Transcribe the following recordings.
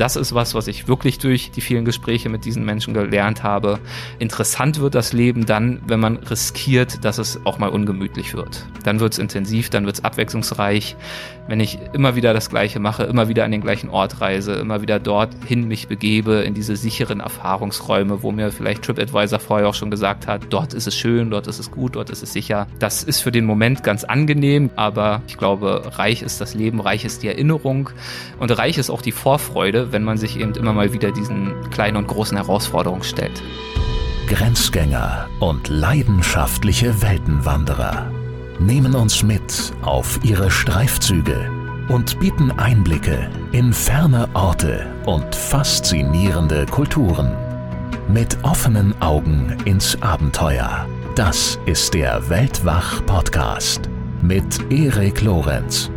das ist was, was ich wirklich durch die vielen Gespräche mit diesen Menschen gelernt habe. Interessant wird das Leben dann, wenn man riskiert, dass es auch mal ungemütlich wird. Dann wird es intensiv, dann wird es abwechslungsreich. Wenn ich immer wieder das Gleiche mache, immer wieder an den gleichen Ort reise, immer wieder dorthin mich begebe, in diese sicheren Erfahrungsräume, wo mir vielleicht TripAdvisor vorher auch schon gesagt hat, dort ist es schön, dort ist es gut, dort ist es sicher. Das ist für den Moment ganz angenehm, aber ich glaube, reich ist das Leben, reich ist die Erinnerung und reich ist auch die Vorfreude, wenn man sich eben immer mal wieder diesen kleinen und großen Herausforderungen stellt. Grenzgänger und leidenschaftliche Weltenwanderer nehmen uns mit auf ihre Streifzüge und bieten Einblicke in ferne Orte und faszinierende Kulturen. Mit offenen Augen ins Abenteuer. Das ist der Weltwach-Podcast mit Erik Lorenz.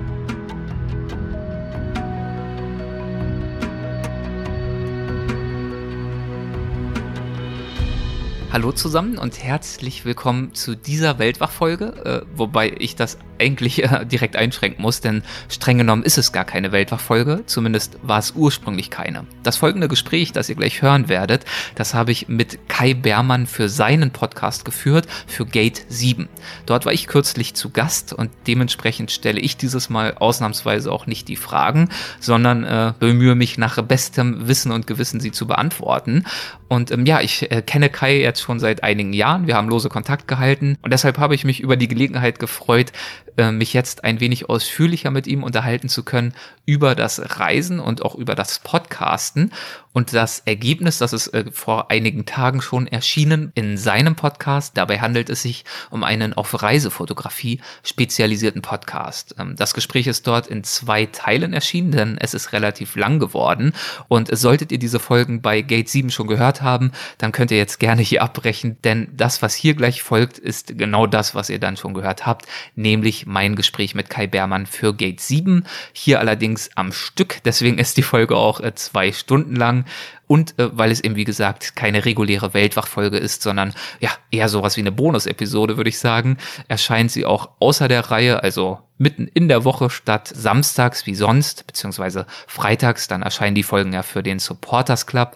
Hallo zusammen und herzlich willkommen zu dieser Weltwachfolge, äh, wobei ich das eigentlich äh, direkt einschränken muss, denn streng genommen ist es gar keine Weltwachfolge, zumindest war es ursprünglich keine. Das folgende Gespräch, das ihr gleich hören werdet, das habe ich mit Kai Bermann für seinen Podcast geführt, für Gate 7. Dort war ich kürzlich zu Gast und dementsprechend stelle ich dieses Mal ausnahmsweise auch nicht die Fragen, sondern äh, bemühe mich nach bestem Wissen und Gewissen sie zu beantworten. Und ähm, ja, ich äh, kenne Kai jetzt schon seit einigen Jahren. Wir haben lose Kontakt gehalten und deshalb habe ich mich über die Gelegenheit gefreut, mich jetzt ein wenig ausführlicher mit ihm unterhalten zu können über das Reisen und auch über das Podcasten. Und das Ergebnis, das ist äh, vor einigen Tagen schon erschienen in seinem Podcast. Dabei handelt es sich um einen auf Reisefotografie spezialisierten Podcast. Ähm, das Gespräch ist dort in zwei Teilen erschienen, denn es ist relativ lang geworden. Und solltet ihr diese Folgen bei Gate 7 schon gehört haben, dann könnt ihr jetzt gerne hier abbrechen, denn das, was hier gleich folgt, ist genau das, was ihr dann schon gehört habt, nämlich mein Gespräch mit Kai Bermann für Gate 7. Hier allerdings am Stück, deswegen ist die Folge auch äh, zwei Stunden lang und äh, weil es eben wie gesagt keine reguläre Weltwachfolge ist, sondern ja eher sowas wie eine Bonus-Episode, würde ich sagen, erscheint sie auch außer der Reihe, also mitten in der Woche statt samstags wie sonst, beziehungsweise freitags, dann erscheinen die Folgen ja für den Supporters Club.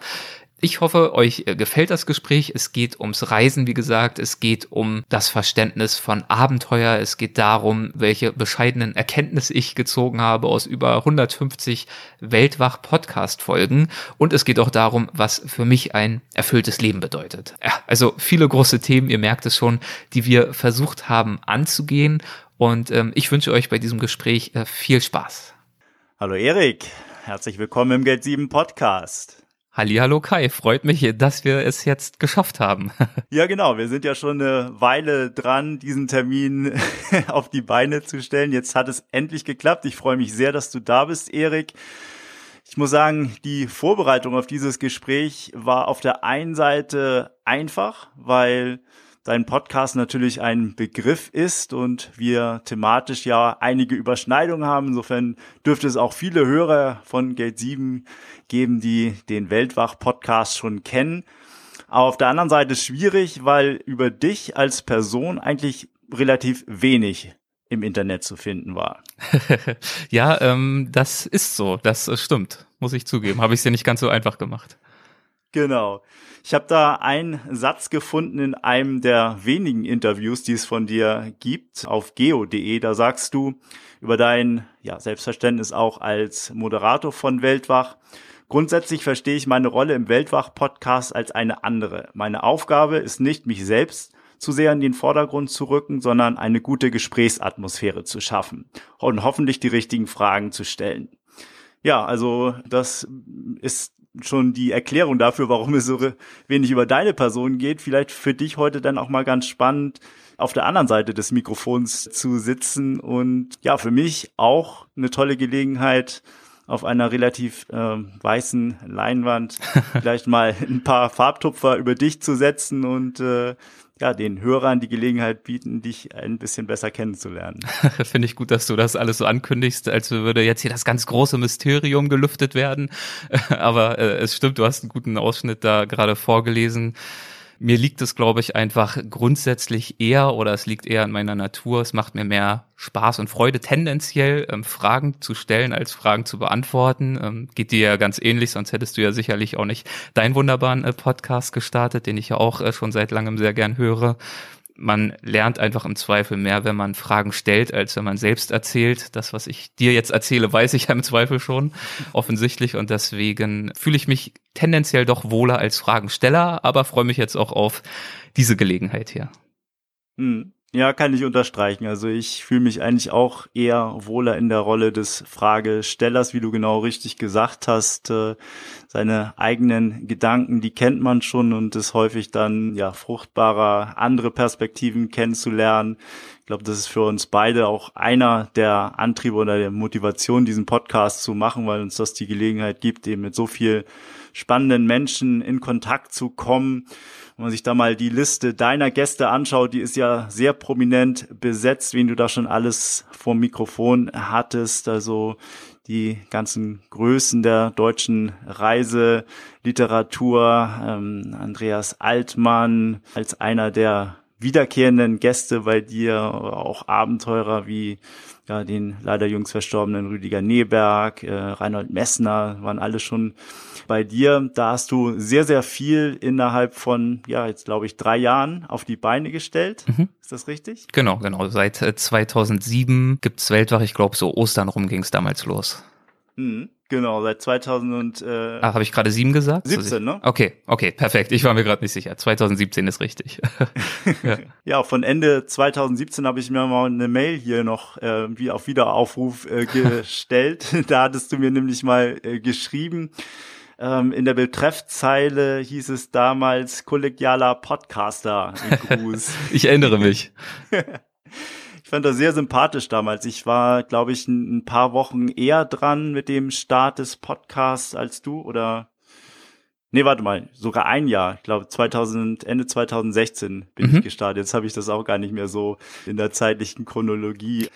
Ich hoffe, euch äh, gefällt das Gespräch. Es geht ums Reisen, wie gesagt. Es geht um das Verständnis von Abenteuer. Es geht darum, welche bescheidenen Erkenntnisse ich gezogen habe aus über 150 Weltwach-Podcast-Folgen. Und es geht auch darum, was für mich ein erfülltes Leben bedeutet. Ja, also viele große Themen, ihr merkt es schon, die wir versucht haben anzugehen. Und ähm, ich wünsche euch bei diesem Gespräch äh, viel Spaß. Hallo Erik, herzlich willkommen im Geld 7 Podcast. Hallo Kai, freut mich, dass wir es jetzt geschafft haben. ja, genau, wir sind ja schon eine Weile dran, diesen Termin auf die Beine zu stellen. Jetzt hat es endlich geklappt. Ich freue mich sehr, dass du da bist, Erik. Ich muss sagen, die Vorbereitung auf dieses Gespräch war auf der einen Seite einfach, weil dein Podcast natürlich ein Begriff ist und wir thematisch ja einige Überschneidungen haben. Insofern dürfte es auch viele Hörer von Gate 7 geben, die den Weltwach-Podcast schon kennen. Aber auf der anderen Seite schwierig, weil über dich als Person eigentlich relativ wenig im Internet zu finden war. ja, ähm, das ist so, das stimmt, muss ich zugeben. Habe ich es dir nicht ganz so einfach gemacht. Genau. Ich habe da einen Satz gefunden in einem der wenigen Interviews, die es von dir gibt, auf geo.de. Da sagst du über dein ja, Selbstverständnis auch als Moderator von Weltwach. Grundsätzlich verstehe ich meine Rolle im Weltwach-Podcast als eine andere. Meine Aufgabe ist nicht, mich selbst zu sehr in den Vordergrund zu rücken, sondern eine gute Gesprächsatmosphäre zu schaffen und hoffentlich die richtigen Fragen zu stellen. Ja, also das ist schon die Erklärung dafür, warum es so wenig über deine Person geht. Vielleicht für dich heute dann auch mal ganz spannend, auf der anderen Seite des Mikrofons zu sitzen und ja, für mich auch eine tolle Gelegenheit, auf einer relativ äh, weißen Leinwand vielleicht mal ein paar Farbtupfer über dich zu setzen und äh, ja, den Hörern die Gelegenheit bieten, dich ein bisschen besser kennenzulernen. Finde ich gut, dass du das alles so ankündigst, als würde jetzt hier das ganz große Mysterium gelüftet werden. Aber äh, es stimmt, du hast einen guten Ausschnitt da gerade vorgelesen. Mir liegt es, glaube ich, einfach grundsätzlich eher oder es liegt eher in meiner Natur. Es macht mir mehr Spaß und Freude, tendenziell ähm, Fragen zu stellen, als Fragen zu beantworten. Ähm, geht dir ja ganz ähnlich, sonst hättest du ja sicherlich auch nicht deinen wunderbaren äh, Podcast gestartet, den ich ja auch äh, schon seit langem sehr gern höre man lernt einfach im Zweifel mehr, wenn man Fragen stellt, als wenn man selbst erzählt. Das, was ich dir jetzt erzähle, weiß ich ja im Zweifel schon, offensichtlich. Und deswegen fühle ich mich tendenziell doch wohler als Fragensteller, aber freue mich jetzt auch auf diese Gelegenheit hier. Hm. Ja, kann ich unterstreichen. Also ich fühle mich eigentlich auch eher wohler in der Rolle des Fragestellers, wie du genau richtig gesagt hast. Äh, seine eigenen Gedanken, die kennt man schon und ist häufig dann ja fruchtbarer, andere Perspektiven kennenzulernen. Ich glaube, das ist für uns beide auch einer der Antriebe oder der Motivation, diesen Podcast zu machen, weil uns das die Gelegenheit gibt, eben mit so viel spannenden Menschen in Kontakt zu kommen wenn man sich da mal die Liste deiner Gäste anschaut, die ist ja sehr prominent besetzt, wen du da schon alles vom Mikrofon hattest. Also die ganzen Größen der deutschen Reiseliteratur, ähm, Andreas Altmann als einer der wiederkehrenden Gäste bei dir, auch Abenteurer wie ja, den leider jüngst verstorbenen Rüdiger Neberg, äh, Reinhold Messner waren alle schon bei dir. Da hast du sehr, sehr viel innerhalb von, ja, jetzt glaube ich, drei Jahren auf die Beine gestellt. Mhm. Ist das richtig? Genau, genau. Seit 2007 äh, gibt's weltweit, ich glaube, so Ostern rum ging's damals los. Mhm. Genau, seit 2000 und äh, Ach, habe ich gerade sieben gesagt? 17, ne? Okay, okay, perfekt. Ich war mir gerade nicht sicher. 2017 ist richtig. ja. ja, von Ende 2017 habe ich mir mal eine Mail hier noch äh, wie auf Wiederaufruf äh, gestellt. da hattest du mir nämlich mal äh, geschrieben. Ähm, in der Betreffzeile hieß es damals kollegialer Podcaster. Gruß. ich erinnere mich. Ich fand das sehr sympathisch damals. Ich war, glaube ich, ein, paar Wochen eher dran mit dem Start des Podcasts als du oder Nee, warte mal, sogar ein Jahr. Ich glaube 2000 Ende 2016 bin mhm. ich gestartet. Jetzt habe ich das auch gar nicht mehr so in der zeitlichen Chronologie.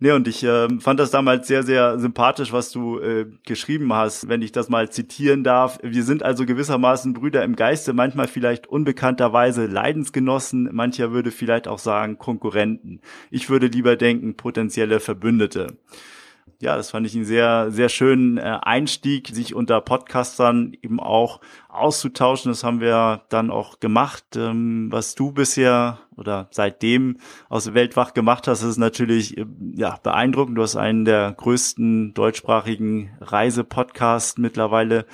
Nee, und ich äh, fand das damals sehr, sehr sympathisch, was du äh, geschrieben hast, wenn ich das mal zitieren darf. Wir sind also gewissermaßen Brüder im Geiste, manchmal vielleicht unbekannterweise Leidensgenossen, mancher würde vielleicht auch sagen Konkurrenten. Ich würde lieber denken, potenzielle Verbündete ja, das fand ich einen sehr, sehr schönen äh, Einstieg, sich unter Podcastern eben auch auszutauschen. Das haben wir dann auch gemacht. Ähm, was du bisher oder seitdem aus Weltwach gemacht hast, ist natürlich äh, ja beeindruckend. Du hast einen der größten deutschsprachigen Reisepodcasts mittlerweile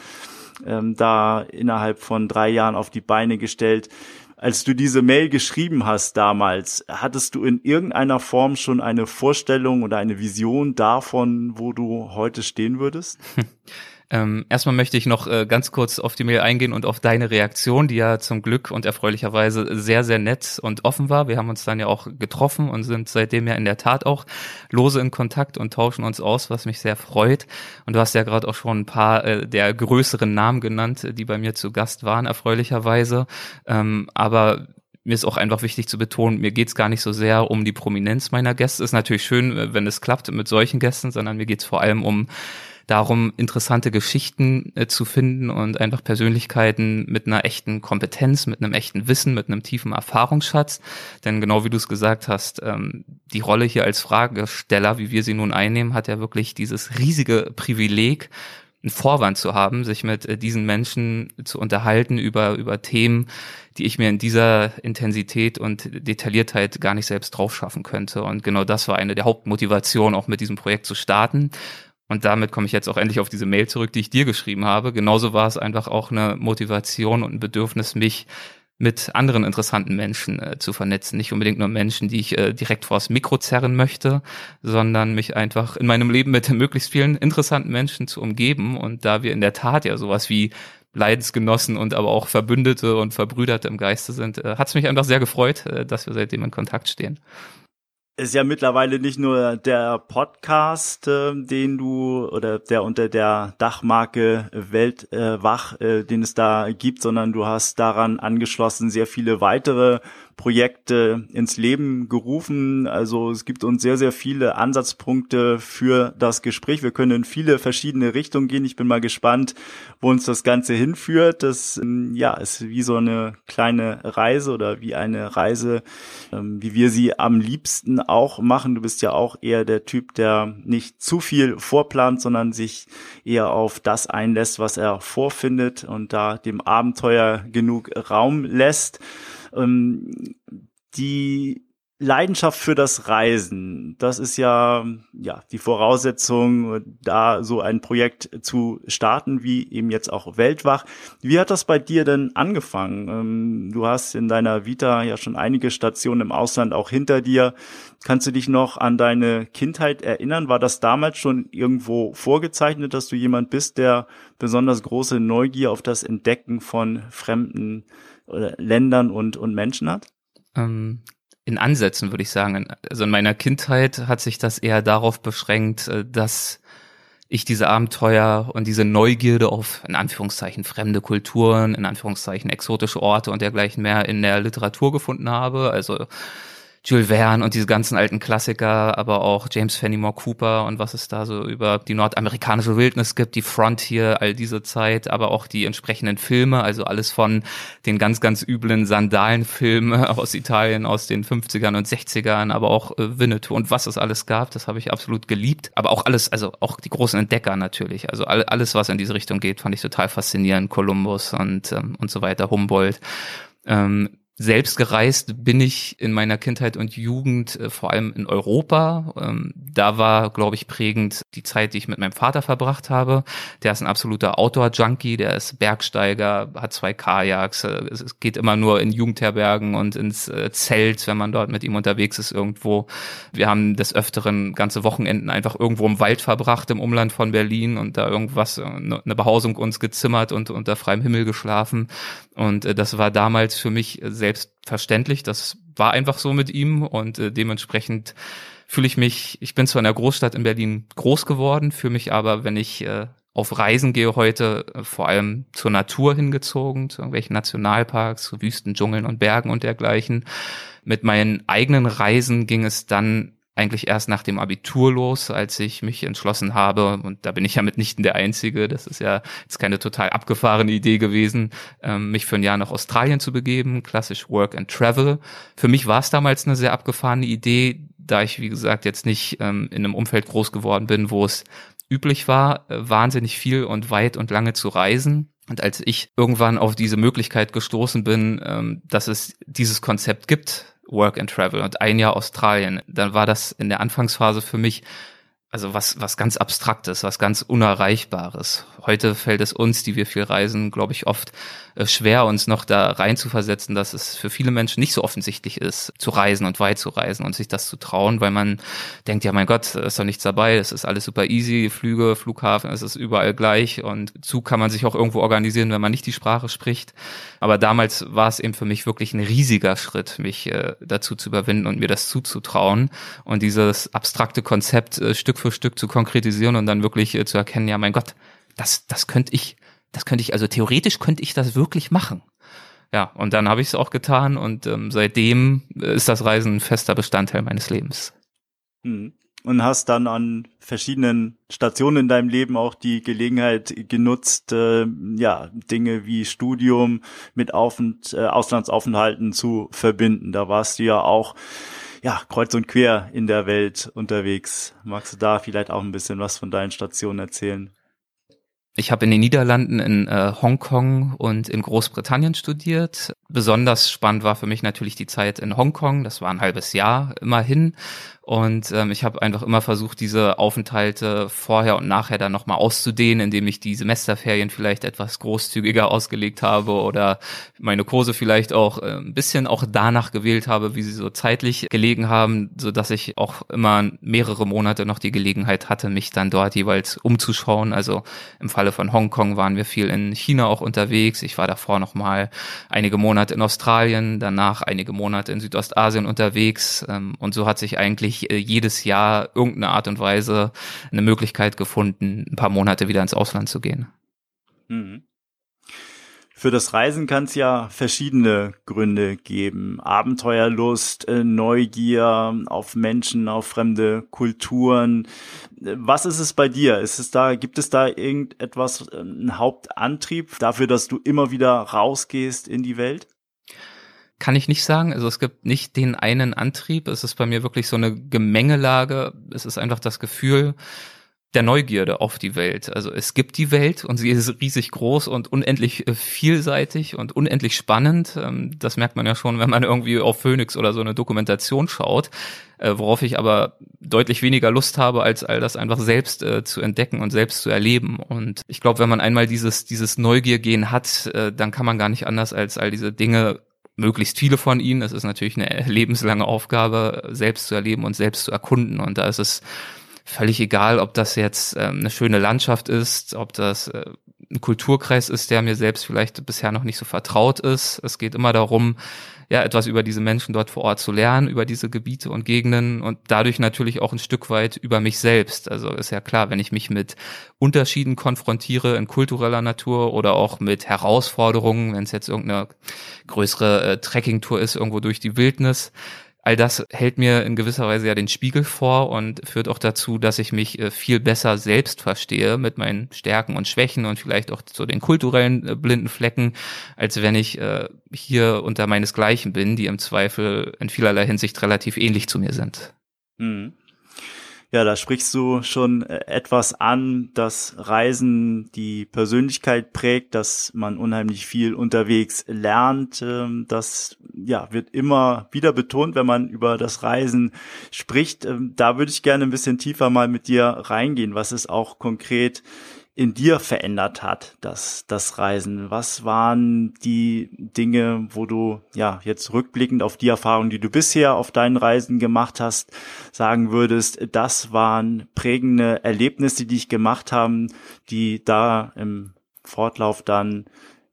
ähm, da innerhalb von drei Jahren auf die Beine gestellt. Als du diese Mail geschrieben hast damals, hattest du in irgendeiner Form schon eine Vorstellung oder eine Vision davon, wo du heute stehen würdest? Ähm, erstmal möchte ich noch äh, ganz kurz auf die Mail eingehen und auf deine Reaktion, die ja zum Glück und erfreulicherweise sehr, sehr nett und offen war. Wir haben uns dann ja auch getroffen und sind seitdem ja in der Tat auch lose in Kontakt und tauschen uns aus, was mich sehr freut. Und du hast ja gerade auch schon ein paar äh, der größeren Namen genannt, die bei mir zu Gast waren, erfreulicherweise. Ähm, aber mir ist auch einfach wichtig zu betonen, mir geht's gar nicht so sehr um die Prominenz meiner Gäste. Ist natürlich schön, wenn es klappt mit solchen Gästen, sondern mir geht's vor allem um darum, interessante Geschichten äh, zu finden und einfach Persönlichkeiten mit einer echten Kompetenz, mit einem echten Wissen, mit einem tiefen Erfahrungsschatz. Denn genau wie du es gesagt hast, ähm, die Rolle hier als Fragesteller, wie wir sie nun einnehmen, hat ja wirklich dieses riesige Privileg, einen Vorwand zu haben, sich mit äh, diesen Menschen zu unterhalten über, über Themen, die ich mir in dieser Intensität und Detailliertheit gar nicht selbst drauf schaffen könnte. Und genau das war eine der Hauptmotivationen, auch mit diesem Projekt zu starten. Und damit komme ich jetzt auch endlich auf diese Mail zurück, die ich dir geschrieben habe. Genauso war es einfach auch eine Motivation und ein Bedürfnis, mich mit anderen interessanten Menschen äh, zu vernetzen. Nicht unbedingt nur Menschen, die ich äh, direkt vors Mikro zerren möchte, sondern mich einfach in meinem Leben mit möglichst vielen interessanten Menschen zu umgeben. Und da wir in der Tat ja sowas wie Leidensgenossen und aber auch Verbündete und Verbrüderte im Geiste sind, äh, hat es mich einfach sehr gefreut, äh, dass wir seitdem in Kontakt stehen ist ja mittlerweile nicht nur der Podcast, äh, den du oder der unter der Dachmarke Weltwach, äh, äh, den es da gibt, sondern du hast daran angeschlossen sehr viele weitere Projekte ins Leben gerufen. Also es gibt uns sehr, sehr viele Ansatzpunkte für das Gespräch. Wir können in viele verschiedene Richtungen gehen. Ich bin mal gespannt, wo uns das Ganze hinführt. Das ähm, ja ist wie so eine kleine Reise oder wie eine Reise, ähm, wie wir sie am liebsten auch machen. Du bist ja auch eher der Typ, der nicht zu viel vorplant, sondern sich eher auf das einlässt, was er vorfindet und da dem Abenteuer genug Raum lässt. Ähm, die Leidenschaft für das Reisen, das ist ja, ja, die Voraussetzung, da so ein Projekt zu starten, wie eben jetzt auch Weltwach. Wie hat das bei dir denn angefangen? Ähm, du hast in deiner Vita ja schon einige Stationen im Ausland auch hinter dir. Kannst du dich noch an deine Kindheit erinnern? War das damals schon irgendwo vorgezeichnet, dass du jemand bist, der besonders große Neugier auf das Entdecken von fremden Ländern und, und Menschen hat? Ähm, in Ansätzen würde ich sagen. Also in meiner Kindheit hat sich das eher darauf beschränkt, äh, dass ich diese Abenteuer und diese Neugierde auf, in Anführungszeichen, fremde Kulturen, in Anführungszeichen, exotische Orte und dergleichen mehr in der Literatur gefunden habe. Also Jules Verne und diese ganzen alten Klassiker, aber auch James Fenimore Cooper und was es da so über die nordamerikanische Wildnis gibt, die Frontier, all diese Zeit, aber auch die entsprechenden Filme, also alles von den ganz, ganz üblen Sandalenfilmen aus Italien aus den 50ern und 60ern, aber auch äh, Winnetou und was es alles gab, das habe ich absolut geliebt. Aber auch alles, also auch die großen Entdecker natürlich, also alles, was in diese Richtung geht, fand ich total faszinierend, Kolumbus und, ähm, und so weiter, Humboldt. Ähm, selbst gereist bin ich in meiner Kindheit und Jugend äh, vor allem in Europa. Ähm, da war, glaube ich, prägend die Zeit, die ich mit meinem Vater verbracht habe. Der ist ein absoluter Outdoor-Junkie, der ist Bergsteiger, hat zwei Kajaks. Äh, es geht immer nur in Jugendherbergen und ins äh, Zelt, wenn man dort mit ihm unterwegs ist irgendwo. Wir haben des Öfteren ganze Wochenenden einfach irgendwo im Wald verbracht, im Umland von Berlin und da irgendwas, eine Behausung uns gezimmert und unter freiem Himmel geschlafen. Und das war damals für mich sehr selbstverständlich. Das war einfach so mit ihm und äh, dementsprechend fühle ich mich, ich bin zwar in der Großstadt in Berlin groß geworden, fühle mich aber, wenn ich äh, auf Reisen gehe heute, äh, vor allem zur Natur hingezogen, zu irgendwelchen Nationalparks, zu Wüsten, Dschungeln und Bergen und dergleichen. Mit meinen eigenen Reisen ging es dann eigentlich erst nach dem Abitur los, als ich mich entschlossen habe, und da bin ich ja mitnichten der Einzige, das ist ja jetzt keine total abgefahrene Idee gewesen, ähm, mich für ein Jahr nach Australien zu begeben, klassisch Work and Travel. Für mich war es damals eine sehr abgefahrene Idee, da ich, wie gesagt, jetzt nicht ähm, in einem Umfeld groß geworden bin, wo es üblich war, äh, wahnsinnig viel und weit und lange zu reisen. Und als ich irgendwann auf diese Möglichkeit gestoßen bin, ähm, dass es dieses Konzept gibt, Work and Travel und ein Jahr Australien, dann war das in der Anfangsphase für mich also was, was ganz Abstraktes, was ganz Unerreichbares. Heute fällt es uns, die wir viel reisen, glaube ich, oft äh, schwer, uns noch da rein zu versetzen, dass es für viele Menschen nicht so offensichtlich ist, zu reisen und weit zu reisen und sich das zu trauen, weil man denkt, ja mein Gott, ist doch nichts dabei, es ist alles super easy, Flüge, Flughafen, es ist überall gleich und Zug kann man sich auch irgendwo organisieren, wenn man nicht die Sprache spricht. Aber damals war es eben für mich wirklich ein riesiger Schritt, mich äh, dazu zu überwinden und mir das zuzutrauen und dieses abstrakte Konzept äh, Stück für Stück zu konkretisieren und dann wirklich zu erkennen, ja mein Gott, das, das könnte ich, das könnte ich, also theoretisch könnte ich das wirklich machen. Ja, und dann habe ich es auch getan und ähm, seitdem ist das Reisen ein fester Bestandteil meines Lebens. Mhm. Und hast dann an verschiedenen Stationen in deinem Leben auch die Gelegenheit genutzt, äh, ja, Dinge wie Studium mit Auf- und äh, Auslandsaufenthalten zu verbinden. Da warst du ja auch ja, kreuz und quer in der Welt unterwegs. Magst du da vielleicht auch ein bisschen was von deinen Stationen erzählen? Ich habe in den Niederlanden, in äh, Hongkong und in Großbritannien studiert. Besonders spannend war für mich natürlich die Zeit in Hongkong. Das war ein halbes Jahr immerhin. Und ähm, ich habe einfach immer versucht, diese Aufenthalte vorher und nachher dann nochmal auszudehnen, indem ich die Semesterferien vielleicht etwas großzügiger ausgelegt habe oder meine Kurse vielleicht auch äh, ein bisschen auch danach gewählt habe, wie sie so zeitlich gelegen haben, so dass ich auch immer mehrere Monate noch die Gelegenheit hatte, mich dann dort jeweils umzuschauen. Also im Falle von Hongkong waren wir viel in China auch unterwegs. Ich war davor nochmal einige Monate in Australien, danach einige Monate in Südostasien unterwegs. Ähm, und so hat sich eigentlich äh, jedes Jahr irgendeine Art und Weise eine Möglichkeit gefunden, ein paar Monate wieder ins Ausland zu gehen. Mhm. Für das Reisen kann es ja verschiedene Gründe geben. Abenteuerlust, äh, Neugier auf Menschen, auf fremde Kulturen. Was ist es bei dir? Ist es da, gibt es da irgendetwas, äh, einen Hauptantrieb dafür, dass du immer wieder rausgehst in die Welt? Kann ich nicht sagen. Also es gibt nicht den einen Antrieb. Es ist bei mir wirklich so eine Gemengelage. Es ist einfach das Gefühl, der Neugierde auf die Welt. Also es gibt die Welt und sie ist riesig groß und unendlich äh, vielseitig und unendlich spannend. Ähm, das merkt man ja schon, wenn man irgendwie auf Phoenix oder so eine Dokumentation schaut, äh, worauf ich aber deutlich weniger Lust habe, als all das einfach selbst äh, zu entdecken und selbst zu erleben. Und ich glaube, wenn man einmal dieses, dieses Neugiergehen hat, dann kann man gar nicht anders als all diese Dinge möglichst viele von ihnen. Es ist natürlich eine lebenslange Aufgabe, selbst zu erleben und selbst zu erkunden. Und da ist es völlig egal, ob das jetzt ähm, eine schöne Landschaft ist, ob das äh, ein Kulturkreis ist, der mir selbst vielleicht bisher noch nicht so vertraut ist. Es geht immer darum, ja, etwas über diese Menschen dort vor Ort zu lernen, über diese Gebiete und Gegenden und dadurch natürlich auch ein Stück weit über mich selbst. Also ist ja klar, wenn ich mich mit Unterschieden konfrontiere in kultureller Natur oder auch mit Herausforderungen, wenn es jetzt irgendeine größere äh, Trekkingtour ist, irgendwo durch die Wildnis, all das hält mir in gewisser Weise ja den Spiegel vor und führt auch dazu, dass ich mich äh, viel besser selbst verstehe mit meinen Stärken und Schwächen und vielleicht auch so den kulturellen äh, blinden Flecken, als wenn ich äh, hier unter meinesgleichen bin, die im Zweifel in vielerlei Hinsicht relativ ähnlich zu mir sind. Mhm. Ja, da sprichst du schon äh, etwas an, dass Reisen die Persönlichkeit prägt, dass man unheimlich viel unterwegs lernt. Ähm, das ja, wird immer wieder betont, wenn man über das Reisen spricht. Ähm, da würde ich gerne ein bisschen tiefer mal mit dir reingehen, was es auch konkret in dir verändert hat, das, das Reisen? Was waren die Dinge, wo du ja jetzt rückblickend auf die Erfahrungen, die du bisher auf deinen Reisen gemacht hast, sagen würdest, das waren prägende Erlebnisse, die dich gemacht haben, die da im Fortlauf dann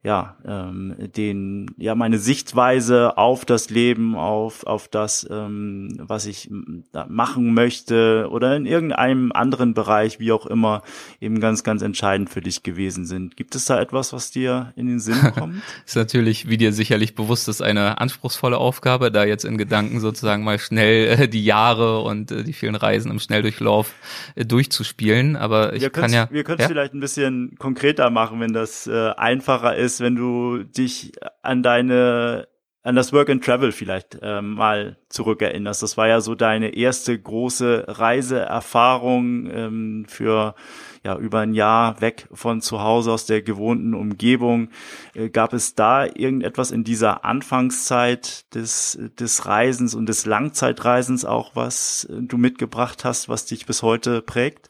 ja, ähm, den, ja, meine Sichtweise auf das Leben, auf, auf das, ähm, was ich machen möchte oder in irgendeinem anderen Bereich, wie auch immer, eben ganz, ganz entscheidend für dich gewesen sind. Gibt es da etwas, was dir in den Sinn kommt? ist natürlich, wie dir sicherlich bewusst ist, eine anspruchsvolle Aufgabe, da jetzt in Gedanken sozusagen mal schnell äh, die Jahre und äh, die vielen Reisen im Schnelldurchlauf äh, durchzuspielen. Aber ich wir kann ja. Wir können es ja? vielleicht ein bisschen konkreter machen, wenn das äh, einfacher ist ist, wenn du dich an deine an das Work and Travel vielleicht äh, mal zurückerinnerst. Das war ja so deine erste große Reiseerfahrung ähm, für ja über ein Jahr weg von zu Hause aus der gewohnten Umgebung. Äh, gab es da irgendetwas in dieser Anfangszeit des des Reisens und des Langzeitreisens auch, was du mitgebracht hast, was dich bis heute prägt?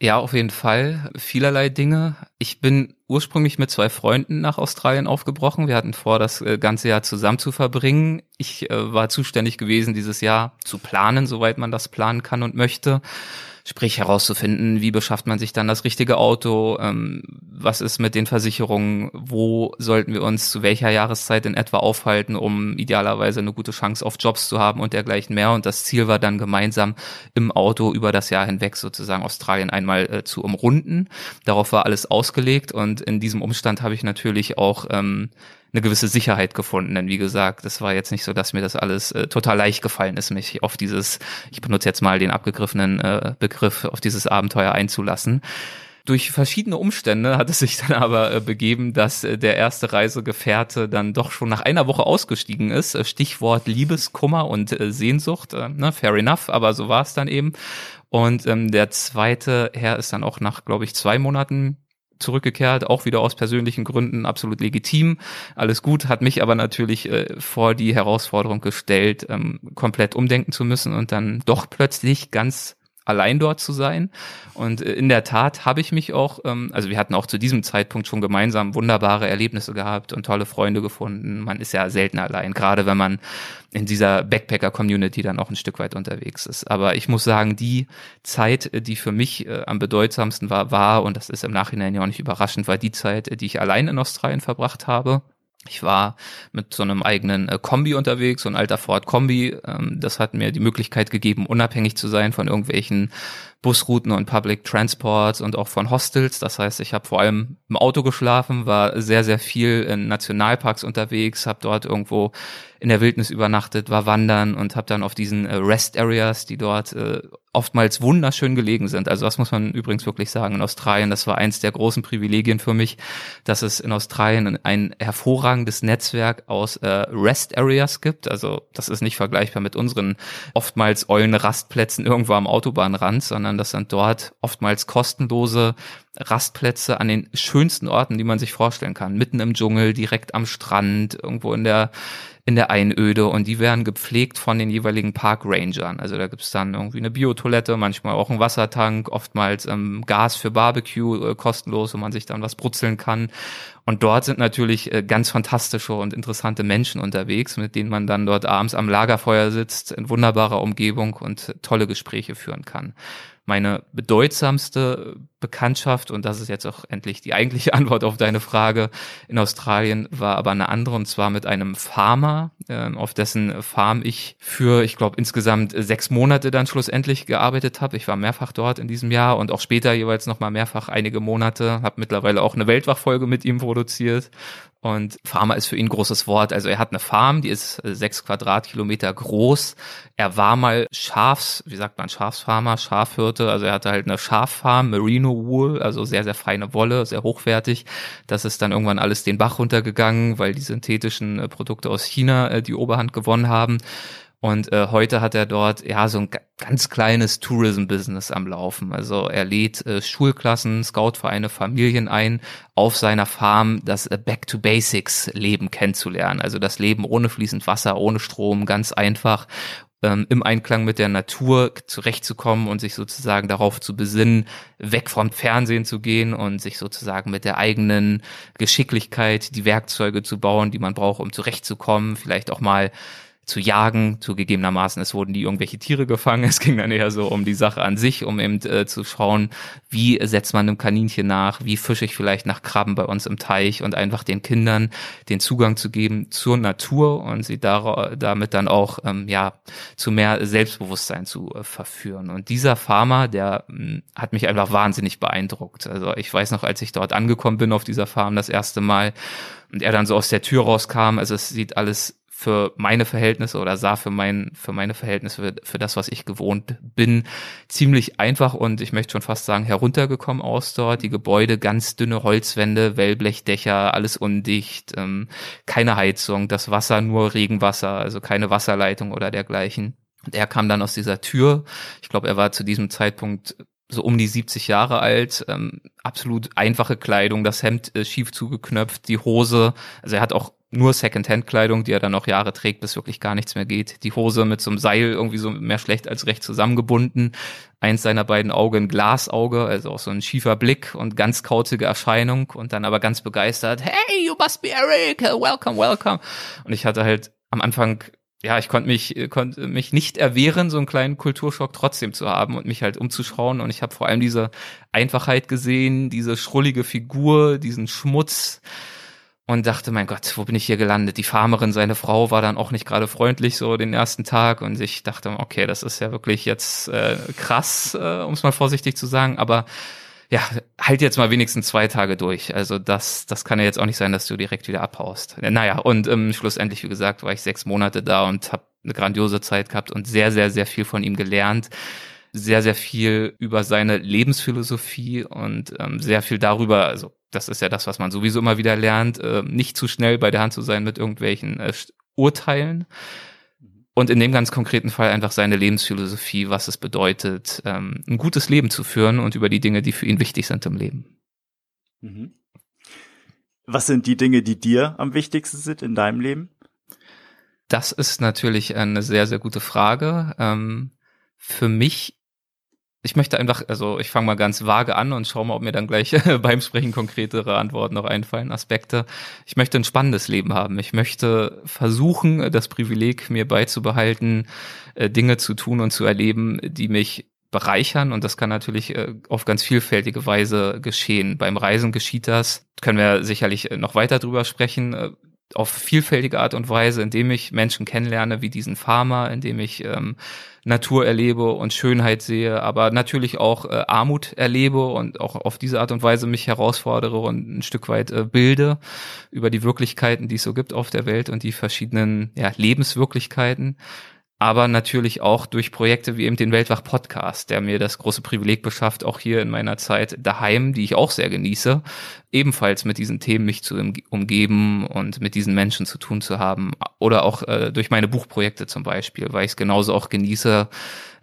Ja, auf jeden Fall. Vielerlei Dinge. Ich bin ursprünglich mit zwei Freunden nach Australien aufgebrochen. Wir hatten vor, das äh, ganze Jahr zusammen zu verbringen. Ich äh, war zuständig gewesen, dieses Jahr zu planen, soweit man das planen kann und möchte. Sprich herauszufinden, wie beschafft man sich dann das richtige Auto, ähm, was ist mit den Versicherungen, wo sollten wir uns zu welcher Jahreszeit in etwa aufhalten, um idealerweise eine gute Chance auf Jobs zu haben und dergleichen mehr. Und das Ziel war dann gemeinsam im Auto über das Jahr hinweg sozusagen Australien einmal äh, zu umrunden. Darauf war alles ausgelegt und in diesem Umstand habe ich natürlich auch ähm, eine gewisse Sicherheit gefunden. Denn wie gesagt, es war jetzt nicht so, dass mir das alles äh, total leicht gefallen ist, mich auf dieses, ich benutze jetzt mal den abgegriffenen äh, Begriff, auf dieses Abenteuer einzulassen. Durch verschiedene Umstände hat es sich dann aber äh, begeben, dass äh, der erste Reisegefährte dann doch schon nach einer Woche ausgestiegen ist. Äh, Stichwort Liebeskummer und äh, Sehnsucht. Äh, ne, fair enough, aber so war es dann eben. Und ähm, der zweite Herr ist dann auch nach, glaube ich, zwei Monaten zurückgekehrt, auch wieder aus persönlichen Gründen absolut legitim, alles gut, hat mich aber natürlich äh, vor die Herausforderung gestellt, ähm, komplett umdenken zu müssen und dann doch plötzlich ganz allein dort zu sein. Und äh, in der Tat habe ich mich auch, ähm, also wir hatten auch zu diesem Zeitpunkt schon gemeinsam wunderbare Erlebnisse gehabt und tolle Freunde gefunden. Man ist ja selten allein, gerade wenn man in dieser Backpacker-Community dann auch ein Stück weit unterwegs ist. Aber ich muss sagen, die Zeit, die für mich äh, am bedeutsamsten war, war, und das ist im Nachhinein ja auch nicht überraschend, war die Zeit, die ich allein in Australien verbracht habe. Ich war mit so einem eigenen äh, Kombi unterwegs, so ein alter Ford Kombi. Ähm, das hat mir die Möglichkeit gegeben, unabhängig zu sein von irgendwelchen Busrouten und Public Transport und auch von Hostels. Das heißt, ich habe vor allem im Auto geschlafen, war sehr, sehr viel in Nationalparks unterwegs, habe dort irgendwo in der Wildnis übernachtet, war wandern und habe dann auf diesen äh, Rest Areas, die dort äh, oftmals wunderschön gelegen sind. Also das muss man übrigens wirklich sagen. In Australien, das war eins der großen Privilegien für mich, dass es in Australien ein hervorragendes Netzwerk aus äh, Rest Areas gibt. Also das ist nicht vergleichbar mit unseren oftmals ollen Rastplätzen irgendwo am Autobahnrand, sondern das sind dort oftmals kostenlose Rastplätze an den schönsten Orten, die man sich vorstellen kann. Mitten im Dschungel, direkt am Strand, irgendwo in der in der Einöde und die werden gepflegt von den jeweiligen Parkrangern. Also da gibt's dann irgendwie eine Biotoilette, manchmal auch einen Wassertank, oftmals ähm, Gas für Barbecue äh, kostenlos, wo man sich dann was brutzeln kann. Und dort sind natürlich äh, ganz fantastische und interessante Menschen unterwegs, mit denen man dann dort abends am Lagerfeuer sitzt, in wunderbarer Umgebung und tolle Gespräche führen kann. Meine bedeutsamste Bekanntschaft, und das ist jetzt auch endlich die eigentliche Antwort auf deine Frage, in Australien war aber eine andere, und zwar mit einem Farmer, äh, auf dessen Farm ich für, ich glaube, insgesamt sechs Monate dann schlussendlich gearbeitet habe. Ich war mehrfach dort in diesem Jahr und auch später jeweils nochmal mehrfach einige Monate, habe mittlerweile auch eine Weltwachfolge mit ihm produziert und Farmer ist für ihn ein großes Wort. Also er hat eine Farm, die ist äh, sechs Quadratkilometer groß. Er war mal Schafs, wie sagt man, Schafsfarmer, Schafhirte. Also er hatte halt eine Schaffarm, Merino Wool, also sehr, sehr feine Wolle, sehr hochwertig. Das ist dann irgendwann alles den Bach runtergegangen, weil die synthetischen äh, Produkte aus China äh, die Oberhand gewonnen haben. Und äh, heute hat er dort ja so ein ganz kleines Tourism-Business am Laufen. Also er lädt äh, Schulklassen, Scoutvereine, Familien ein, auf seiner Farm das äh, Back-to-Basics-Leben kennenzulernen. Also das Leben ohne fließend Wasser, ohne Strom, ganz einfach ähm, im Einklang mit der Natur zurechtzukommen und sich sozusagen darauf zu besinnen, weg vom Fernsehen zu gehen und sich sozusagen mit der eigenen Geschicklichkeit die Werkzeuge zu bauen, die man braucht, um zurechtzukommen, vielleicht auch mal zu jagen, zugegebenermaßen, es wurden nie irgendwelche Tiere gefangen, es ging dann eher so um die Sache an sich, um eben äh, zu schauen, wie setzt man einem Kaninchen nach, wie fische ich vielleicht nach Krabben bei uns im Teich und einfach den Kindern den Zugang zu geben zur Natur und sie da, damit dann auch ähm, ja zu mehr Selbstbewusstsein zu äh, verführen. Und dieser Farmer, der mh, hm, hat mich einfach wahnsinnig beeindruckt. Also ich weiß noch, als ich dort angekommen bin auf dieser Farm das erste Mal und er dann so aus der Tür rauskam, also es sieht alles für meine Verhältnisse oder sah für mein für meine Verhältnisse für, für, das was ich gewohnt bin ziemlich einfach und ich möchte schon fast sagen heruntergekommen aus dort. Die Gebäude ganz dünne Holzwände Wellblechdächer alles undicht ähm, keine Heizung das Wasser nur Regenwasser also keine Wasserleitung oder dergleichen. Und er kam dann aus dieser Tür. Ich glaube er war zu diesem Zeitpunkt so um die 70 Jahre alt, ähm, absolut einfache Kleidung, das Hemd äh, schief zugeknöpft, die Hose, also er hat auch nur Secondhand-Kleidung, die er dann noch Jahre trägt, bis wirklich gar nichts mehr geht. Die Hose mit so einem Seil irgendwie so mehr schlecht als recht zusammengebunden. Eins seiner beiden Augen Glasauge, also auch so ein schiefer Blick und ganz kauzige Erscheinung und dann aber ganz begeistert, hey, you must be Eric, welcome, welcome. Und ich hatte halt am Anfang ja, ich konnte mich, konnte mich nicht erwehren, so einen kleinen Kulturschock trotzdem zu haben und mich halt umzuschauen. Und ich habe vor allem diese Einfachheit gesehen, diese schrullige Figur, diesen Schmutz, und dachte, mein Gott, wo bin ich hier gelandet? Die Farmerin, seine Frau, war dann auch nicht gerade freundlich so den ersten Tag und ich dachte, okay, das ist ja wirklich jetzt äh, krass, äh, um es mal vorsichtig zu sagen, aber ja, halt jetzt mal wenigstens zwei Tage durch. Also das, das kann ja jetzt auch nicht sein, dass du direkt wieder abhaust. Naja, und ähm, schlussendlich, wie gesagt, war ich sechs Monate da und habe eine grandiose Zeit gehabt und sehr, sehr, sehr viel von ihm gelernt sehr, sehr viel über seine Lebensphilosophie und ähm, sehr viel darüber, also das ist ja das, was man sowieso immer wieder lernt, äh, nicht zu schnell bei der Hand zu sein mit irgendwelchen äh, Urteilen. Und in dem ganz konkreten Fall einfach seine Lebensphilosophie, was es bedeutet, ähm, ein gutes Leben zu führen und über die Dinge, die für ihn wichtig sind im Leben. Mhm. Was sind die Dinge, die dir am wichtigsten sind in deinem Leben? Das ist natürlich eine sehr, sehr gute Frage. Ähm, für mich ich möchte einfach, also ich fange mal ganz vage an und schaue mal, ob mir dann gleich beim Sprechen konkretere Antworten noch einfallen, Aspekte. Ich möchte ein spannendes Leben haben. Ich möchte versuchen, das Privileg mir beizubehalten, äh, Dinge zu tun und zu erleben, die mich bereichern und das kann natürlich äh, auf ganz vielfältige Weise geschehen. Beim Reisen geschieht das, können wir sicherlich noch weiter drüber sprechen auf vielfältige Art und Weise, indem ich Menschen kennenlerne, wie diesen Farmer, indem ich ähm, Natur erlebe und Schönheit sehe, aber natürlich auch äh, Armut erlebe und auch auf diese Art und Weise mich herausfordere und ein Stück weit äh, bilde über die Wirklichkeiten, die es so gibt auf der Welt und die verschiedenen ja, Lebenswirklichkeiten aber natürlich auch durch Projekte wie eben den Weltwach Podcast, der mir das große Privileg beschafft, auch hier in meiner Zeit daheim, die ich auch sehr genieße, ebenfalls mit diesen Themen mich zu umgeben und mit diesen Menschen zu tun zu haben. Oder auch äh, durch meine Buchprojekte zum Beispiel, weil ich es genauso auch genieße,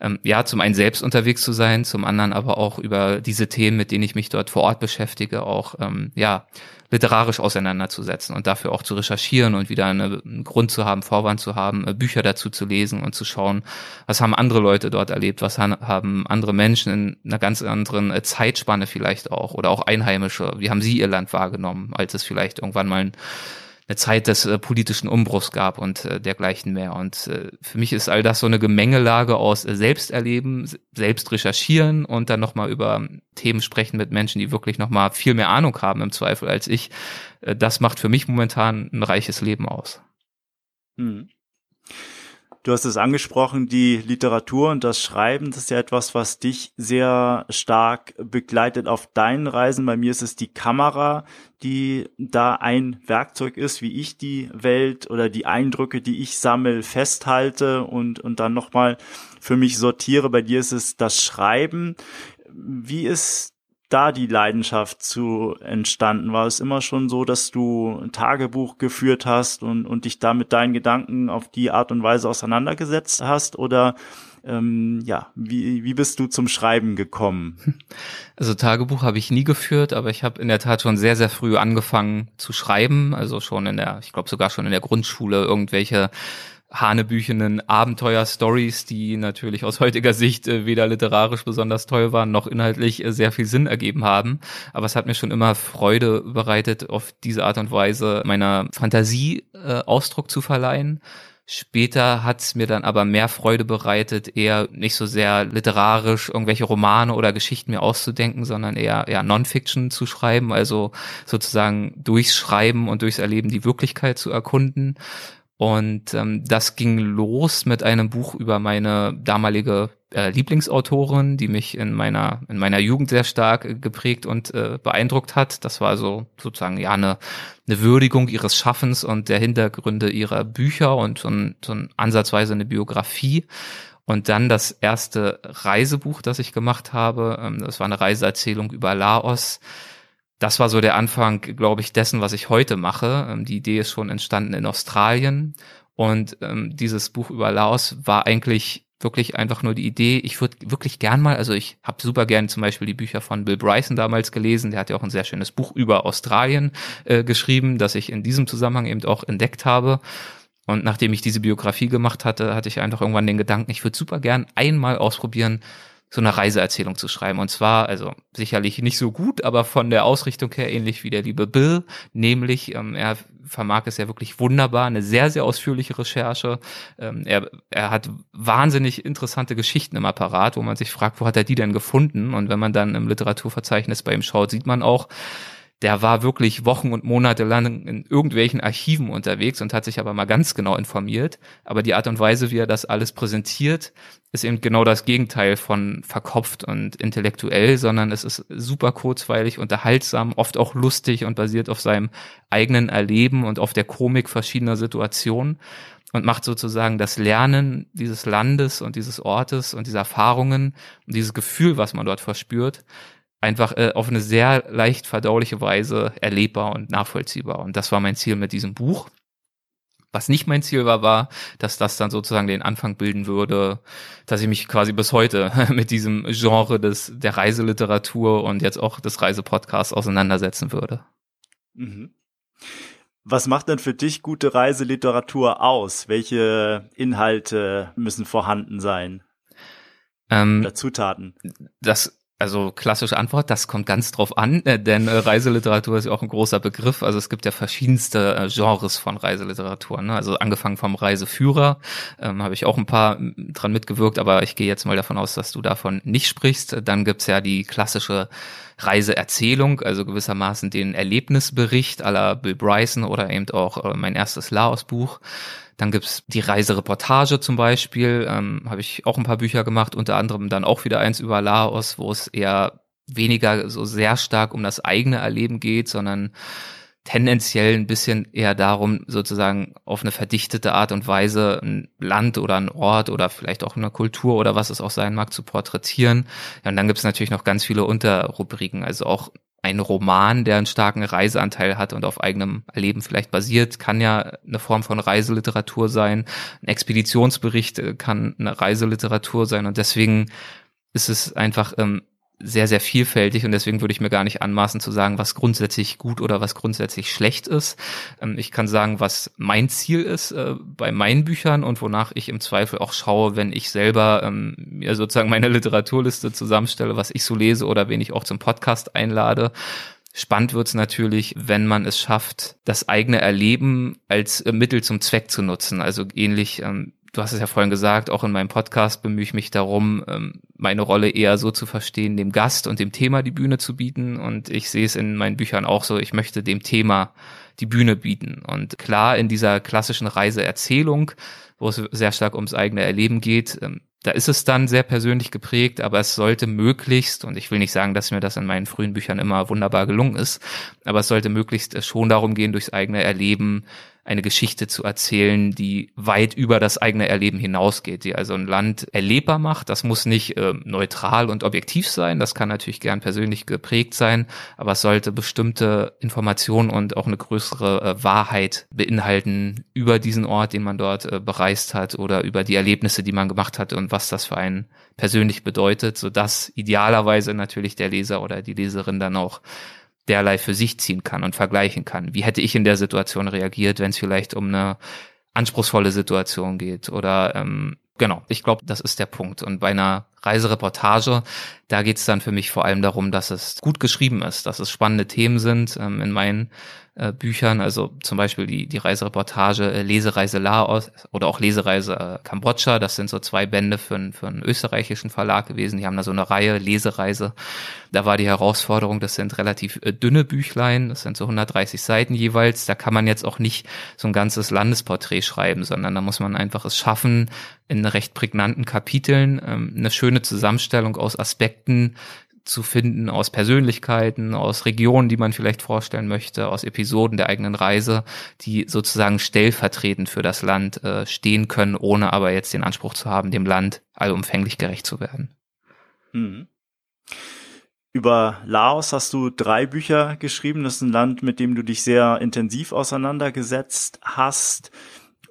ähm, ja, zum einen selbst unterwegs zu sein, zum anderen aber auch über diese Themen, mit denen ich mich dort vor Ort beschäftige, auch ähm, ja literarisch auseinanderzusetzen und dafür auch zu recherchieren und wieder eine, einen Grund zu haben, Vorwand zu haben, äh, Bücher dazu zu lesen und zu schauen, was haben andere Leute dort erlebt, was haben andere Menschen in einer ganz anderen äh, Zeitspanne vielleicht auch oder auch Einheimische, wie haben sie ihr Land wahrgenommen, als es vielleicht irgendwann mal ein eine Zeit des äh, politischen Umbruchs gab und äh, dergleichen mehr. Und äh, für mich ist all das so eine Gemengelage aus äh, Selbsterleben, selbst recherchieren und dann nochmal über Themen sprechen mit Menschen, die wirklich nochmal viel mehr Ahnung haben im Zweifel als ich. Äh, das macht für mich momentan ein reiches Leben aus. Hm. Du hast es angesprochen, die Literatur und das Schreiben, das ist ja etwas, was dich sehr stark begleitet auf deinen Reisen. Bei mir ist es die Kamera, die da ein Werkzeug ist, wie ich die Welt oder die Eindrücke, die ich sammel, festhalte und, und dann nochmal für mich sortiere. Bei dir ist es das Schreiben. Wie ist da die Leidenschaft zu entstanden? War es immer schon so, dass du ein Tagebuch geführt hast und, und dich da mit deinen Gedanken auf die Art und Weise auseinandergesetzt hast? Oder ähm, ja, wie, wie bist du zum Schreiben gekommen? Also Tagebuch habe ich nie geführt, aber ich habe in der Tat schon sehr, sehr früh angefangen zu schreiben. Also schon in der, ich glaube sogar schon in der Grundschule irgendwelche hanebüchenen Abenteuer-Stories, die natürlich aus heutiger Sicht äh, weder literarisch besonders toll waren, noch inhaltlich äh, sehr viel Sinn ergeben haben. Aber es hat mir schon immer Freude bereitet, auf diese Art und Weise meiner Fantasie äh, Ausdruck zu verleihen. Später hat es mir dann aber mehr Freude bereitet, eher nicht so sehr literarisch irgendwelche Romane oder Geschichten mir auszudenken, sondern eher, eher Non-Fiction zu schreiben, also sozusagen durchs Schreiben und durchs Erleben die Wirklichkeit zu erkunden. Und ähm, das ging los mit einem Buch über meine damalige äh, Lieblingsautorin, die mich in meiner in meiner Jugend sehr stark äh, geprägt und äh, beeindruckt hat. Das war so sozusagen ja eine, eine Würdigung ihres Schaffens und der Hintergründe ihrer Bücher und so, ein, so ein ansatzweise eine Biografie. Und dann das erste Reisebuch, das ich gemacht habe. Ähm, das war eine Reiseerzählung über Laos das war so der Anfang, glaube ich, dessen, was ich heute mache. Ähm, die Idee ist schon entstanden in Australien und ähm, dieses Buch über Laos war eigentlich wirklich einfach nur die Idee. Ich würde wirklich gern mal, also ich habe super gern zum Beispiel die Bücher von Bill Bryson damals gelesen. Der hat ja auch ein sehr schönes Buch über Australien äh, geschrieben, das ich in diesem Zusammenhang eben auch entdeckt habe. Und nachdem ich diese Biografie gemacht hatte, hatte ich einfach irgendwann den Gedanken, ich würde super gern einmal ausprobieren, so eine Reiseerzählung zu schreiben. Und zwar, also sicherlich nicht so gut, aber von der Ausrichtung her ähnlich wie der liebe Bill, nämlich ähm, er vermag es ja wirklich wunderbar, eine sehr, sehr ausführliche Recherche. Ähm, er, er hat wahnsinnig interessante Geschichten im Apparat, wo man sich fragt, wo hat er die denn gefunden? Und wenn man dann im Literaturverzeichnis bei ihm schaut, sieht man auch, der war wirklich Wochen und Monate lang in irgendwelchen Archiven unterwegs und hat sich aber mal ganz genau informiert. Aber die Art und Weise, wie er das alles präsentiert, ist eben genau das Gegenteil von verkopft und intellektuell, sondern es ist super kurzweilig, unterhaltsam, oft auch lustig und basiert auf seinem eigenen Erleben und auf der Komik verschiedener Situationen und macht sozusagen das Lernen dieses Landes und dieses Ortes und dieser Erfahrungen und dieses Gefühl, was man dort verspürt, einfach äh, auf eine sehr leicht verdauliche Weise erlebbar und nachvollziehbar. Und das war mein Ziel mit diesem Buch. Was nicht mein Ziel war, war, dass das dann sozusagen den Anfang bilden würde, dass ich mich quasi bis heute mit diesem Genre des, der Reiseliteratur und jetzt auch des Reisepodcasts auseinandersetzen würde. Mhm. Was macht denn für dich gute Reiseliteratur aus? Welche Inhalte müssen vorhanden sein? Ähm, Oder Zutaten? Das Also klassische Antwort, das kommt ganz drauf an, äh, denn äh, Reiseliteratur ist ja auch ein großer Begriff. Also es gibt ja verschiedenste äh, Genres von Reiseliteratur. Ne? Also angefangen vom Reiseführer, ähm, habe ich auch ein paar dran mitgewirkt, aber ich gehe jetzt mal davon aus, dass du davon nicht sprichst. Dann gibt's ja die klassische Reiseerzählung, also gewissermaßen den Erlebnisbericht aller Bill Bryson oder eben auch mein erstes Laos-Buch. Dann gibt's die Reisereportage zum Beispiel, ähm, habe ich auch ein paar Bücher gemacht, unter anderem dann auch wieder eins über Laos, wo es eher weniger so sehr stark um das eigene Erleben geht, sondern tendenziell ein bisschen eher darum, sozusagen auf eine verdichtete Art und Weise ein Land oder ein Ort oder vielleicht auch eine Kultur oder was es auch sein mag zu porträtieren. Ja, und dann gibt es natürlich noch ganz viele Unterrubriken, also auch ein Roman, der einen starken Reiseanteil hat und auf eigenem Erleben vielleicht basiert, kann ja eine Form von Reiseliteratur sein. Ein Expeditionsbericht äh, kann eine Reiseliteratur sein und deswegen ist es einfach ähm, sehr, sehr vielfältig und deswegen würde ich mir gar nicht anmaßen zu sagen, was grundsätzlich gut oder was grundsätzlich schlecht ist. Ähm, ich kann sagen, was mein Ziel ist äh, bei meinen Büchern und wonach ich im Zweifel auch schaue, wenn ich selber ähm, mir sozusagen meine Literaturliste zusammenstelle, was ich so lese oder wen ich auch zum Podcast einlade. Spannend wird's natürlich, wenn man es schafft, das eigene Erleben als Mittel zum Zweck zu nutzen. Also ähnlich ähm, du hast es ja vorhin gesagt, auch in meinem Podcast bemühe ich mich darum, ähm, meine Rolle eher so zu verstehen, dem Gast und dem Thema die Bühne zu bieten. Und ich sehe es in meinen Büchern auch so, ich möchte dem Thema die Bühne bieten. Und klar, in dieser klassischen Reiseerzählung, wo es sehr stark ums eigene Erleben geht, ähm, da ist es dann sehr persönlich geprägt, aber es sollte möglichst, und ich will nicht sagen, dass mir das in meinen frühen Büchern immer wunderbar gelungen ist, aber es sollte möglichst schon darum gehen, durchs eigene Erleben eine Geschichte zu erzählen, die weit über das eigene Erleben hinausgeht, die also ein Land erlebbar macht. Das muss nicht äh, neutral und objektiv sein, das kann natürlich gern persönlich geprägt sein, aber es sollte bestimmte Informationen und auch eine größere äh, Wahrheit beinhalten über diesen Ort, den man dort äh, bereist hat oder über die Erlebnisse, die man gemacht hat und was das für einen persönlich bedeutet, so dass idealerweise natürlich der Leser oder die Leserin dann auch derlei für sich ziehen kann und vergleichen kann. Wie hätte ich in der Situation reagiert, wenn es vielleicht um eine anspruchsvolle Situation geht oder ähm, genau, ich glaube, das ist der Punkt. Und bei einer Reisereportage, da geht es dann für mich vor allem darum, dass es gut geschrieben ist, dass es spannende Themen sind. Ähm, in meinen äh, Büchern, also zum Beispiel die, die Reisereportage äh, Lesereise Laos oder auch Lesereise äh, Kambodscha, das sind so zwei Bände für, für einen österreichischen Verlag gewesen. Die haben da so eine Reihe Lesereise. Da war die Herausforderung, das sind relativ äh, dünne Büchlein, das sind so 130 Seiten jeweils. Da kann man jetzt auch nicht so ein ganzes Landesporträt schreiben, sondern da muss man einfach es schaffen, in recht prägnanten Kapiteln ähm, eine schöne Zusammenstellung aus Aspekten zu finden aus Persönlichkeiten, aus Regionen, die man vielleicht vorstellen möchte, aus Episoden der eigenen Reise, die sozusagen stellvertretend für das Land äh, stehen können, ohne aber jetzt den Anspruch zu haben, dem Land allumfänglich gerecht zu werden. Mhm. Über Laos hast du drei Bücher geschrieben. Das ist ein Land, mit dem du dich sehr intensiv auseinandergesetzt hast.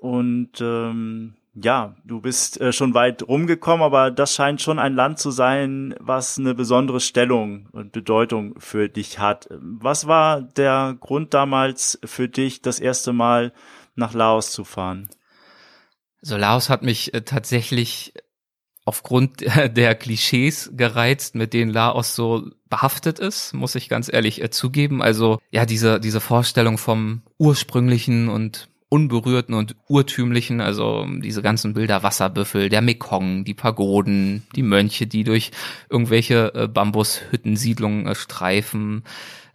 Und ähm, ja, du bist äh, schon weit rumgekommen, aber das scheint schon ein Land zu sein, was eine besondere Stellung und Bedeutung für dich hat. Was war der Grund damals für dich, das erste Mal nach Laos zu fahren? So, Laos hat mich äh, tatsächlich aufgrund der Klischees gereizt, mit denen Laos so behaftet ist, muss ich ganz ehrlich äh, zugeben. Also ja, diese, diese Vorstellung vom ursprünglichen und unberührten und urtümlichen, also diese ganzen Bilder Wasserbüffel, der Mekong, die Pagoden, die Mönche, die durch irgendwelche äh, Bambushüttensiedlungen äh, streifen.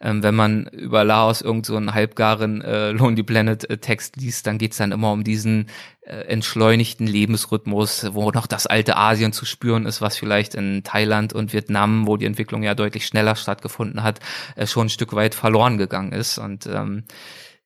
Ähm, wenn man über Laos irgend so einen halbgaren äh, Lonely Planet äh, Text liest, dann geht's dann immer um diesen äh, entschleunigten Lebensrhythmus, wo noch das alte Asien zu spüren ist, was vielleicht in Thailand und Vietnam, wo die Entwicklung ja deutlich schneller stattgefunden hat, äh, schon ein Stück weit verloren gegangen ist. Und ähm,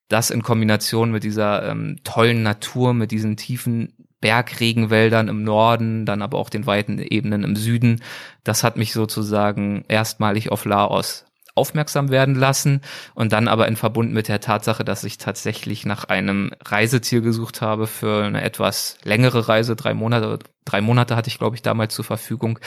das in Kombination mit dieser ähm, tollen Natur, mit diesen tiefen Bergregenwäldern im Norden, dann aber auch den weiten Ebenen im Süden, das hat mich sozusagen erstmalig auf Laos aufmerksam werden lassen und dann aber in Verbund mit der Tatsache, dass ich tatsächlich nach einem Reiseziel gesucht habe für eine etwas längere Reise, drei Monate, drei Monate hatte ich glaube ich damals zur Verfügung,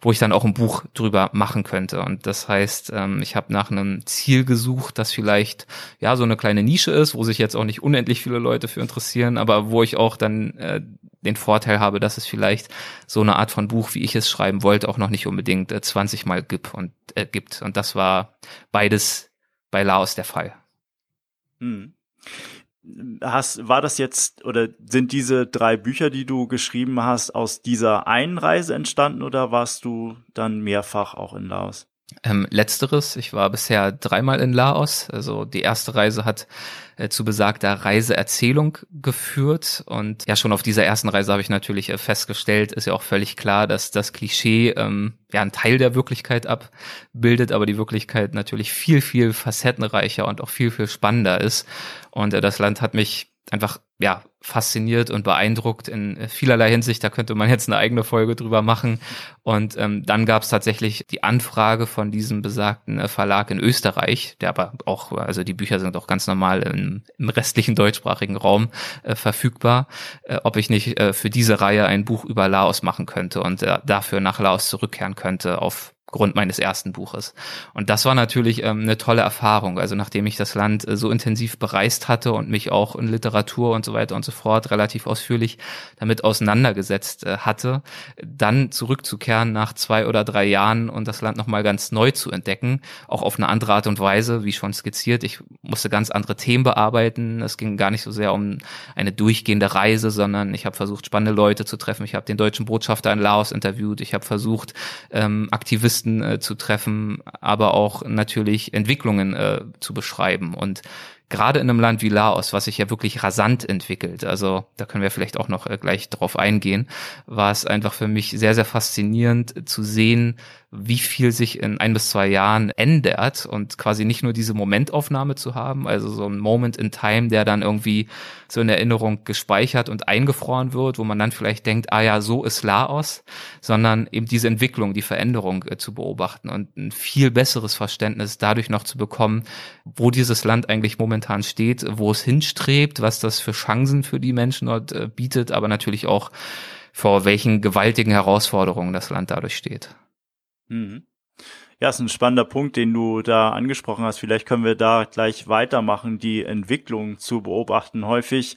wo ich dann auch ein Buch drüber machen könnte. Und das heißt, ähm, ich habe nach einem Ziel gesucht, das vielleicht ja so eine kleine Nische ist, wo sich jetzt auch nicht unendlich viele Leute für interessieren, aber wo ich auch dann äh, den Vorteil habe, dass es vielleicht so eine Art von Buch, wie ich es schreiben wollte, auch noch nicht unbedingt äh, 20 Mal gibt und äh, gibt. Und das war beides bei Laos der Fall. Hm. Hast, war das jetzt oder sind diese drei Bücher, die du geschrieben hast, aus dieser einen Reise entstanden oder warst du dann mehrfach auch in Laos? Ähm, letzteres, ich war bisher dreimal in Laos. Also die erste Reise hat äh, zu besagter Reiseerzählung geführt. Und ja, schon auf dieser ersten Reise habe ich natürlich äh, festgestellt, ist ja auch völlig klar, dass das Klischee ähm, ja einen Teil der Wirklichkeit abbildet, aber die Wirklichkeit natürlich viel, viel facettenreicher und auch viel, viel spannender ist. Und äh, das Land hat mich einfach ja fasziniert und beeindruckt in vielerlei Hinsicht. Da könnte man jetzt eine eigene Folge drüber machen. Und ähm, dann gab es tatsächlich die Anfrage von diesem besagten äh, Verlag in Österreich, der aber auch, also die Bücher sind auch ganz normal im, im restlichen deutschsprachigen Raum äh, verfügbar, äh, ob ich nicht äh, für diese Reihe ein Buch über Laos machen könnte und äh, dafür nach Laos zurückkehren könnte auf Grund meines ersten Buches. Und das war natürlich ähm, eine tolle Erfahrung. Also nachdem ich das Land äh, so intensiv bereist hatte und mich auch in Literatur und so weiter und so fort relativ ausführlich damit auseinandergesetzt äh, hatte, dann zurückzukehren nach zwei oder drei Jahren und das Land nochmal ganz neu zu entdecken, auch auf eine andere Art und Weise, wie schon skizziert. Ich musste ganz andere Themen bearbeiten. Es ging gar nicht so sehr um eine durchgehende Reise, sondern ich habe versucht, spannende Leute zu treffen. Ich habe den deutschen Botschafter in Laos interviewt. Ich habe versucht, ähm, Aktivisten Journalisten äh, zu treffen, aber auch natürlich Entwicklungen äh, zu beschreiben. Und gerade in einem Land wie Laos, was sich ja wirklich rasant entwickelt, also da können wir vielleicht auch noch äh, gleich drauf eingehen, war es einfach für mich sehr, sehr faszinierend zu sehen, wie viel sich in ein bis zwei Jahren ändert und quasi nicht nur diese Momentaufnahme zu haben, also so ein Moment in Time, der dann irgendwie so in Erinnerung gespeichert und eingefroren wird, wo man dann vielleicht denkt, ah ja, so ist Laos, sondern eben diese Entwicklung, die Veränderung äh, zu beobachten und ein viel besseres Verständnis dadurch noch zu bekommen, wo dieses Land eigentlich momentan steht, wo es hinstrebt, was das für Chancen für die Menschen dort äh, bietet, aber natürlich auch vor welchen gewaltigen Herausforderungen das Land dadurch steht. Mhm. Ja, ist ein spannender Punkt, den du da angesprochen hast. Vielleicht können wir da gleich weitermachen, die Entwicklung zu beobachten. Häufig,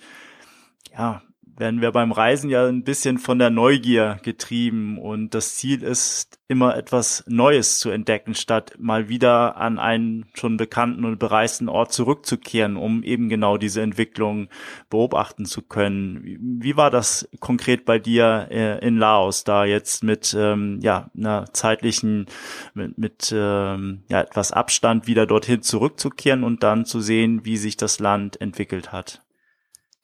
ja, werden wir beim Reisen ja ein bisschen von der Neugier getrieben und das Ziel ist immer etwas Neues zu entdecken, statt mal wieder an einen schon bekannten und bereisten Ort zurückzukehren, um eben genau diese Entwicklung beobachten zu können. Wie war das konkret bei dir äh, in Laos, da jetzt mit ähm, ja einer zeitlichen mit, mit ähm, ja etwas Abstand wieder dorthin zurückzukehren und dann zu sehen, wie sich das Land entwickelt hat?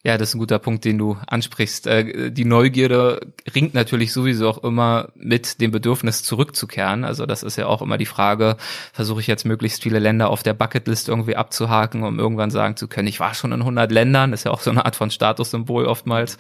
Ja, das ist ein guter Punkt, den du ansprichst. Äh, die Neugierde ringt natürlich sowieso auch immer mit dem Bedürfnis zurückzukehren. Also das ist ja auch immer die Frage, versuche ich jetzt möglichst viele Länder auf der Bucketlist irgendwie abzuhaken, um irgendwann sagen zu können, ich war schon in 100 Ländern. Das ist ja auch so eine Art von Statussymbol oftmals.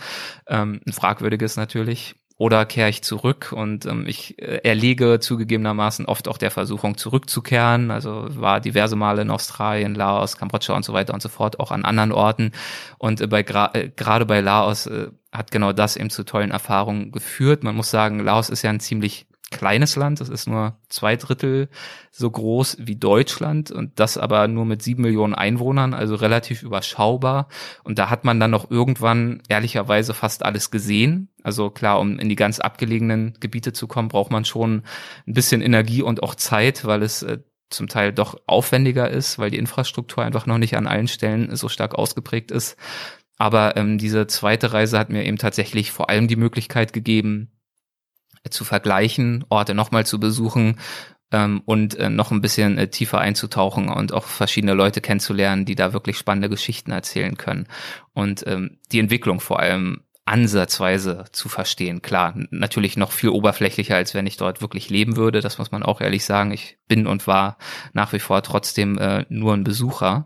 Ähm, ein fragwürdiges natürlich oder kehre ich zurück und ähm, ich äh, erlege zugegebenermaßen oft auch der Versuchung zurückzukehren. Also war diverse Male in Australien, Laos, Kambodscha und so weiter und so fort, auch an anderen Orten. Und äh, bei äh, gerade bei Laos äh, hat genau das eben zu tollen Erfahrungen geführt. Man muss sagen, Laos ist ja ein ziemlich kleines Land. Es ist nur zwei Drittel so groß wie Deutschland und das aber nur mit sieben Millionen Einwohnern, also relativ überschaubar. Und da hat man dann noch irgendwann ehrlicherweise fast alles gesehen. Also klar, um in die ganz abgelegenen Gebiete zu kommen, braucht man schon ein bisschen Energie und auch Zeit, weil es äh, zum Teil doch aufwendiger ist, weil die Infrastruktur einfach noch nicht an allen Stellen so stark ausgeprägt ist. Aber ähm, diese zweite Reise hat mir eben tatsächlich vor allem die Möglichkeit gegeben, zu vergleichen, Orte nochmal zu besuchen ähm, und äh, noch ein bisschen äh, tiefer einzutauchen und auch verschiedene Leute kennenzulernen, die da wirklich spannende Geschichten erzählen können. Und ähm, die Entwicklung vor allem ansatzweise zu verstehen. Klar, natürlich noch viel oberflächlicher, als wenn ich dort wirklich leben würde. Das muss man auch ehrlich sagen. Ich bin und war nach wie vor trotzdem äh, nur ein Besucher.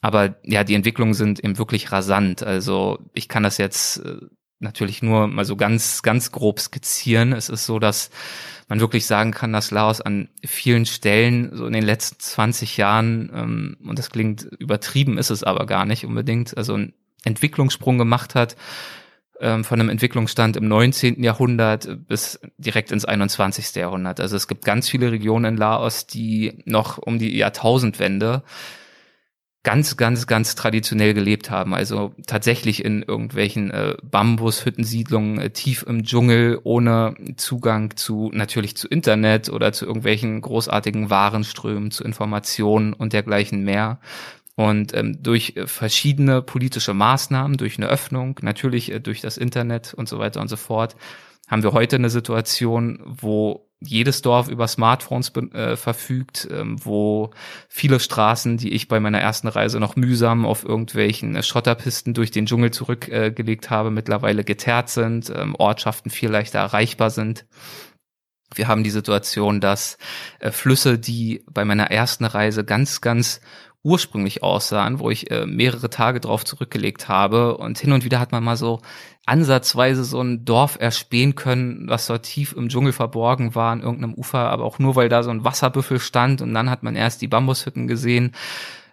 Aber ja, die Entwicklungen sind eben wirklich rasant. Also ich kann das jetzt äh, natürlich nur mal so ganz, ganz grob skizzieren. Es ist so, dass man wirklich sagen kann, dass Laos an vielen Stellen so in den letzten 20 Jahren, ähm, und das klingt übertrieben, ist es aber gar nicht unbedingt, also einen Entwicklungssprung gemacht hat ähm, von einem Entwicklungsstand im 19. Jahrhundert bis direkt ins 21. Jahrhundert. Also es gibt ganz viele Regionen in Laos, die noch um die Jahrtausendwende ganz, ganz, ganz traditionell gelebt haben. Also tatsächlich in irgendwelchen äh, Bambushüttensiedlungen äh, tief im Dschungel, ohne Zugang zu natürlich zu Internet oder zu irgendwelchen großartigen Warenströmen, zu Informationen und dergleichen mehr. Und ähm, durch verschiedene politische Maßnahmen, durch eine Öffnung, natürlich äh, durch das Internet und so weiter und so fort, haben wir heute eine Situation, wo jedes Dorf über Smartphones äh, verfügt, ähm, wo viele Straßen, die ich bei meiner ersten Reise noch mühsam auf irgendwelchen äh, Schotterpisten durch den Dschungel zurückgelegt äh, habe, mittlerweile geteert sind, ähm, Ortschaften viel leichter erreichbar sind. Wir haben die Situation, dass äh, Flüsse, die bei meiner ersten Reise ganz, ganz ursprünglich aussahen, wo ich äh, mehrere Tage drauf zurückgelegt habe. Und hin und wieder hat man mal so ansatzweise so ein Dorf erspähen können, was so tief im Dschungel verborgen war an irgendeinem Ufer, aber auch nur, weil da so ein Wasserbüffel stand und dann hat man erst die Bambushütten gesehen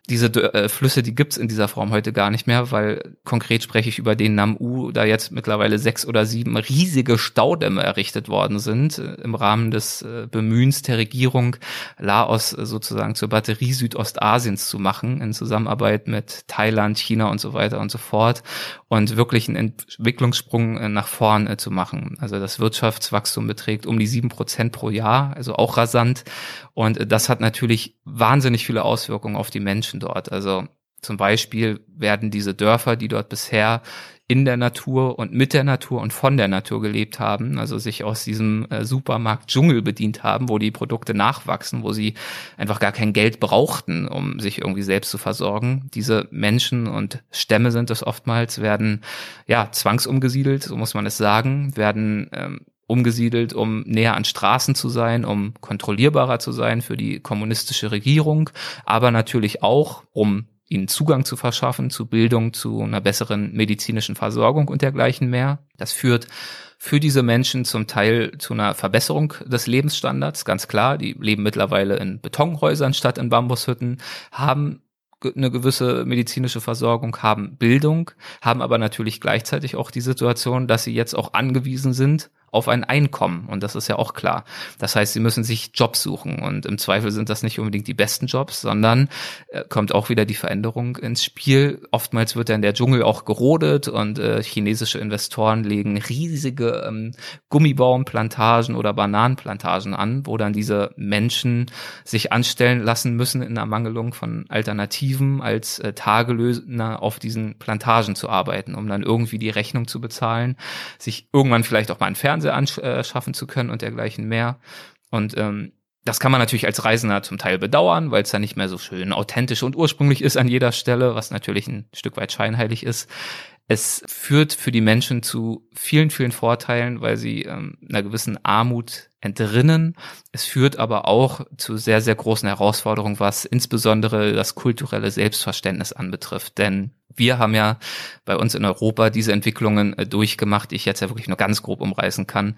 diese äh, Flüsse, die gibt's in dieser Form heute gar nicht mehr, weil konkret spreche ich über den Namu, da jetzt mittlerweile sechs oder sieben riesige Staudämme errichtet worden sind äh, im Rahmen des äh, Bemühens der Regierung, Laos äh, sozusagen zur Batterie Südostasiens zu machen, in Zusammenarbeit mit Thailand, China und so weiter und so fort und wirklich einen Entwicklungssprung äh, nach vorn äh, zu machen. Also das Wirtschaftswachstum beträgt um die sieben Prozent pro Jahr, also auch rasant und das hat natürlich wahnsinnig viele Auswirkungen auf die Menschen dort. Also zum Beispiel werden diese Dörfer, die dort bisher in der Natur und mit der Natur und von der Natur gelebt haben, also sich aus diesem äh, Supermarkt Dschungel bedient haben, wo die Produkte nachwachsen, wo sie einfach gar kein Geld brauchten, um sich irgendwie selbst zu versorgen. Diese Menschen und Stämme sind es oftmals, werden ja zwangsumgesiedelt, so muss man es sagen, werden ähm, umgesiedelt, um näher an Straßen zu sein, um kontrollierbarer zu sein für die kommunistische Regierung, aber natürlich auch, um ihnen Zugang zu verschaffen zu Bildung, zu einer besseren medizinischen Versorgung und dergleichen mehr. Das führt für diese Menschen zum Teil zu einer Verbesserung des Lebensstandards, ganz klar. Die leben mittlerweile in Betonhäusern statt in Bambushütten, haben eine gewisse medizinische Versorgung, haben Bildung, haben aber natürlich gleichzeitig auch die Situation, dass sie jetzt auch angewiesen sind auf ein Einkommen. Und das ist ja auch klar. Das heißt, sie müssen sich Jobs suchen. Und im Zweifel sind das nicht unbedingt die besten Jobs, sondern äh, kommt auch wieder die Veränderung ins Spiel. Oftmals wird dann der Dschungel auch gerodet und äh, chinesische Investoren legen riesige ähm, Gummibaumplantagen oder Bananenplantagen an, wo dann diese Menschen sich anstellen lassen müssen in Ermangelung von Alternativen als äh, Tagelöhner auf diesen Plantagen zu arbeiten, um dann irgendwie die Rechnung zu bezahlen, sich irgendwann vielleicht auch mal ein Fernseher anschaffen zu können und dergleichen mehr. Und ähm, das kann man natürlich als Reisender zum Teil bedauern, weil es dann nicht mehr so schön authentisch und ursprünglich ist an jeder Stelle, was natürlich ein Stück weit scheinheilig ist. Es führt für die Menschen zu vielen, vielen Vorteilen, weil sie ähm, einer gewissen Armut entrinnen. Es führt aber auch zu sehr, sehr großen Herausforderungen, was insbesondere das kulturelle Selbstverständnis anbetrifft. Denn wir haben ja bei uns in Europa diese Entwicklungen äh, durchgemacht, die ich jetzt ja wirklich nur ganz grob umreißen kann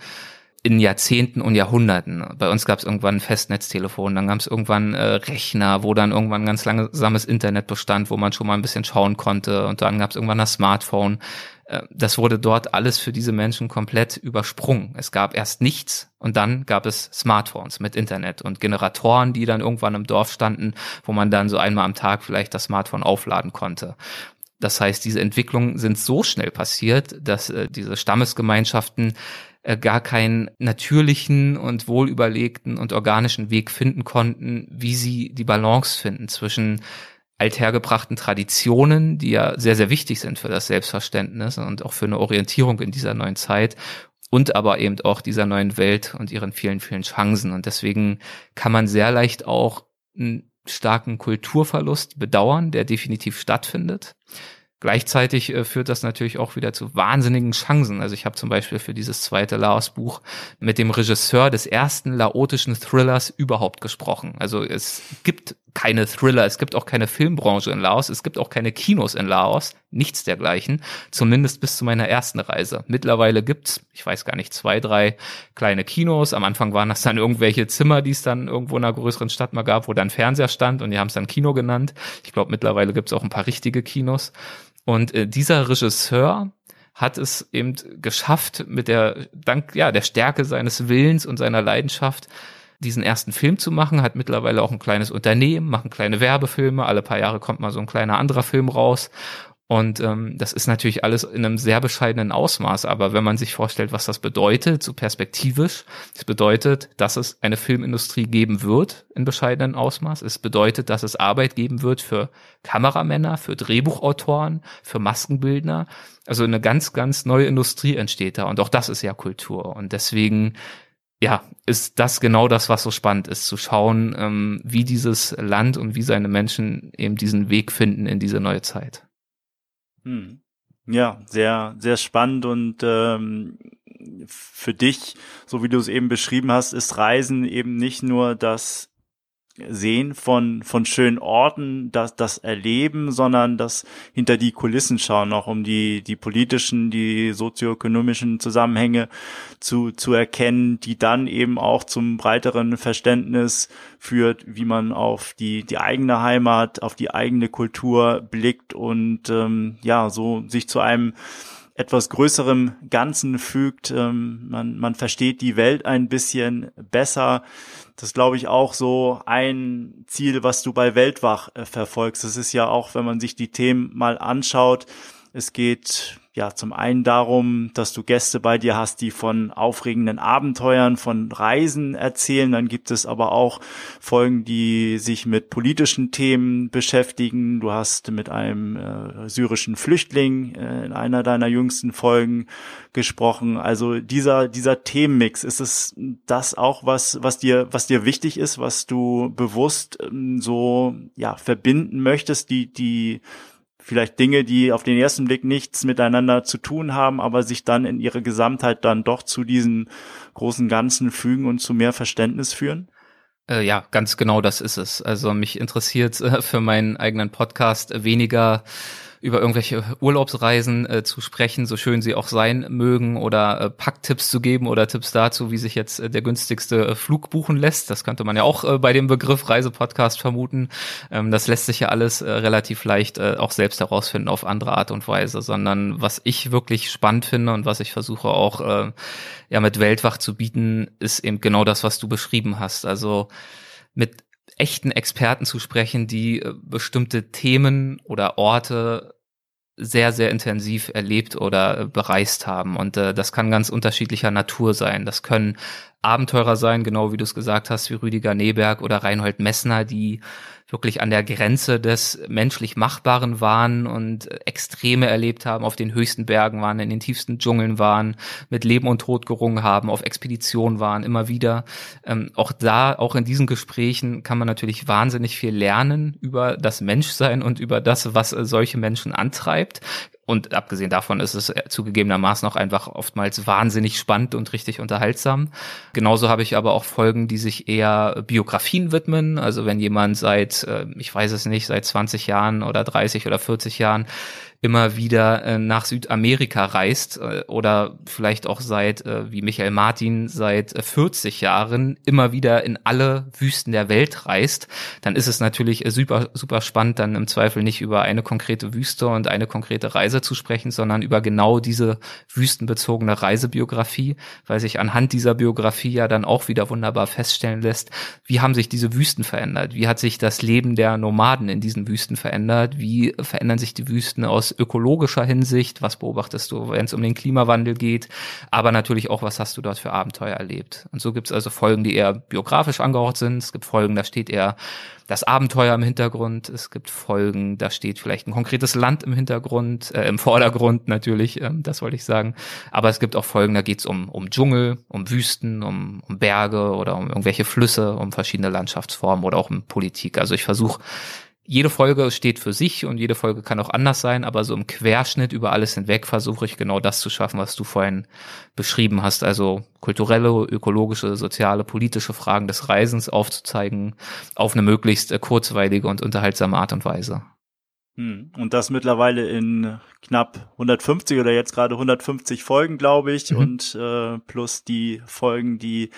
in Jahrzehnten und Jahrhunderten. Bei uns gab es irgendwann Festnetztelefon, dann gab es irgendwann äh, Rechner, wo dann irgendwann ganz langsames Internet bestand, wo man schon mal ein bisschen schauen konnte und dann gab es irgendwann das Smartphone. Äh, das wurde dort alles für diese Menschen komplett übersprungen. Es gab erst nichts und dann gab es Smartphones mit Internet und Generatoren, die dann irgendwann im Dorf standen, wo man dann so einmal am Tag vielleicht das Smartphone aufladen konnte. Das heißt, diese Entwicklungen sind so schnell passiert, dass äh, diese Stammesgemeinschaften äh, gar keinen natürlichen und wohlüberlegten und organischen Weg finden konnten, wie sie die Balance finden zwischen althergebrachten Traditionen, die ja sehr, sehr wichtig sind für das Selbstverständnis und auch für eine Orientierung in dieser neuen Zeit und aber eben auch dieser neuen Welt und ihren vielen, vielen Chancen. Und deswegen kann man sehr leicht auch starken Kulturverlust bedauern, der definitiv stattfindet. Gleichzeitig äh, führt das natürlich auch wieder zu wahnsinnigen Chancen. Also ich habe zum Beispiel für dieses zweite Laos-Buch mit dem Regisseur des ersten laotischen Thrillers überhaupt gesprochen. Also es gibt keine Thriller, es gibt auch keine Filmbranche in Laos, es gibt auch keine Kinos in Laos, nichts dergleichen, zumindest bis zu meiner ersten Reise. Mittlerweile gibt's, ich weiß gar nicht, zwei, drei kleine Kinos. Am Anfang waren das dann irgendwelche Zimmer, die es dann irgendwo in einer größeren Stadt mal gab, wo dann Fernseher stand und die haben es dann Kino genannt. Ich glaube, mittlerweile gibt's auch ein paar richtige Kinos. Und äh, dieser Regisseur hat es eben geschafft, mit der, dank ja, der Stärke seines Willens und seiner Leidenschaft diesen ersten Film zu machen, hat mittlerweile auch ein kleines Unternehmen, machen kleine Werbefilme, alle paar Jahre kommt mal so ein kleiner anderer Film raus und ähm, das ist natürlich alles in einem sehr bescheidenen Ausmaß. Aber wenn man sich vorstellt, was das bedeutet, so perspektivisch, es bedeutet, dass es eine Filmindustrie geben wird in bescheidenen Ausmaß. Es bedeutet, dass es Arbeit geben wird für Kameramänner, für Drehbuchautoren, für Maskenbildner. Also eine ganz, ganz neue Industrie entsteht da. Und auch das ist ja Kultur. Und deswegen ja, ist das genau das, was so spannend ist, zu schauen, ähm, wie dieses Land und wie seine Menschen eben diesen Weg finden in diese neue Zeit. Hm. Ja, sehr, sehr spannend und ähm, für dich, so wie du es eben beschrieben hast, ist Reisen eben nicht nur das Sehen von, von schönen Orten, das, das Erleben, sondern das hinter die Kulissen schauen, auch um die, die politischen, die sozioökonomischen Zusammenhänge zu, zu erkennen, die dann eben auch zum breiteren Verständnis führt, wie man auf die, die eigene Heimat, auf die eigene Kultur blickt und ähm, ja, so sich zu einem etwas größerem Ganzen fügt. Ähm, man, man versteht die Welt ein bisschen besser. Das glaube ich, auch so ein Ziel, was du bei Weltwach äh, verfolgst. Das ist ja auch, wenn man sich die Themen mal anschaut, es geht ja zum einen darum, dass du Gäste bei dir hast, die von aufregenden Abenteuern, von Reisen erzählen. Dann gibt es aber auch Folgen, die sich mit politischen Themen beschäftigen. Du hast mit einem äh, syrischen Flüchtling äh, in einer deiner jüngsten Folgen gesprochen. Also dieser dieser Themenmix ist es das auch was was dir was dir wichtig ist, was du bewusst ähm, so ja verbinden möchtest, die die vielleicht Dinge, die auf den ersten Blick nichts miteinander zu tun haben, aber sich dann in ihrer Gesamtheit dann doch zu diesen großen Ganzen fügen und zu mehr Verständnis führen? Äh, ja, ganz genau das ist es. Also mich interessiert äh, für meinen eigenen Podcast weniger über irgendwelche Urlaubsreisen äh, zu sprechen, so schön sie auch sein mögen, oder äh, Packtipps zu geben oder Tipps dazu, wie sich jetzt äh, der günstigste äh, Flug buchen lässt. Das könnte man ja auch äh, bei dem Begriff Reisepodcast vermuten. Ähm, das lässt sich ja alles äh, relativ leicht auch selbst herausfinden auf andere Art und Weise, sondern was ich wirklich spannend finde und was ich versuche auch ja mit Weltwach zu bieten, ist eben genau das, was du beschrieben hast. Also mit echten Experten zu sprechen, die äh, bestimmte Themen oder Orte sehr, sehr intensiv erlebt oder äh, bereist haben. Und äh, das kann ganz unterschiedlicher Natur sein. Das können Abenteurer sein, genau wie du es gesagt hast, wie Rüdiger Neberg oder Reinhold Messner, die wirklich an der Grenze des menschlich Machbaren waren und Extreme erlebt haben, auf den höchsten Bergen waren, in den tiefsten Dschungeln waren, mit Leben und Tod gerungen haben, auf Expeditionen waren, immer wieder. Ähm, auch da, auch in diesen Gesprächen kann man natürlich wahnsinnig viel lernen über das Menschsein und über das, was äh, solche Menschen antreibt. Und abgesehen davon ist es zugegebenermaßen auch einfach oftmals wahnsinnig spannend und richtig unterhaltsam. Genauso habe ich aber auch Folgen, die sich eher Biografien widmen. Also wenn jemand seit, äh, ich weiß es nicht, seit 20 Jahren oder 30 oder 40 Jahren immer wieder äh, nach Südamerika reist äh, oder vielleicht auch seit, äh, wie Michael Martin, seit 40 Jahren immer wieder in alle Wüsten der Welt reist, dann ist es natürlich super, super spannend, dann im Zweifel nicht über eine konkrete Wüste und eine konkrete Reise zu sprechen, sondern über genau diese wüstenbezogene Reisebiografie, weil sich anhand dieser Biografie ja dann auch wieder wunderbar feststellen lässt, wie haben sich diese Wüsten verändert, wie hat sich das Leben der Nomaden in diesen Wüsten verändert, wie verändern sich die Wüsten aus ökologischer Hinsicht, was beobachtest du, wenn es um den Klimawandel geht, aber natürlich auch, was hast du dort für Abenteuer erlebt. Und so gibt es also Folgen, die eher biografisch angehaucht sind. Es gibt Folgen, da steht eher das Abenteuer im Hintergrund. Es gibt Folgen, da steht vielleicht ein konkretes Land im Hintergrund, äh, im Vordergrund natürlich, ähm, das wollte ich sagen. Aber es gibt auch Folgen, da geht es um, um Dschungel, um Wüsten, um, um Berge oder um irgendwelche Flüsse, um verschiedene Landschaftsformen oder auch um Politik. Also ich versuche jede Folge steht für sich und jede Folge kann auch anders sein, aber so im Querschnitt über alles hinweg versuche ich genau das zu schaffen, was du vorhin beschrieben hast. Also kulturelle, ökologische, soziale, politische Fragen des Reisens aufzuzeigen auf eine möglichst kurzweilige und unterhaltsame Art und Weise. Hm. Und das mittlerweile in knapp 150 oder jetzt gerade 150 Folgen, glaube ich, mhm. und äh, plus die Folgen, die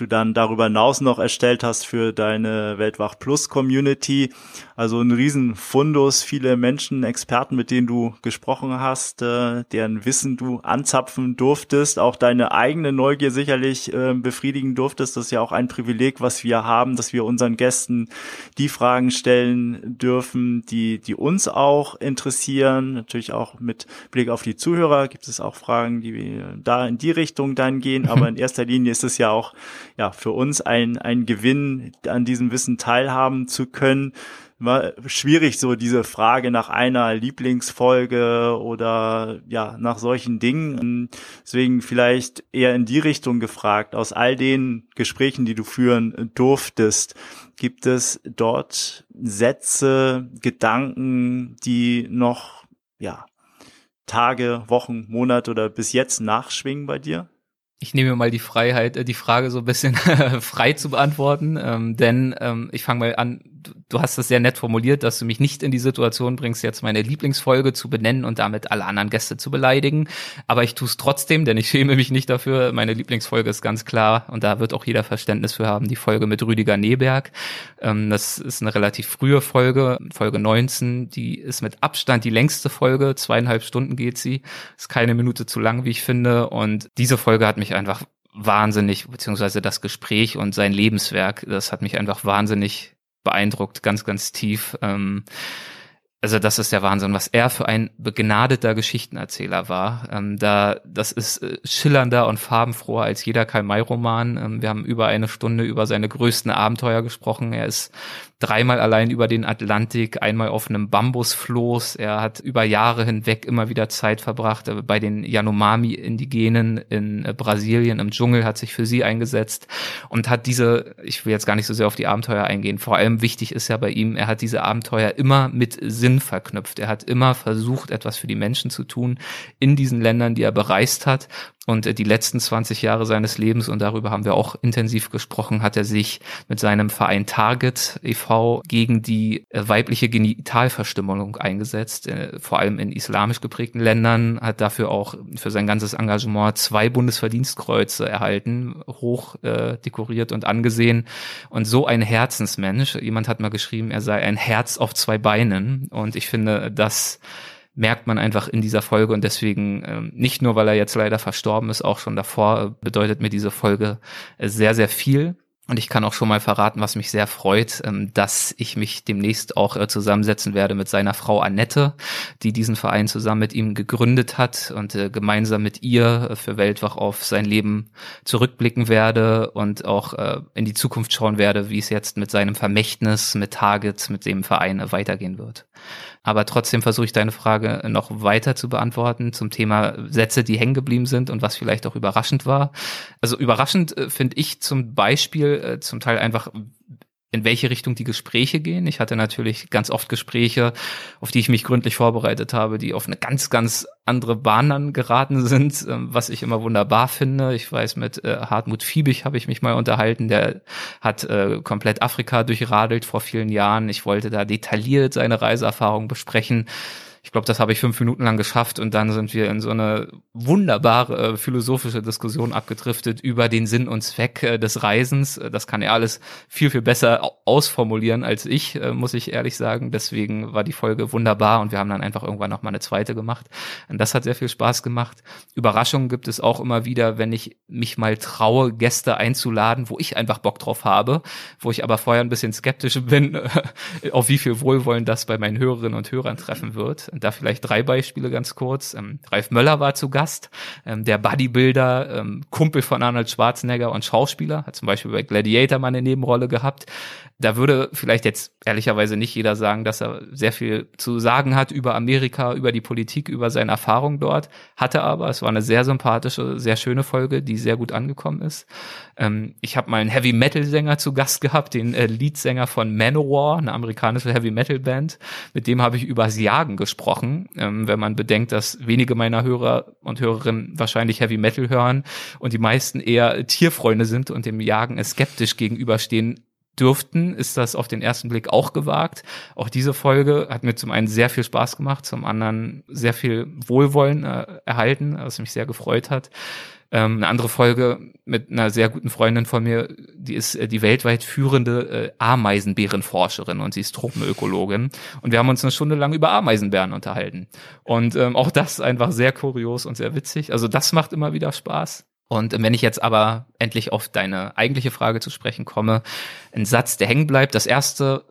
du dann darüber hinaus noch erstellt hast für deine Weltwach Plus Community. Also ein riesen Fundus, viele Menschen, Experten, mit denen du gesprochen hast, äh, deren Wissen du anzapfen durftest, auch deine eigene Neugier sicherlich äh, befriedigen durftest. Das ist ja auch ein Privileg, was wir haben, dass wir unseren Gästen die Fragen stellen dürfen, die, die uns auch interessieren. Natürlich auch mit Blick auf die Zuhörer gibt es auch Fragen, die da in die Richtung dann gehen. Aber in erster Linie ist es ja auch ja, für uns ein, ein Gewinn, an diesem Wissen teilhaben zu können. War schwierig, so diese Frage nach einer Lieblingsfolge oder ja, nach solchen Dingen. Deswegen vielleicht eher in die Richtung gefragt. Aus all den Gesprächen, die du führen durftest, gibt es dort Sätze, Gedanken, die noch, ja, Tage, Wochen, Monate oder bis jetzt nachschwingen bei dir? Ich nehme mir mal die Freiheit, äh, die Frage so ein bisschen frei zu beantworten, ähm, denn ähm, ich fange mal an, du, hast das sehr nett formuliert, dass du mich nicht in die Situation bringst, jetzt meine Lieblingsfolge zu benennen und damit alle anderen Gäste zu beleidigen. Aber ich tue es trotzdem, denn ich schäme mich nicht dafür. Meine Lieblingsfolge ist ganz klar und da wird auch jeder Verständnis für haben, die Folge mit Rüdiger Neberg. Ähm, das ist eine relativ frühe Folge, Folge 19. Die ist mit Abstand die längste Folge, zweieinhalb Stunden geht sie. Ist keine Minute zu lang, wie ich finde. Und diese Folge hat mich einfach wahnsinnig, beziehungsweise das Gespräch und sein Lebenswerk, das hat mich einfach wahnsinnig beeindruckt, ganz, ganz tief. Ähm, also das ist der Wahnsinn, was er für ein begnadeter Geschichtenerzähler war. Ähm, da, das ist äh, schillernder und farbenfroher als jeder Karl-May-Roman. Ähm, wir haben über eine Stunde über seine größten Abenteuer gesprochen. Er ist dreimal allein über den Atlantik, einmal auf einem Bambusfloß. Er hat über Jahre hinweg immer wieder Zeit verbracht äh, bei den Yanomami-Indigenen in äh, Brasilien im Dschungel, hat sich für sie eingesetzt und hat diese, ich will jetzt gar nicht so sehr auf die Abenteuer eingehen, vor allem wichtig ist ja bei ihm, er hat diese Abenteuer immer mit Sinn verknüpft. Er hat immer versucht, etwas für die Menschen zu tun in diesen Ländern, die er bereist hat und äh, die letzten 20 Jahre seines Lebens, und darüber haben wir auch intensiv gesprochen, hat er sich mit seinem Verein Target e.V. gegen die äh, weibliche Genitalverstümmelung eingesetzt, äh, vor allem in islamisch geprägten Ländern, hat dafür auch für sein ganzes Engagement zwei Bundesverdienstkreuze erhalten, hoch äh, dekoriert und angesehen. Und so ein Herzensmensch, jemand hat mal geschrieben, er sei ein Herz auf zwei Beinen. Und ich finde, das merkt man einfach in dieser Folge und deswegen ähm, nicht nur, weil er jetzt leider verstorben ist, auch schon davor äh, bedeutet mir diese Folge äh, sehr, sehr viel. Und ich kann auch schon mal verraten, was mich sehr freut, ähm, dass ich mich demnächst auch äh, zusammensetzen werde mit seiner Frau Annette, die diesen Verein zusammen mit ihm gegründet hat und äh, gemeinsam mit ihr für Weltwach auf sein Leben zurückblicken werde und auch in die Zukunft schauen werde, wie es jetzt mit seinem Vermächtnis, mit Target, mit dem Verein weitergehen wird. Aber trotzdem versuche ich deine Frage noch weiter zu beantworten zum Thema Sätze, die hängen geblieben sind und was vielleicht auch überraschend war. Also überraschend äh, finde ich zum Beispiel äh, zum Teil einfach, in welche Richtung die Gespräche gehen. Ich hatte natürlich ganz oft Gespräche, auf die ich mich gründlich vorbereitet habe, die auf eine ganz, ganz andere Bahn dann geraten sind, ähm, was ich immer wunderbar finde. Ich weiß, mit äh, Hartmut Fiebig habe ich mich mal unterhalten, der hat äh, komplett Afrika durchradelt vor vielen Jahren. Ich wollte da detailliert seine Reiseerfahrung besprechen ich glaube, das habe ich fünf Minuten lang geschafft und dann sind wir in so eine wunderbare äh, philosophische Diskussion abgedriftet über den Sinn und Zweck äh, des Reisens. Äh, das kann er alles viel, viel besser ausformulieren als ich, äh, muss ich ehrlich sagen. Deswegen war die Folge wunderbar und wir haben dann einfach irgendwann noch mal eine zweite gemacht. Und das hat sehr viel Spaß gemacht. Überraschungen gibt es auch immer wieder, wenn ich mich mal traue, Gäste einzuladen, wo ich einfach Bock drauf habe, wo ich aber vorher ein bisschen skeptisch bin, auf wie viel Wohlwollen das bei meinen Hörerinnen und Hörern treffen wird. Da vielleicht drei Beispiele ganz kurz. Ähm, Ralf Möller war zu Gast, ähm, der Bodybuilder, ähm, Kumpel von Arnold Schwarzenegger und Schauspieler, hat zum Beispiel bei Gladiator mal eine Nebenrolle gehabt. Da würde vielleicht jetzt ehrlicherweise nicht jeder sagen, dass er sehr viel zu sagen hat über Amerika, über die Politik, über seine Erfahrung dort. Hatte aber, es war eine sehr sympathische, sehr schöne Folge, die sehr gut angekommen ist. Ähm, ich habe mal einen Heavy Metal Sänger zu Gast gehabt, den äh, Leadsänger von Manowar, eine amerikanische Heavy Metal Band. Mit dem habe ich übers Jagen gesprochen, ähm, wenn man bedenkt, dass wenige meiner Hörer und Hörerinnen wahrscheinlich Heavy Metal hören und die meisten eher Tierfreunde sind und dem Jagen skeptisch gegenüberstehen dürften, ist das auf den ersten Blick auch gewagt. Auch diese Folge hat mir zum einen sehr viel Spaß gemacht, zum anderen sehr viel Wohlwollen äh, erhalten, was mich sehr gefreut hat. Ähm, eine andere Folge mit einer sehr guten Freundin von mir, die ist äh, die weltweit führende äh, Ameisenbärenforscherin und sie ist Tropenökologin. Und wir haben uns eine Stunde lang über Ameisenbären unterhalten. Und ähm, auch das einfach sehr kurios und sehr witzig. Also das macht immer wieder Spaß. Und wenn ich jetzt aber endlich auf deine eigentliche Frage zu sprechen komme, ein Satz, der hängen bleibt. Das erste,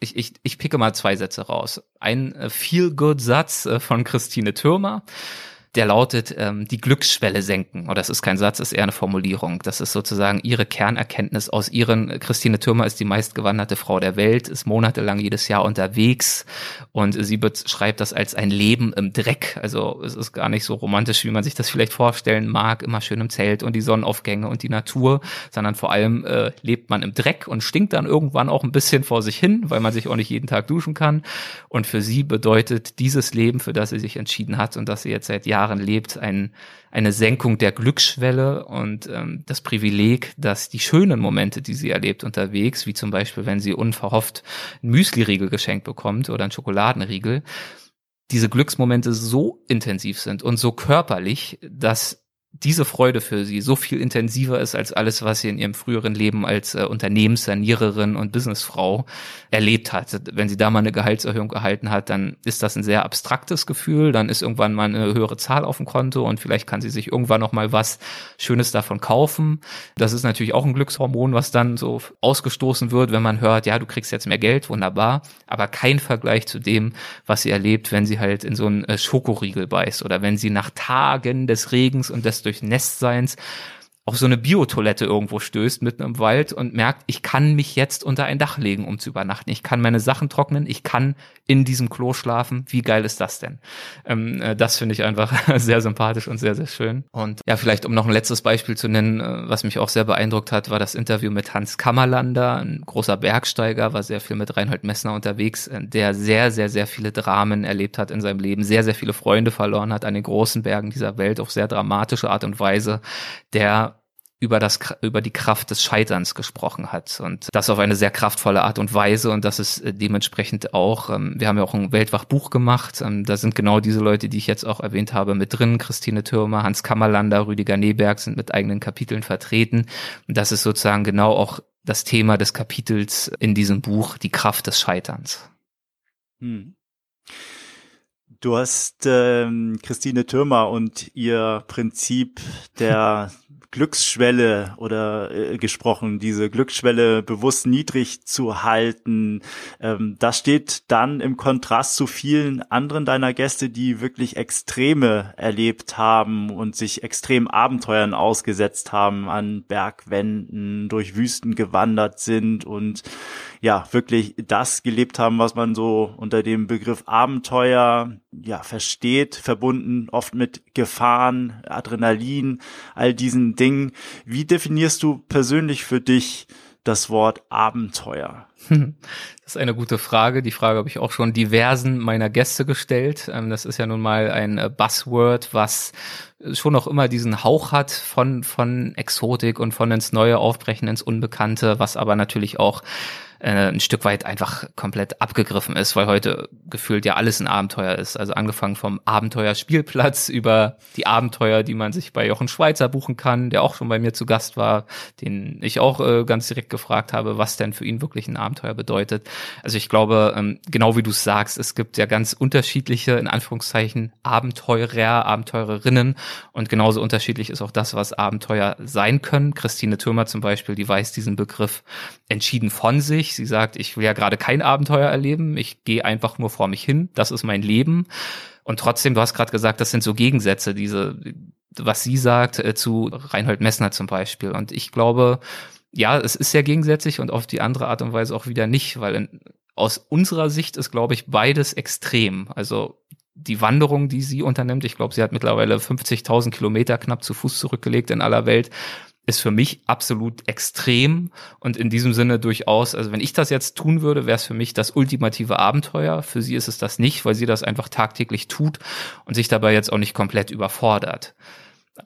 ich, ich, ich picke mal zwei Sätze raus. Ein äh, Feel-Good-Satz äh, von Christine Türmer der lautet, ähm, die Glücksschwelle senken. Oder das ist kein Satz, ist eher eine Formulierung. Das ist sozusagen ihre Kernerkenntnis aus ihren, Christine Thürmer ist die meistgewanderte Frau der Welt, ist monatelang jedes Jahr unterwegs und sie beschreibt das als ein Leben im Dreck. Also es ist gar nicht so romantisch, wie man sich das vielleicht vorstellen mag, immer schön im Zelt und die Sonnenaufgänge und die Natur, sondern vor allem äh, lebt man im Dreck und stinkt dann irgendwann auch ein bisschen vor sich hin, weil man sich auch nicht jeden Tag duschen kann. Und für sie bedeutet dieses Leben, für das sie sich entschieden hat und das sie jetzt seit Jahren Jahren lebt, ein, eine Senkung der Glücksschwelle und ähm, das Privileg, dass die schönen Momente, die sie erlebt unterwegs, wie zum Beispiel, wenn sie unverhofft einen Müsli-Riegel geschenkt bekommt oder einen Schokoladenriegel, diese Glücksmomente so intensiv sind und so körperlich, dass diese Freude für sie so viel intensiver ist als alles, was sie in ihrem früheren Leben als äh, Unternehmenssaniererin und Businessfrau erlebt hat. Wenn sie da mal eine Gehaltserhöhung erhalten hat, dann ist das ein sehr abstraktes Gefühl, dann ist irgendwann mal eine höhere Zahl auf dem Konto und vielleicht kann sie sich irgendwann noch mal was Schönes davon kaufen. Das ist natürlich auch ein Glückshormon, was dann so ausgestoßen wird, wenn man hört, ja, du kriegst jetzt mehr Geld, wunderbar, aber kein Vergleich zu dem, was sie erlebt, wenn sie halt in so einen äh, Schokoriegel beißt oder wenn sie nach Tagen des Regens und des Durchnässtseins auf so eine Biotoilette irgendwo stößt mitten im Wald und merkt, ich kann mich jetzt unter ein Dach legen, um zu übernachten. Ich kann meine Sachen trocknen, ich kann in diesem Klo schlafen. Wie geil ist das denn? Ähm, äh, das finde ich einfach sehr sympathisch und sehr, sehr schön. Und ja, vielleicht um noch ein letztes Beispiel zu nennen, äh, was mich auch sehr beeindruckt hat, war das Interview mit Hans Kammerlander, ein großer Bergsteiger, war sehr viel mit Reinhold Messner unterwegs, äh, der sehr, sehr, sehr viele Dramen erlebt hat in seinem Leben, sehr, sehr viele Freunde verloren hat an den großen Bergen dieser Welt auf sehr dramatische Art und Weise, der über das über die Kraft des Scheiterns gesprochen hat und das auf eine sehr kraftvolle Art und Weise und das ist äh, dementsprechend auch ähm, wir haben ja auch ein Weltwachbuch gemacht ähm, da sind genau diese Leute die ich jetzt auch erwähnt habe mit drin. Christine Türmer Hans Kammerlander Rüdiger Neberg sind mit eigenen Kapiteln vertreten. Und das ist sozusagen genau auch das Thema des Kapitels in diesem Buch die Kraft des Scheiterns. Hm. Du hast ähm, Christine Türmer und ihr Prinzip der Glücksschwelle oder äh, gesprochen, diese Glücksschwelle bewusst niedrig zu halten. Ähm, das steht dann im Kontrast zu vielen anderen deiner Gäste, die wirklich Extreme erlebt haben und sich extrem Abenteuern ausgesetzt haben, an Bergwänden, durch Wüsten gewandert sind und ja, wirklich das gelebt haben, was man so unter dem Begriff Abenteuer ja versteht, verbunden oft mit Gefahren, Adrenalin, all diesen Dingen. Wie definierst du persönlich für dich das Wort Abenteuer? Das ist eine gute Frage. Die Frage habe ich auch schon diversen meiner Gäste gestellt. Ähm, das ist ja nun mal ein äh, Buzzword, was schon noch immer diesen Hauch hat von, von Exotik und von ins Neue aufbrechen, ins Unbekannte, was aber natürlich auch äh, ein Stück weit einfach komplett abgegriffen ist, weil heute gefühlt ja alles ein Abenteuer ist. Also angefangen vom Abenteuerspielplatz über die Abenteuer, die man sich bei Jochen Schweizer buchen kann, der auch schon bei mir zu Gast war, den ich auch äh, ganz direkt gefragt habe, was denn für ihn wirklich ein Abenteuer bedeutet. Also ich glaube, ähm, genau wie du es sagst, es gibt ja ganz unterschiedliche, in Anführungszeichen, Abenteurer, Abenteurerinnen und genauso unterschiedlich ist auch das, was Abenteuer sein können. Christine Thürmer zum Beispiel, die weiß diesen Begriff entschieden von sich Sie sagt, ich will ja gerade kein Abenteuer erleben, ich gehe einfach nur vor mich hin, das ist mein Leben. Und trotzdem, du hast gerade gesagt, das sind so Gegensätze, diese, was sie sagt äh, zu Reinhold Messner zum Beispiel. Und ich glaube, ja, es ist sehr gegensätzlich und auf die andere Art und Weise auch wieder nicht, weil in, aus unserer Sicht ist, glaube ich, beides extrem. Also die Wanderung, die sie unternimmt, ich glaube, sie hat mittlerweile 50.000 Kilometer knapp zu Fuß zurückgelegt in aller Welt ist für mich absolut extrem und in diesem Sinne durchaus, also wenn ich das jetzt tun würde, wäre es für mich das ultimative Abenteuer. Für sie ist es das nicht, weil sie das einfach tagtäglich tut und sich dabei jetzt auch nicht komplett überfordert.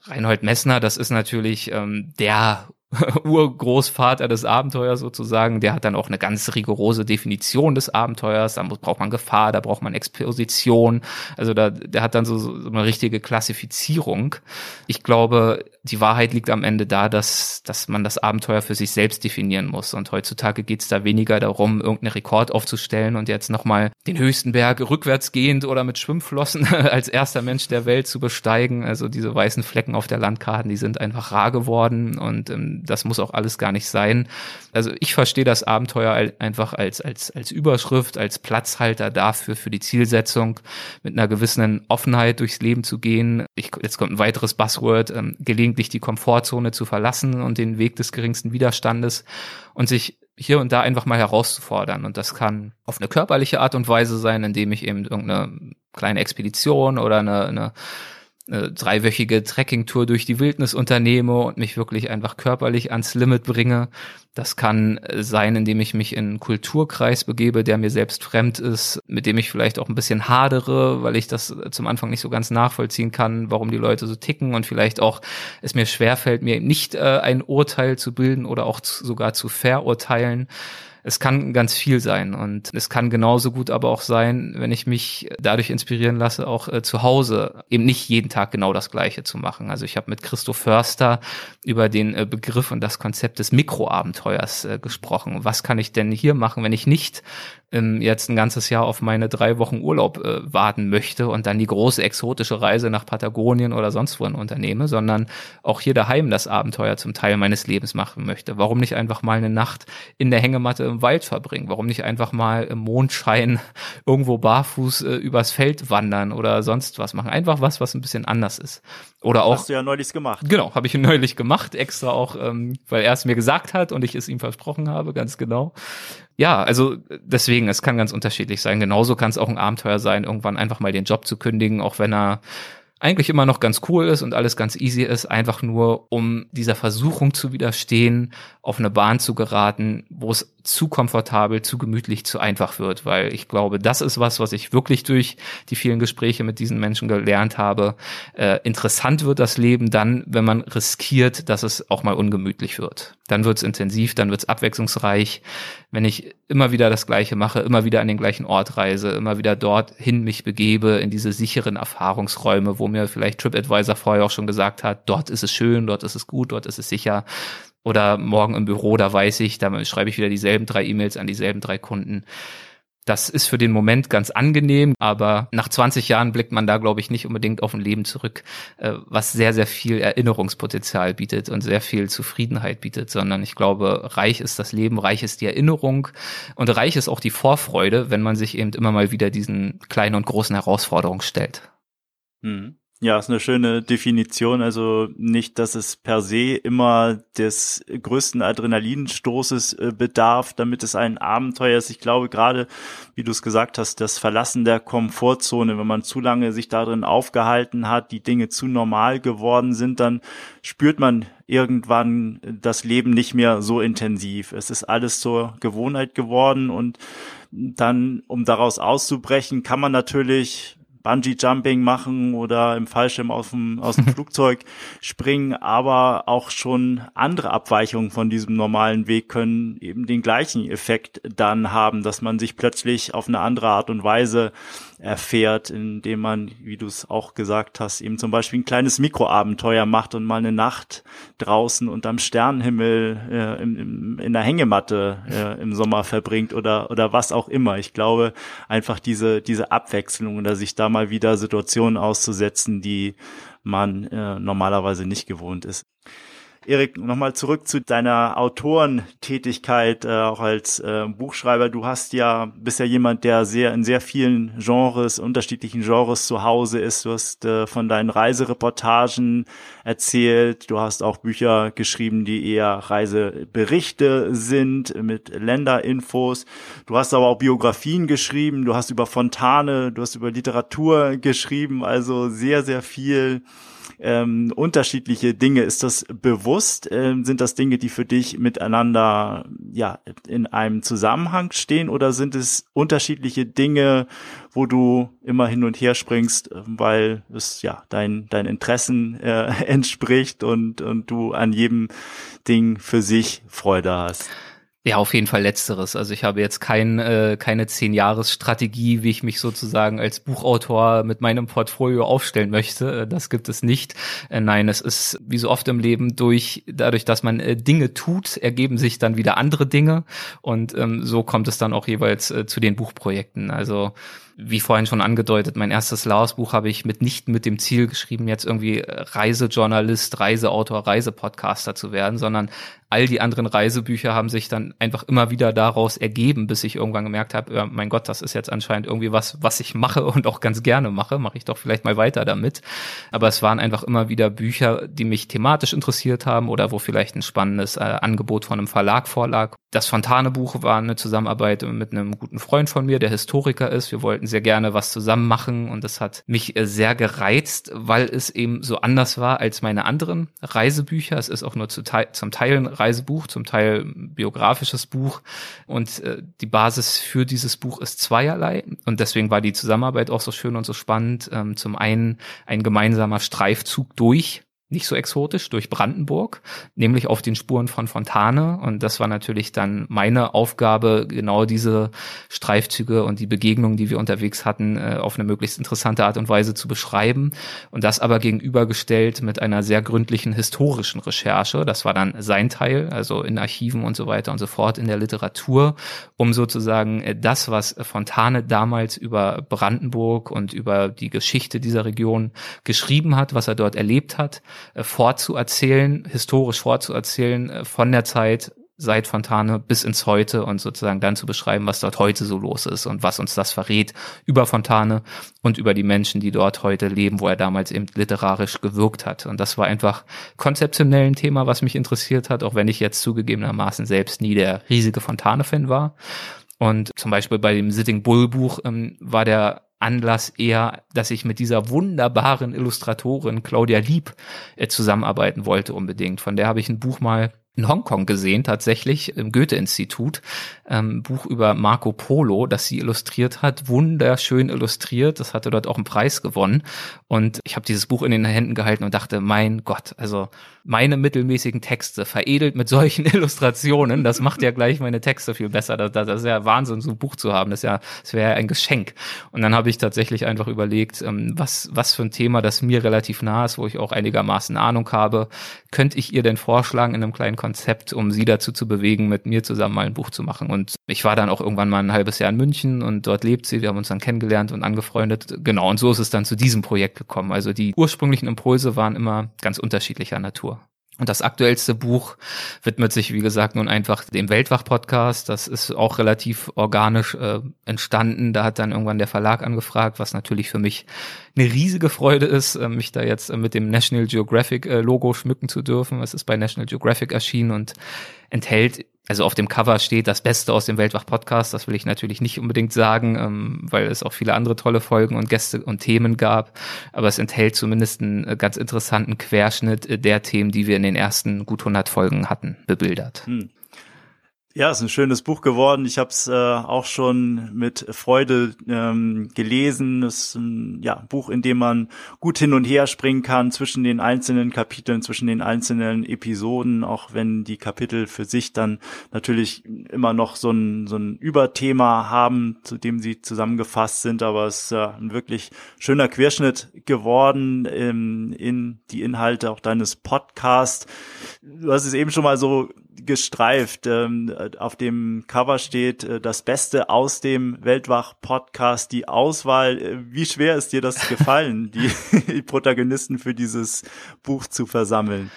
Reinhold Messner, das ist natürlich ähm, der Urgroßvater des Abenteuers sozusagen. Der hat dann auch eine ganz rigorose Definition des Abenteuers. Da braucht man Gefahr, da braucht man Exposition. Also da, der hat dann so, so eine richtige Klassifizierung. Ich glaube, die Wahrheit liegt am Ende da, dass, dass man das Abenteuer für sich selbst definieren muss. Und heutzutage geht es da weniger darum, irgendeinen Rekord aufzustellen und jetzt nochmal den höchsten Berg rückwärts gehend oder mit Schwimmflossen als erster Mensch der Welt zu besteigen. Also diese weißen Flecken auf der Landkarte, die sind einfach rar geworden und ähm, das muss auch alles gar nicht sein. Also ich verstehe das Abenteuer einfach als, als, als Überschrift, als Platzhalter dafür, für die Zielsetzung, mit einer gewissen Offenheit durchs Leben zu gehen. Ich, jetzt kommt ein weiteres Buzzword, ähm, gelegentlich die Komfortzone zu verlassen und den Weg des geringsten Widerstandes und sich hier und da einfach mal herauszufordern. Und das kann auf eine körperliche Art und Weise sein, indem ich eben irgendeine kleine Expedition oder eine, eine eine dreiwöchige Trekkingtour durch die Wildnis unternehme und mich wirklich einfach körperlich ans Limit bringe. Das kann sein, indem ich mich in einen Kulturkreis begebe, der mir selbst fremd ist, mit dem ich vielleicht auch ein bisschen hadere, weil ich das zum Anfang nicht so ganz nachvollziehen kann, warum die Leute so ticken und vielleicht auch es mir schwerfällt, mir nicht äh, ein Urteil zu bilden oder auch zu, sogar zu verurteilen es kann ganz viel sein und es kann genauso gut aber auch sein, wenn ich mich dadurch inspirieren lasse, auch äh, zu Hause eben nicht jeden Tag genau das Gleiche zu machen. Also ich habe mit Christo Förster über den äh, Begriff und das Konzept des Mikroabenteuers äh, gesprochen. Was kann ich denn hier machen, wenn ich nicht ähm, jetzt ein ganzes Jahr auf meine drei Wochen Urlaub äh, warten möchte und dann die große exotische Reise nach Patagonien oder sonst wohin unternehme, sondern auch hier daheim das Abenteuer zum Teil meines Lebens machen möchte. Warum nicht einfach mal eine Nacht in der Hängematte im Wald verbringen? Warum nicht einfach mal im Mondschein irgendwo barfuß äh, übers Feld wandern oder sonst was machen? Einfach was, was ein bisschen anders ist. Oder auch. Hast du ja neulich gemacht. Genau, habe ich neulich gemacht, extra auch, ähm, weil er es mir gesagt hat und ich es ihm versprochen habe, ganz genau ja, also deswegen, es kann ganz unterschiedlich sein. Genauso kann es auch ein Abenteuer sein, irgendwann einfach mal den Job zu kündigen, auch wenn er eigentlich immer noch ganz cool ist und alles ganz easy ist, einfach nur um dieser Versuchung zu widerstehen, auf eine Bahn zu geraten, wo es zu komfortabel, zu gemütlich, zu einfach wird, weil ich glaube, das ist was, was ich wirklich durch die vielen Gespräche mit diesen Menschen gelernt habe. Äh, interessant wird das Leben dann, wenn man riskiert, dass es auch mal ungemütlich wird. Dann wird es intensiv, dann wird es abwechslungsreich. Wenn ich immer wieder das Gleiche mache, immer wieder an den gleichen Ort reise, immer wieder dorthin mich begebe, in diese sicheren Erfahrungsräume, wo mir vielleicht TripAdvisor vorher auch schon gesagt hat, dort ist es schön, dort ist es gut, dort ist es sicher oder morgen im Büro, da weiß ich, da schreibe ich wieder dieselben drei E-Mails an dieselben drei Kunden. Das ist für den Moment ganz angenehm, aber nach 20 Jahren blickt man da, glaube ich, nicht unbedingt auf ein Leben zurück, äh, was sehr, sehr viel Erinnerungspotenzial bietet und sehr viel Zufriedenheit bietet, sondern ich glaube, reich ist das Leben, reich ist die Erinnerung und reich ist auch die Vorfreude, wenn man sich eben immer mal wieder diesen kleinen und großen Herausforderungen stellt. Mhm. Ja, ist eine schöne Definition. Also nicht, dass es per se immer des größten Adrenalinstoßes äh, bedarf, damit es ein Abenteuer ist. Ich glaube gerade, wie du es gesagt hast, das Verlassen der Komfortzone, wenn man zu lange sich darin aufgehalten hat, die Dinge zu normal geworden sind, dann spürt man irgendwann das Leben nicht mehr so intensiv. Es ist alles zur Gewohnheit geworden und dann, um daraus auszubrechen, kann man natürlich Bungee-Jumping machen oder im Fallschirm aus dem, aus dem Flugzeug springen, aber auch schon andere Abweichungen von diesem normalen Weg können eben den gleichen Effekt dann haben, dass man sich plötzlich auf eine andere Art und Weise erfährt, indem man, wie du es auch gesagt hast, eben zum Beispiel ein kleines Mikroabenteuer macht und mal eine Nacht draußen unterm Sternenhimmel äh, im, im, in der Hängematte äh, im Sommer verbringt oder oder was auch immer. Ich glaube einfach diese diese Abwechslung oder sich da mal wieder Situationen auszusetzen, die man äh, normalerweise nicht gewohnt ist. Erik, nochmal zurück zu deiner Autorentätigkeit, äh, auch als äh, Buchschreiber. Du hast ja, bist ja jemand, der sehr in sehr vielen Genres, unterschiedlichen Genres zu Hause ist. Du hast äh, von deinen Reisereportagen erzählt. Du hast auch Bücher geschrieben, die eher Reiseberichte sind mit Länderinfos. Du hast aber auch Biografien geschrieben. Du hast über Fontane, du hast über Literatur geschrieben. Also sehr, sehr viel ähm, unterschiedliche Dinge. Ist das bewusst? Ähm, sind das Dinge, die für dich miteinander ja in einem Zusammenhang stehen oder sind es unterschiedliche Dinge, wo du immer hin und her springst, weil es ja dein dein Interessen äh, entspricht und und du an jedem Ding für sich Freude hast? Ja, auf jeden Fall letzteres. Also ich habe jetzt kein, äh, keine zehn Jahres Strategie, wie ich mich sozusagen als Buchautor mit meinem Portfolio aufstellen möchte. Äh, das gibt es nicht. Äh, nein, es ist wie so oft im Leben durch, dadurch, dass man äh, Dinge tut, ergeben sich dann wieder andere Dinge und ähm, so kommt es dann auch jeweils äh, zu den Buchprojekten. Also wie vorhin schon angedeutet, mein erstes Laos-Buch habe ich mitnichten mit dem Ziel geschrieben, jetzt irgendwie Reisejournalist, Reiseautor, Reisepodcaster zu werden, sondern all die anderen Reisebücher haben sich dann einfach immer wieder daraus ergeben, bis ich irgendwann gemerkt habe, ja, mein Gott, das ist jetzt anscheinend irgendwie was, was ich mache und auch ganz gerne mache, mache ich doch vielleicht mal weiter damit. Aber es waren einfach immer wieder Bücher, die mich thematisch interessiert haben oder wo vielleicht ein spannendes äh, Angebot von einem Verlag vorlag. Das Fontane-Buch war eine Zusammenarbeit mit einem guten Freund von mir, der Historiker ist. Wir wollten sehr gerne was zusammen machen und das hat mich äh, sehr gereizt, weil es eben so anders war als meine anderen Reisebücher. Es ist auch nur zu te zum Teil ein Reisebuch, zum Teil biografisches Buch und äh, die Basis für dieses Buch ist zweierlei und deswegen war die Zusammenarbeit auch so schön und so spannend. Ähm, zum einen ein gemeinsamer Streifzug durch nicht so exotisch durch Brandenburg, nämlich auf den Spuren von Fontane. Und das war natürlich dann meine Aufgabe, genau diese Streifzüge und die Begegnungen, die wir unterwegs hatten, äh, auf eine möglichst interessante Art und Weise zu beschreiben. Und das aber gegenübergestellt mit einer sehr gründlichen historischen Recherche. Das war dann sein Teil, also in Archiven und so weiter und so fort, in der Literatur, um sozusagen äh, das, was Fontane damals über Brandenburg und über die Geschichte dieser Region geschrieben hat, was er dort erlebt hat, äh, vorzuerzählen, historisch vorzuerzählen äh, von der Zeit seit Fontane bis ins Heute und sozusagen dann zu beschreiben, was dort heute so los ist und was uns das verrät über Fontane und über die Menschen, die dort heute leben, wo er damals eben literarisch gewirkt hat. Und das war einfach konzeptionell ein Thema, was mich interessiert hat, auch wenn ich jetzt zugegebenermaßen selbst nie der riesige Fontane-Fan war. Und zum Beispiel bei dem Sitting Bull Buch ähm, war der Anlass eher, dass ich mit dieser wunderbaren Illustratorin Claudia Lieb äh, zusammenarbeiten wollte unbedingt. Von der habe ich ein Buch mal in Hongkong gesehen, tatsächlich im Goethe-Institut, ähm, Buch über Marco Polo, das sie illustriert hat, wunderschön illustriert. Das hatte dort auch einen Preis gewonnen. Und ich habe dieses Buch in den Händen gehalten und dachte, mein Gott, also meine mittelmäßigen Texte veredelt mit solchen Illustrationen, das macht ja gleich meine Texte viel besser. Das, das ist ja Wahnsinn, so ein Buch zu haben. Das ja, das wäre ja ein Geschenk. Und dann habe ich tatsächlich einfach überlegt, ähm, was, was für ein Thema, das mir relativ nah ist, wo ich auch einigermaßen Ahnung habe, könnte ich ihr denn vorschlagen in einem kleinen Konzept, um sie dazu zu bewegen, mit mir zusammen mal ein Buch zu machen. Und ich war dann auch irgendwann mal ein halbes Jahr in München und dort lebt sie. Wir haben uns dann kennengelernt und angefreundet. Genau, und so ist es dann zu diesem Projekt gekommen. Also die ursprünglichen Impulse waren immer ganz unterschiedlicher Natur. Und das aktuellste Buch widmet sich, wie gesagt, nun einfach dem Weltwach-Podcast. Das ist auch relativ organisch äh, entstanden. Da hat dann irgendwann der Verlag angefragt, was natürlich für mich eine riesige Freude ist, äh, mich da jetzt äh, mit dem National Geographic äh, Logo schmücken zu dürfen. Es ist bei National Geographic erschienen und enthält also auf dem Cover steht das Beste aus dem Weltwach-Podcast. Das will ich natürlich nicht unbedingt sagen, ähm, weil es auch viele andere tolle Folgen und Gäste und Themen gab. Aber es enthält zumindest einen äh, ganz interessanten Querschnitt äh, der Themen, die wir in den ersten gut 100 Folgen hatten, bebildert. Hm. Ja, ist ein schönes Buch geworden. Ich habe es äh, auch schon mit Freude ähm, gelesen. Es ist ein ja, Buch, in dem man gut hin und her springen kann zwischen den einzelnen Kapiteln, zwischen den einzelnen Episoden, auch wenn die Kapitel für sich dann natürlich immer noch so ein, so ein Überthema haben, zu dem sie zusammengefasst sind. Aber es ist äh, ein wirklich schöner Querschnitt geworden ähm, in die Inhalte auch deines Podcasts. Du hast es eben schon mal so gestreift. Ähm, auf dem Cover steht äh, das Beste aus dem Weltwach-Podcast, die Auswahl. Äh, wie schwer ist dir das gefallen, die, die Protagonisten für dieses Buch zu versammeln?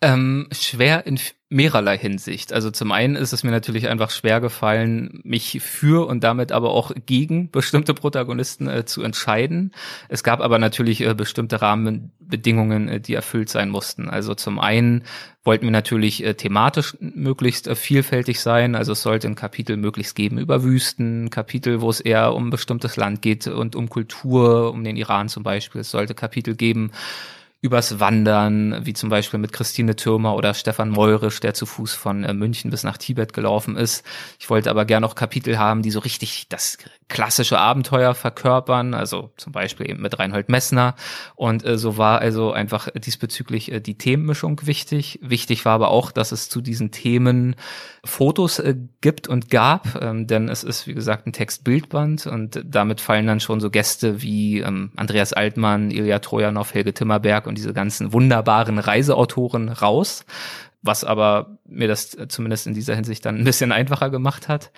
Ähm, schwer in mehrerlei Hinsicht. Also zum einen ist es mir natürlich einfach schwer gefallen, mich für und damit aber auch gegen bestimmte Protagonisten äh, zu entscheiden. Es gab aber natürlich äh, bestimmte Rahmenbedingungen, äh, die erfüllt sein mussten. Also zum einen wollten wir natürlich äh, thematisch möglichst äh, vielfältig sein. Also es sollte ein Kapitel möglichst geben über Wüsten, Kapitel, wo es eher um bestimmtes Land geht und um Kultur, um den Iran zum Beispiel. Es sollte Kapitel geben, übers Wandern, wie zum Beispiel mit Christine Türmer oder Stefan Meurisch, der zu Fuß von äh, München bis nach Tibet gelaufen ist. Ich wollte aber gerne noch Kapitel haben, die so richtig das klassische Abenteuer verkörpern, also zum Beispiel eben mit Reinhold Messner. Und äh, so war also einfach diesbezüglich äh, die Themenmischung wichtig. Wichtig war aber auch, dass es zu diesen Themen Fotos äh, gibt und gab, ähm, denn es ist, wie gesagt, ein Text-Bildband und damit fallen dann schon so Gäste wie ähm, Andreas Altmann, Ilja Trojanow, Helge Timmerberg und diese ganzen wunderbaren Reiseautoren raus, was aber mir das zumindest in dieser Hinsicht dann ein bisschen einfacher gemacht hat.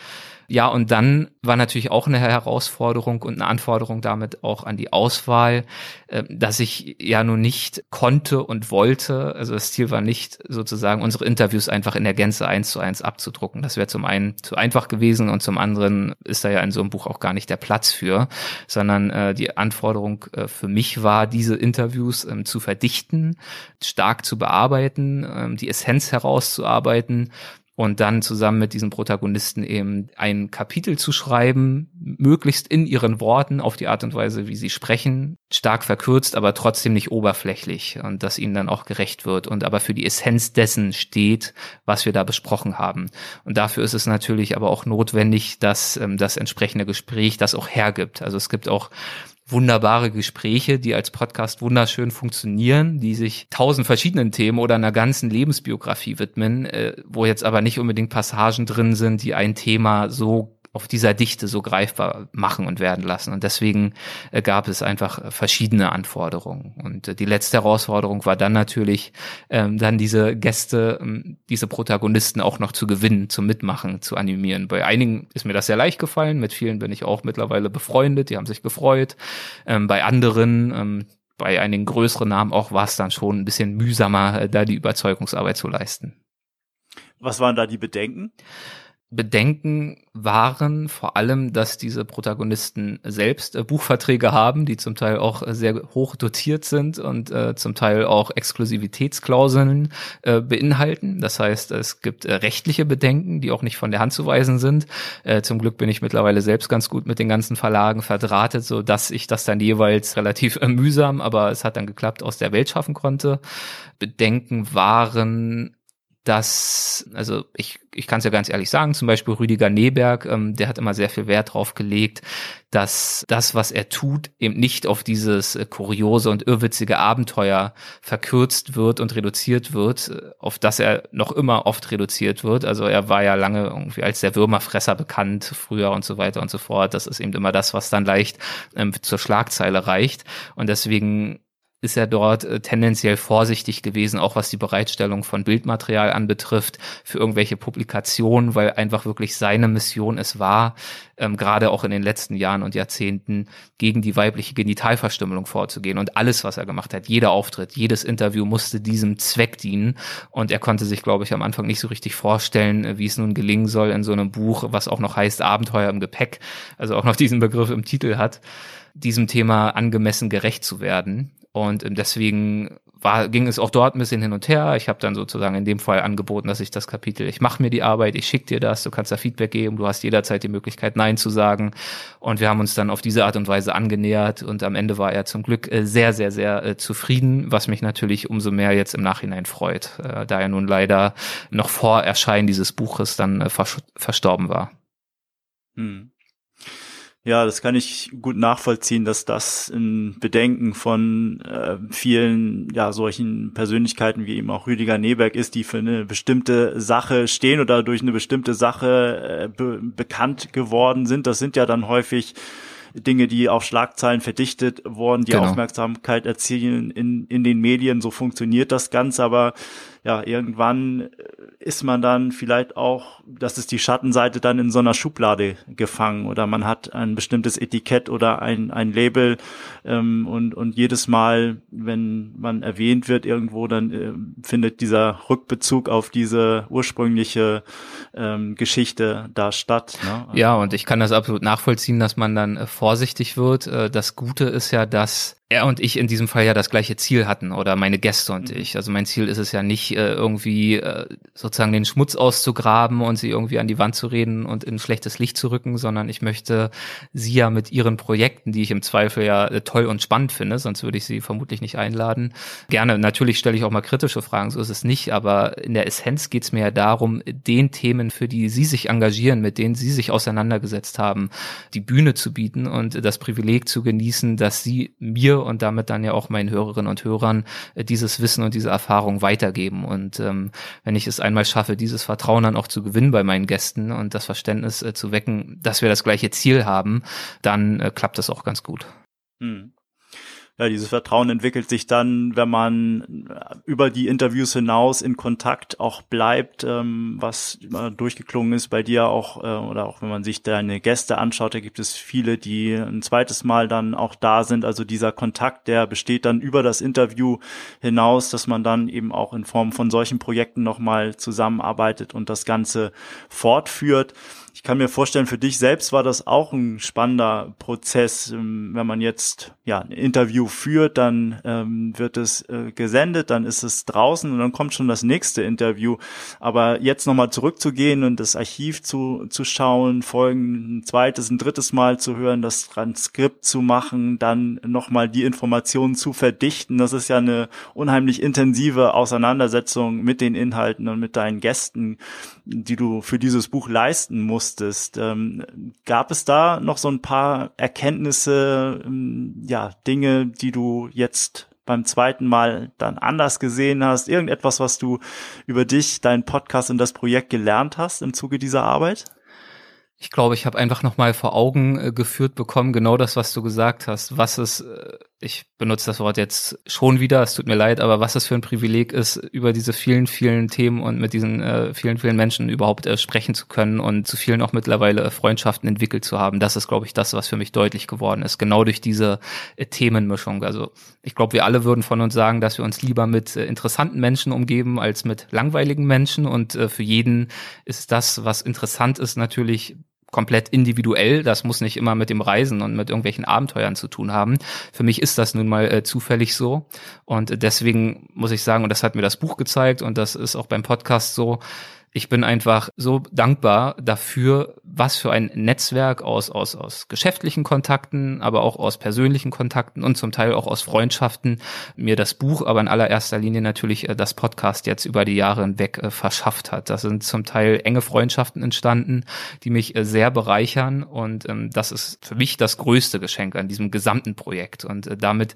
Ja, und dann war natürlich auch eine Herausforderung und eine Anforderung damit auch an die Auswahl, äh, dass ich ja nun nicht konnte und wollte. Also das Ziel war nicht sozusagen unsere Interviews einfach in der Gänze eins zu eins abzudrucken. Das wäre zum einen zu einfach gewesen und zum anderen ist da ja in so einem Buch auch gar nicht der Platz für, sondern äh, die Anforderung äh, für mich war, diese Interviews ähm, zu verdichten, stark zu bearbeiten, ähm, die Essenz herauszuarbeiten und dann zusammen mit diesen Protagonisten eben ein Kapitel zu schreiben, möglichst in ihren Worten auf die Art und Weise, wie sie sprechen, stark verkürzt, aber trotzdem nicht oberflächlich und dass ihnen dann auch gerecht wird und aber für die Essenz dessen steht, was wir da besprochen haben. Und dafür ist es natürlich aber auch notwendig, dass ähm, das entsprechende Gespräch das auch hergibt. Also es gibt auch wunderbare Gespräche, die als Podcast wunderschön funktionieren, die sich tausend verschiedenen Themen oder einer ganzen Lebensbiografie widmen, äh, wo jetzt aber nicht unbedingt Passagen drin sind, die ein Thema so auf dieser Dichte so greifbar machen und werden lassen. Und deswegen äh, gab es einfach verschiedene Anforderungen. Und äh, die letzte Herausforderung war dann natürlich, ähm, dann diese Gäste, ähm, diese Protagonisten auch noch zu gewinnen, zu mitmachen, zu animieren. Bei einigen ist mir das sehr leicht gefallen, mit vielen bin ich auch mittlerweile befreundet, die haben sich gefreut. Ähm, bei anderen, ähm, bei einigen größeren Namen auch war es dann schon ein bisschen mühsamer, äh, da die Überzeugungsarbeit zu leisten. Was waren da die Bedenken? Bedenken waren vor allem, dass diese Protagonisten selbst äh, Buchverträge haben, die zum Teil auch äh, sehr hoch dotiert sind und äh, zum Teil auch Exklusivitätsklauseln äh, beinhalten. Das heißt, es gibt äh, rechtliche Bedenken, die auch nicht von der Hand zu weisen sind. Zum Glück bin ich mittlerweile selbst ganz gut mit den ganzen Verlagen verdrahtet, so dass ich das dann jeweils relativ mühsam, aber es hat dann geklappt, aus der Welt schaffen konnte. Bedenken waren dass, also ich, ich kann es ja ganz ehrlich sagen, zum Beispiel Rüdiger Neberg, ähm, der hat immer sehr viel Wert drauf gelegt, dass das, was er tut, eben nicht auf dieses äh, kuriose und irrwitzige Abenteuer verkürzt wird und reduziert wird, äh, auf das er noch immer oft reduziert wird. Also er war ja lange irgendwie als der Würmerfresser bekannt, früher und so weiter und so fort. Das ist eben immer das, was dann leicht ähm, zur Schlagzeile reicht. Und deswegen ist er dort äh, tendenziell vorsichtig gewesen, auch was die Bereitstellung von Bildmaterial anbetrifft für irgendwelche Publikationen, weil einfach wirklich seine Mission es war, ähm, gerade auch in den letzten Jahren und Jahrzehnten gegen die weibliche Genitalverstümmelung vorzugehen. Und alles, was er gemacht hat, jeder Auftritt, jedes Interview musste diesem Zweck dienen. Und er konnte sich, glaube ich, am Anfang nicht so richtig vorstellen, äh, wie es nun gelingen soll in so einem Buch, was auch noch heißt Abenteuer im Gepäck, also auch noch diesen Begriff im Titel hat diesem Thema angemessen gerecht zu werden. Und deswegen war, ging es auch dort ein bisschen hin und her. Ich habe dann sozusagen in dem Fall angeboten, dass ich das Kapitel, ich mache mir die Arbeit, ich schicke dir das, du kannst da Feedback geben, du hast jederzeit die Möglichkeit, Nein zu sagen. Und wir haben uns dann auf diese Art und Weise angenähert und am Ende war er zum Glück äh, sehr, sehr, sehr äh, zufrieden, was mich natürlich umso mehr jetzt im Nachhinein freut, äh, da er nun leider noch vor Erscheinen dieses Buches dann verstorben war. Hm. Ja, das kann ich gut nachvollziehen, dass das ein Bedenken von äh, vielen ja solchen Persönlichkeiten wie eben auch Rüdiger Neberg ist, die für eine bestimmte Sache stehen oder durch eine bestimmte Sache äh, be bekannt geworden sind. Das sind ja dann häufig Dinge, die auf Schlagzeilen verdichtet wurden, die genau. Aufmerksamkeit erzielen in, in den Medien. So funktioniert das Ganze, aber ja, irgendwann äh, ist man dann vielleicht auch, das ist die Schattenseite, dann in so einer Schublade gefangen oder man hat ein bestimmtes Etikett oder ein, ein Label ähm, und, und jedes Mal, wenn man erwähnt wird irgendwo, dann äh, findet dieser Rückbezug auf diese ursprüngliche ähm, Geschichte da statt. Ne? Ja, und ich kann das absolut nachvollziehen, dass man dann äh, vorsichtig wird. Äh, das Gute ist ja, dass er und ich in diesem Fall ja das gleiche Ziel hatten oder meine Gäste und mhm. ich. Also mein Ziel ist es ja nicht, äh, irgendwie äh, sozusagen den Schmutz auszugraben und sie irgendwie an die Wand zu reden und in schlechtes Licht zu rücken, sondern ich möchte sie ja mit ihren Projekten, die ich im Zweifel ja äh, toll und spannend finde, sonst würde ich sie vermutlich nicht einladen. Gerne, natürlich stelle ich auch mal kritische Fragen, so ist es nicht, aber in der Essenz geht es mir ja darum, den Themen, für die sie sich engagieren, mit denen sie sich auseinandergesetzt haben, die Bühne zu bieten und das Privileg zu genießen, dass sie mir und damit dann ja auch meinen Hörerinnen und Hörern äh, dieses Wissen und diese Erfahrung weitergeben. Und ähm, wenn ich es einmal schaffe, dieses Vertrauen dann auch zu gewinnen bei meinen Gästen und das Verständnis äh, zu wecken, dass wir das gleiche Ziel haben, dann äh, klappt das auch ganz gut. Hm ja, dieses Vertrauen entwickelt sich dann, wenn man über die Interviews hinaus in Kontakt auch bleibt, ähm, was durchgeklungen ist bei dir auch, äh, oder auch wenn man sich deine Gäste anschaut, da gibt es viele, die ein zweites Mal dann auch da sind. Also dieser Kontakt, der besteht dann über das Interview hinaus, dass man dann eben auch in Form von solchen Projekten nochmal zusammenarbeitet und das Ganze fortführt. Ich kann mir vorstellen, für dich selbst war das auch ein spannender Prozess. Ähm, wenn man jetzt ja ein Interview führt, dann ähm, wird es äh, gesendet, dann ist es draußen und dann kommt schon das nächste Interview. Aber jetzt nochmal zurückzugehen und das Archiv zu, zu schauen, Folgen ein zweites, ein drittes Mal zu hören, das Transkript zu machen, dann nochmal die Informationen zu verdichten, das ist ja eine unheimlich intensive Auseinandersetzung mit den Inhalten und mit deinen Gästen, die du für dieses Buch leisten musst musstest. Ähm, gab es da noch so ein paar Erkenntnisse, ähm, ja, Dinge, die du jetzt beim zweiten Mal dann anders gesehen hast? Irgendetwas, was du über dich, deinen Podcast und das Projekt gelernt hast im Zuge dieser Arbeit? Ich glaube, ich habe einfach noch mal vor Augen äh, geführt bekommen, genau das, was du gesagt hast. Was es, äh, ich benutze das Wort jetzt schon wieder, es tut mir leid, aber was es für ein Privileg ist, über diese vielen, vielen Themen und mit diesen äh, vielen, vielen Menschen überhaupt äh, sprechen zu können und zu vielen auch mittlerweile äh, Freundschaften entwickelt zu haben. Das ist, glaube ich, das, was für mich deutlich geworden ist. Genau durch diese äh, Themenmischung. Also ich glaube, wir alle würden von uns sagen, dass wir uns lieber mit äh, interessanten Menschen umgeben als mit langweiligen Menschen. Und für jeden ist das, was interessant ist, natürlich komplett individuell. Das muss nicht immer mit dem Reisen und mit irgendwelchen Abenteuern zu tun haben. Für mich ist das nun mal äh, zufällig so. Und deswegen muss ich sagen, und das hat mir das Buch gezeigt und das ist auch beim Podcast so, ich bin einfach so dankbar dafür, was für ein Netzwerk aus, aus, aus geschäftlichen Kontakten, aber auch aus persönlichen Kontakten und zum Teil auch aus Freundschaften mir das Buch, aber in allererster Linie natürlich äh, das Podcast jetzt über die Jahre hinweg äh, verschafft hat. Das sind zum Teil enge Freundschaften entstanden, die mich äh, sehr bereichern und ähm, das ist für mich das größte Geschenk an diesem gesamten Projekt. Und damit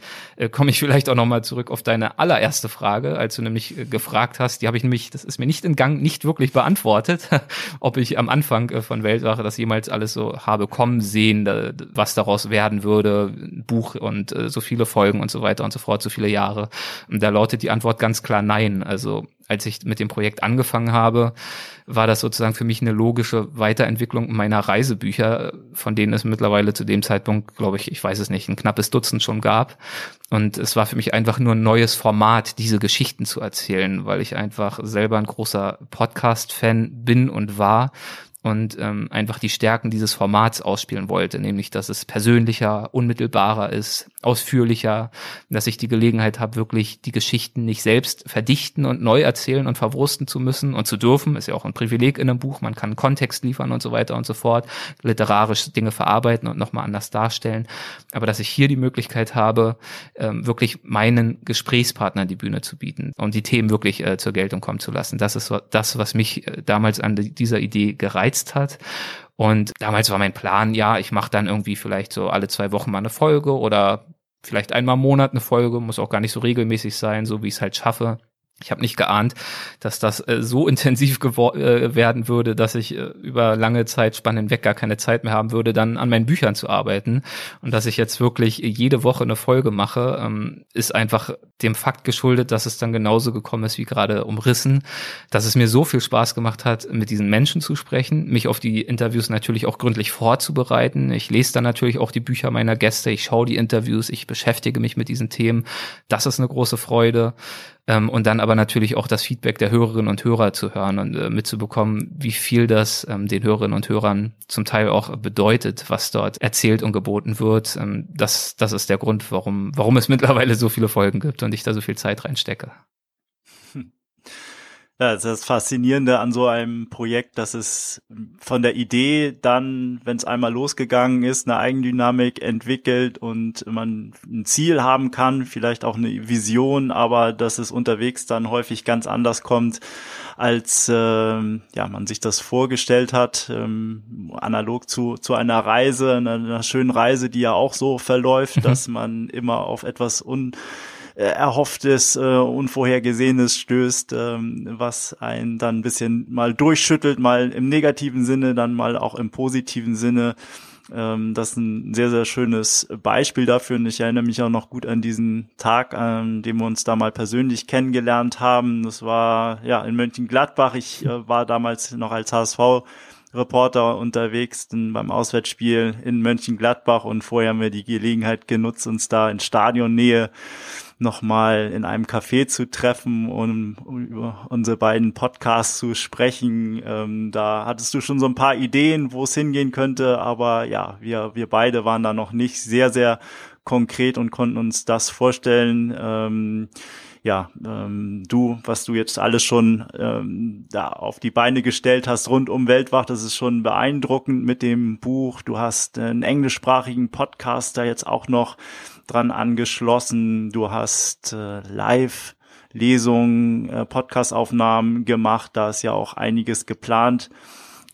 komme ich vielleicht auch nochmal zurück auf deine allererste Frage, als du nämlich gefragt hast, die habe ich nämlich, das ist mir nicht in Gang, nicht wirklich nicht beantwortet, ob ich am Anfang äh, von Weltwache das jemals alles so habe kommen sehen, was daraus werden würde, Buch und äh, so viele Folgen und so weiter und so fort, so viele Jahre. Und da lautet die Antwort ganz klar nein. Also als ich mit dem Projekt angefangen habe, war das sozusagen für mich eine logische Weiterentwicklung meiner Reisebücher, von denen es mittlerweile zu dem Zeitpunkt, glaube ich, ich weiß es nicht, ein knappes Dutzend schon gab. Und es war für mich einfach nur ein neues Format, diese Geschichten zu erzählen, weil ich einfach selber ein großer Podcast-Fan bin und war und ähm, einfach die Stärken dieses Formats ausspielen wollte, nämlich dass es persönlicher, unmittelbarer ist, ausführlicher, dass ich die Gelegenheit habe, wirklich die Geschichten nicht selbst verdichten und neu erzählen und verwursten zu müssen und zu dürfen, ist ja auch ein Privileg in einem Buch, man kann Kontext liefern und so weiter und so fort, literarisch Dinge verarbeiten und nochmal anders darstellen, aber dass ich hier die Möglichkeit habe, ähm, wirklich meinen Gesprächspartnern die Bühne zu bieten und die Themen wirklich äh, zur Geltung kommen zu lassen. Das ist das, was mich äh, damals an dieser Idee gereizt gereizt hat. Und damals war mein Plan, ja, ich mache dann irgendwie vielleicht so alle zwei Wochen mal eine Folge oder vielleicht einmal im Monat eine Folge, muss auch gar nicht so regelmäßig sein, so wie ich es halt schaffe. Ich habe nicht geahnt, dass das äh, so intensiv äh, werden würde, dass ich äh, über lange Zeit spannend weg gar keine Zeit mehr haben würde, dann an meinen Büchern zu arbeiten. Und dass ich jetzt wirklich jede Woche eine Folge mache, ähm, ist einfach dem Fakt geschuldet, dass es dann genauso gekommen ist wie gerade umrissen, dass es mir so viel Spaß gemacht hat, mit diesen Menschen zu sprechen, mich auf die Interviews natürlich auch gründlich vorzubereiten. Ich lese dann natürlich auch die Bücher meiner Gäste, ich schaue die Interviews, ich beschäftige mich mit diesen Themen. Das ist eine große Freude ähm, und dann aber natürlich auch das Feedback der Hörerinnen und Hörer zu hören und äh, mitzubekommen, wie viel das ähm, den Hörerinnen und Hörern zum Teil auch bedeutet, was dort erzählt und geboten wird. Ähm, das, das ist der Grund, warum, warum es mittlerweile so viele Folgen gibt und ich da so viel Zeit reinstecke. Ja, das ist das Faszinierende an so einem Projekt, dass es von der Idee dann, wenn es einmal losgegangen ist, eine Eigendynamik entwickelt und man ein Ziel haben kann, vielleicht auch eine Vision, aber dass es unterwegs dann häufig ganz anders kommt, als äh, ja man sich das vorgestellt hat, ähm, analog zu zu einer Reise, einer, einer schönen Reise, die ja auch so verläuft, mhm. dass man immer auf etwas un Erhofftes, äh, Unvorhergesehenes stößt, ähm, was einen dann ein bisschen mal durchschüttelt, mal im negativen Sinne, dann mal auch im positiven Sinne. Ähm, das ist ein sehr, sehr schönes Beispiel dafür. Und ich erinnere mich auch noch gut an diesen Tag, an dem wir uns da mal persönlich kennengelernt haben. Das war ja in Mönchengladbach. Ich äh, war damals noch als HSV Reporter unterwegs beim Auswärtsspiel in Mönchengladbach und vorher haben wir die Gelegenheit genutzt, uns da in Stadionnähe nochmal in einem Café zu treffen, um, um, über unsere beiden Podcasts zu sprechen. Ähm, da hattest du schon so ein paar Ideen, wo es hingehen könnte, aber ja, wir, wir beide waren da noch nicht sehr, sehr konkret und konnten uns das vorstellen. Ähm, ja, ähm, du, was du jetzt alles schon ähm, da auf die Beine gestellt hast rund um Weltwach, das ist schon beeindruckend mit dem Buch. Du hast einen englischsprachigen Podcast da jetzt auch noch dran angeschlossen. Du hast äh, live Lesungen, äh, Podcastaufnahmen gemacht. Da ist ja auch einiges geplant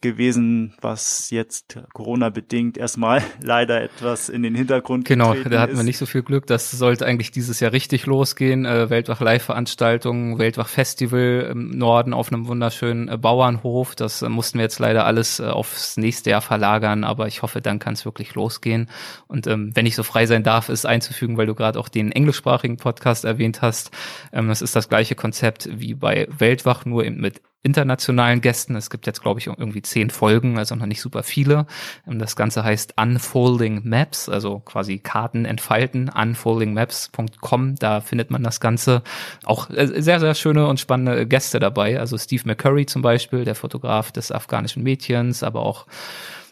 gewesen, was jetzt Corona-bedingt erstmal leider etwas in den Hintergrund Genau, da hatten wir nicht so viel Glück. Das sollte eigentlich dieses Jahr richtig losgehen. Äh, Weltwach-Live-Veranstaltungen, Weltwach-Festival im Norden auf einem wunderschönen äh, Bauernhof. Das äh, mussten wir jetzt leider alles äh, aufs nächste Jahr verlagern, aber ich hoffe, dann kann es wirklich losgehen. Und ähm, wenn ich so frei sein darf, ist einzufügen, weil du gerade auch den englischsprachigen Podcast erwähnt hast. Ähm, das ist das gleiche Konzept wie bei Weltwach, nur eben mit internationalen Gästen. Es gibt jetzt, glaube ich, irgendwie zehn Folgen, also noch nicht super viele. Ähm, das Ganze heißt Unfolding Maps, also quasi Karten entfalten, unfoldingmaps.com. Da findet man das Ganze. Auch äh, sehr, sehr schöne und spannende Gäste dabei. Also Steve McCurry zum Beispiel, der Fotograf des afghanischen Mädchens, aber auch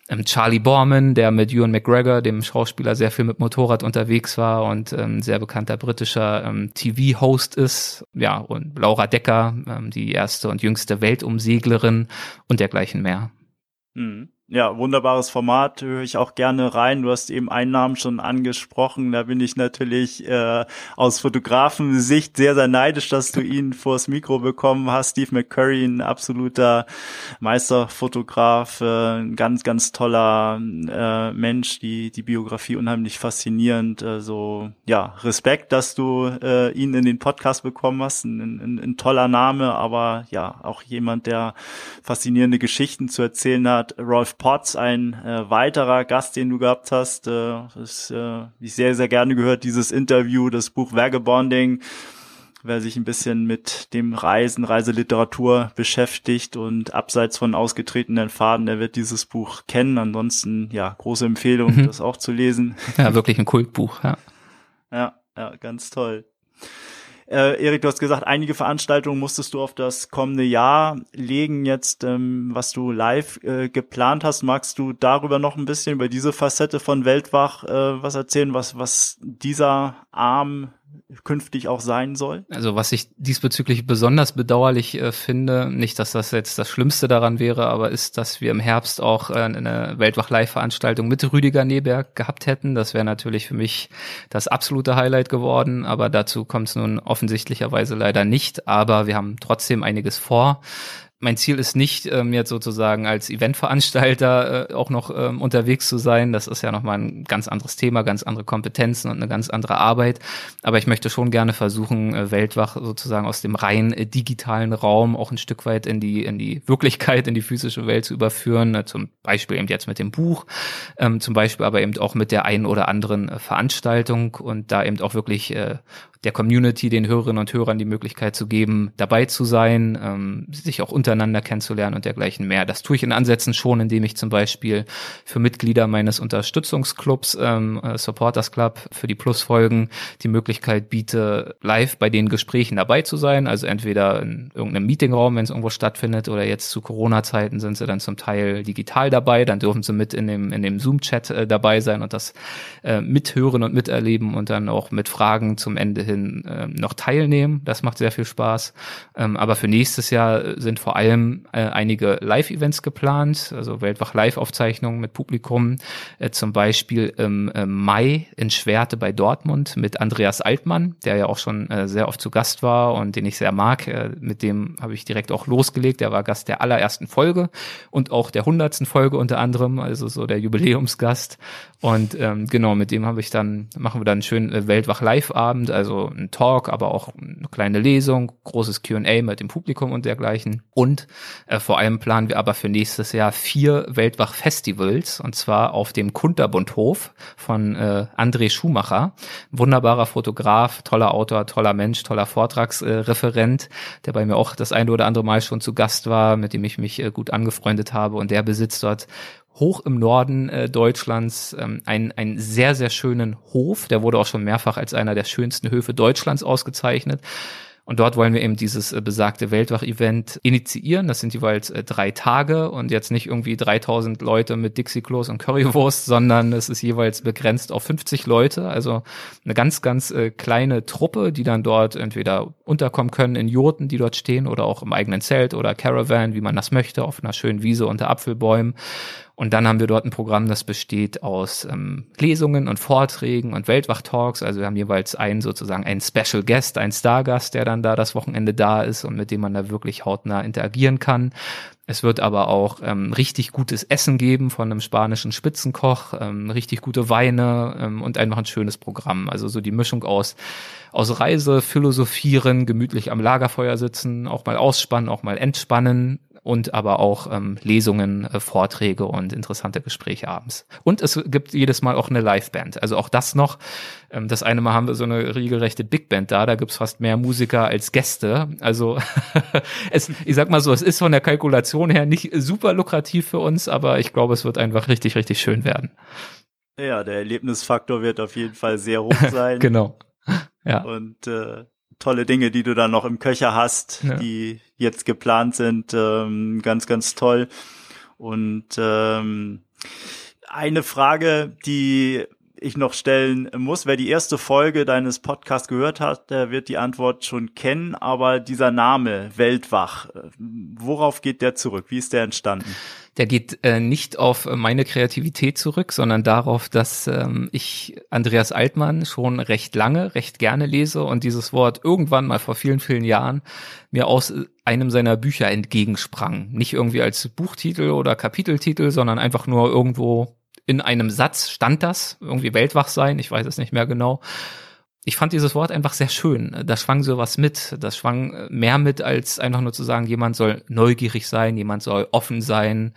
ähm, Charlie Borman, der mit Ewan McGregor, dem Schauspieler, sehr viel mit Motorrad unterwegs war und ähm, sehr bekannter britischer ähm, TV-Host ist. Ja, und Laura Decker, ähm, die erste und jüngste Weltumseglerin und dergleichen mehr. Mhm. Ja, wunderbares Format, höre ich auch gerne rein. Du hast eben einen Namen schon angesprochen. Da bin ich natürlich äh, aus Fotografensicht sehr, sehr neidisch, dass du ihn vors Mikro bekommen hast. Steve McCurry, ein absoluter Meisterfotograf, äh, ein ganz, ganz toller äh, Mensch, die, die Biografie unheimlich faszinierend. Also ja, Respekt, dass du äh, ihn in den Podcast bekommen hast. Ein, ein, ein toller Name, aber ja, auch jemand, der faszinierende Geschichten zu erzählen hat. Rolf Potts, ein äh, weiterer Gast, den du gehabt hast. Äh, das äh, ich sehr, sehr gerne gehört, dieses Interview, das Buch Vagabonding. Wer sich ein bisschen mit dem Reisen, Reiseliteratur beschäftigt und abseits von ausgetretenen Faden, der wird dieses Buch kennen. Ansonsten, ja, große Empfehlung, mhm. das auch zu lesen. Ja, wirklich ein Kultbuch, ja. Ja, ja, ganz toll. Äh, Erik, du hast gesagt, einige Veranstaltungen musstest du auf das kommende Jahr legen, jetzt, ähm, was du live äh, geplant hast. Magst du darüber noch ein bisschen über diese Facette von Weltwach äh, was erzählen, was, was dieser Arm künftig auch sein soll? Also was ich diesbezüglich besonders bedauerlich äh, finde, nicht, dass das jetzt das Schlimmste daran wäre, aber ist, dass wir im Herbst auch äh, eine Weltwach-Live-Veranstaltung mit Rüdiger Neberg gehabt hätten. Das wäre natürlich für mich das absolute Highlight geworden, aber dazu kommt es nun offensichtlicherweise leider nicht. Aber wir haben trotzdem einiges vor mein Ziel ist nicht, ähm, jetzt sozusagen als Eventveranstalter äh, auch noch ähm, unterwegs zu sein. Das ist ja nochmal ein ganz anderes Thema, ganz andere Kompetenzen und eine ganz andere Arbeit. Aber ich möchte schon gerne versuchen, äh, Weltwach sozusagen aus dem rein äh, digitalen Raum auch ein Stück weit in die, in die Wirklichkeit, in die physische Welt zu überführen. Äh, zum Beispiel eben jetzt mit dem Buch, ähm, zum Beispiel aber eben auch mit der einen oder anderen äh, Veranstaltung und da eben auch wirklich äh, der Community, den Hörerinnen und Hörern die Möglichkeit zu geben, dabei zu sein, ähm, sich auch unter untereinander kennenzulernen und dergleichen mehr. Das tue ich in Ansätzen schon, indem ich zum Beispiel für Mitglieder meines Unterstützungsclubs, ähm, äh, Supporters Club, für die Plusfolgen die Möglichkeit biete, live bei den Gesprächen dabei zu sein. Also entweder in irgendeinem Meetingraum, wenn es irgendwo stattfindet, oder jetzt zu Corona-Zeiten sind sie dann zum Teil digital dabei. Dann dürfen sie mit in dem, in dem Zoom-Chat äh, dabei sein und das äh, mithören und miterleben und dann auch mit Fragen zum Ende hin äh, noch teilnehmen. Das macht sehr viel Spaß. Ähm, aber für nächstes Jahr sind vor allem äh, einige Live-Events geplant, also Weltwach Live-Aufzeichnungen mit Publikum, äh, zum Beispiel im äh, Mai in Schwerte bei Dortmund mit Andreas Altmann, der ja auch schon äh, sehr oft zu Gast war und den ich sehr mag. Äh, mit dem habe ich direkt auch losgelegt. Der war Gast der allerersten Folge und auch der hundertsten Folge unter anderem, also so der Jubiläumsgast. Und ähm, genau, mit dem habe ich dann, machen wir dann einen schönen äh, Weltwach Live-Abend, also ein Talk, aber auch eine kleine Lesung, großes QA mit dem Publikum und dergleichen. Und äh, vor allem planen wir aber für nächstes Jahr vier Weltwach-Festivals, und zwar auf dem Kunterbundhof von äh, André Schumacher. Wunderbarer Fotograf, toller Autor, toller Mensch, toller Vortragsreferent, der bei mir auch das eine oder andere Mal schon zu Gast war, mit dem ich mich äh, gut angefreundet habe. Und der besitzt dort hoch im Norden äh, Deutschlands ähm, einen, einen sehr, sehr schönen Hof. Der wurde auch schon mehrfach als einer der schönsten Höfe Deutschlands ausgezeichnet. Und dort wollen wir eben dieses äh, besagte Weltwach-Event initiieren. Das sind jeweils äh, drei Tage und jetzt nicht irgendwie 3000 Leute mit Dixie-Klos und Currywurst, sondern es ist jeweils begrenzt auf 50 Leute. Also eine ganz, ganz äh, kleine Truppe, die dann dort entweder unterkommen können in Jurten, die dort stehen oder auch im eigenen Zelt oder Caravan, wie man das möchte, auf einer schönen Wiese unter Apfelbäumen. Und dann haben wir dort ein Programm, das besteht aus ähm, Lesungen und Vorträgen und Weltwach-Talks. Also wir haben jeweils einen sozusagen einen Special Guest, einen Stargast, der dann da das Wochenende da ist und mit dem man da wirklich hautnah interagieren kann. Es wird aber auch ähm, richtig gutes Essen geben von einem spanischen Spitzenkoch, ähm, richtig gute Weine ähm, und einfach ein schönes Programm. Also so die Mischung aus aus Reise, Philosophieren, gemütlich am Lagerfeuer sitzen, auch mal ausspannen, auch mal entspannen, und aber auch ähm, Lesungen, äh, Vorträge und interessante Gespräche abends. Und es gibt jedes Mal auch eine Liveband. Also auch das noch. Ähm, das eine Mal haben wir so eine regelrechte Big Band da, da gibt's fast mehr Musiker als Gäste. Also es, ich sag mal so, es ist von der Kalkulation her nicht super lukrativ für uns, aber ich glaube, es wird einfach richtig, richtig schön werden. Ja, der Erlebnisfaktor wird auf jeden Fall sehr hoch sein. genau. Ja. Und äh, tolle Dinge, die du dann noch im Köcher hast, ja. die jetzt geplant sind. Ähm, ganz, ganz toll. Und ähm, eine Frage, die ich noch stellen muss. Wer die erste Folge deines Podcasts gehört hat, der wird die Antwort schon kennen. Aber dieser Name Weltwach, äh, worauf geht der zurück? Wie ist der entstanden? Der geht äh, nicht auf meine Kreativität zurück, sondern darauf, dass ähm, ich Andreas Altmann schon recht lange, recht gerne lese und dieses Wort irgendwann mal vor vielen, vielen Jahren mir aus einem seiner Bücher entgegensprang. Nicht irgendwie als Buchtitel oder Kapiteltitel, sondern einfach nur irgendwo in einem Satz stand das, irgendwie Weltwach sein, ich weiß es nicht mehr genau ich fand dieses Wort einfach sehr schön. Da schwang so was mit. Das schwang mehr mit, als einfach nur zu sagen, jemand soll neugierig sein, jemand soll offen sein,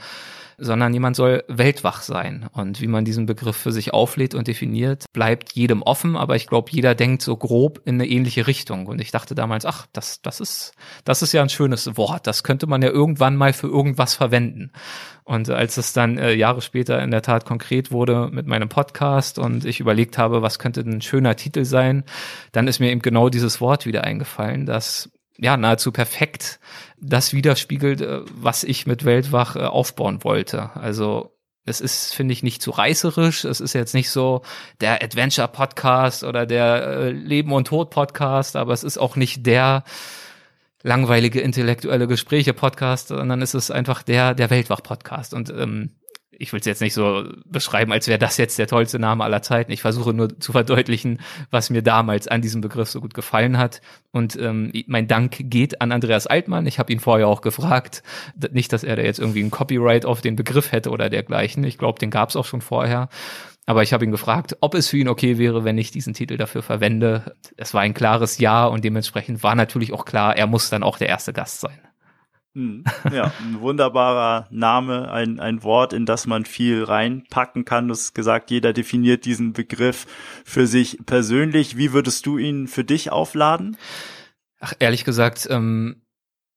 sondern jemand soll weltwach sein. Und wie man diesen Begriff für sich auflädt und definiert, bleibt jedem offen, aber ich glaube, jeder denkt so grob in eine ähnliche Richtung. Und ich dachte damals, ach, das, das ist, das ist ja ein schönes Wort. Das könnte man ja irgendwann mal für irgendwas verwenden. Und als es dann äh, Jahre später in der Tat konkret wurde mit meinem Podcast und ich überlegt habe, was könnte ein schöner Titel sein, dann ist mir eben genau dieses Wort wieder eingefallen, das ja nahezu perfekt das widerspiegelt, äh, was ich mit Weltwach äh, aufbauen wollte. Also es ist, finde ich, nicht zu reißerisch. Es ist jetzt nicht so der Adventure-Podcast oder der äh, Leben und Tod-Podcast, aber es ist auch nicht der langweilige intellektuelle Gespräche-Podcast, sondern es ist einfach der, der Weltwach-Podcast. Und ähm, ich will es jetzt nicht so beschreiben, als wäre das jetzt der tollste Name aller Zeiten. Ich versuche nur zu verdeutlichen, was mir damals an diesem Begriff so gut gefallen hat. Und ähm, mein Dank geht an Andreas Altmann. Ich habe ihn vorher auch gefragt. Nicht, dass er da jetzt irgendwie ein Copyright auf den Begriff hätte oder dergleichen. Ich glaube, den gab es auch schon vorher. Aber ich habe ihn gefragt, ob es für ihn okay wäre, wenn ich diesen Titel dafür verwende. Es war ein klares Ja und dementsprechend war natürlich auch klar, er muss dann auch der erste Gast sein. Hm. Ja, ein wunderbarer Name, ein, ein Wort, in das man viel reinpacken kann. Du hast gesagt, jeder definiert diesen Begriff für sich persönlich. Wie würdest du ihn für dich aufladen? Ach, ehrlich gesagt, ähm,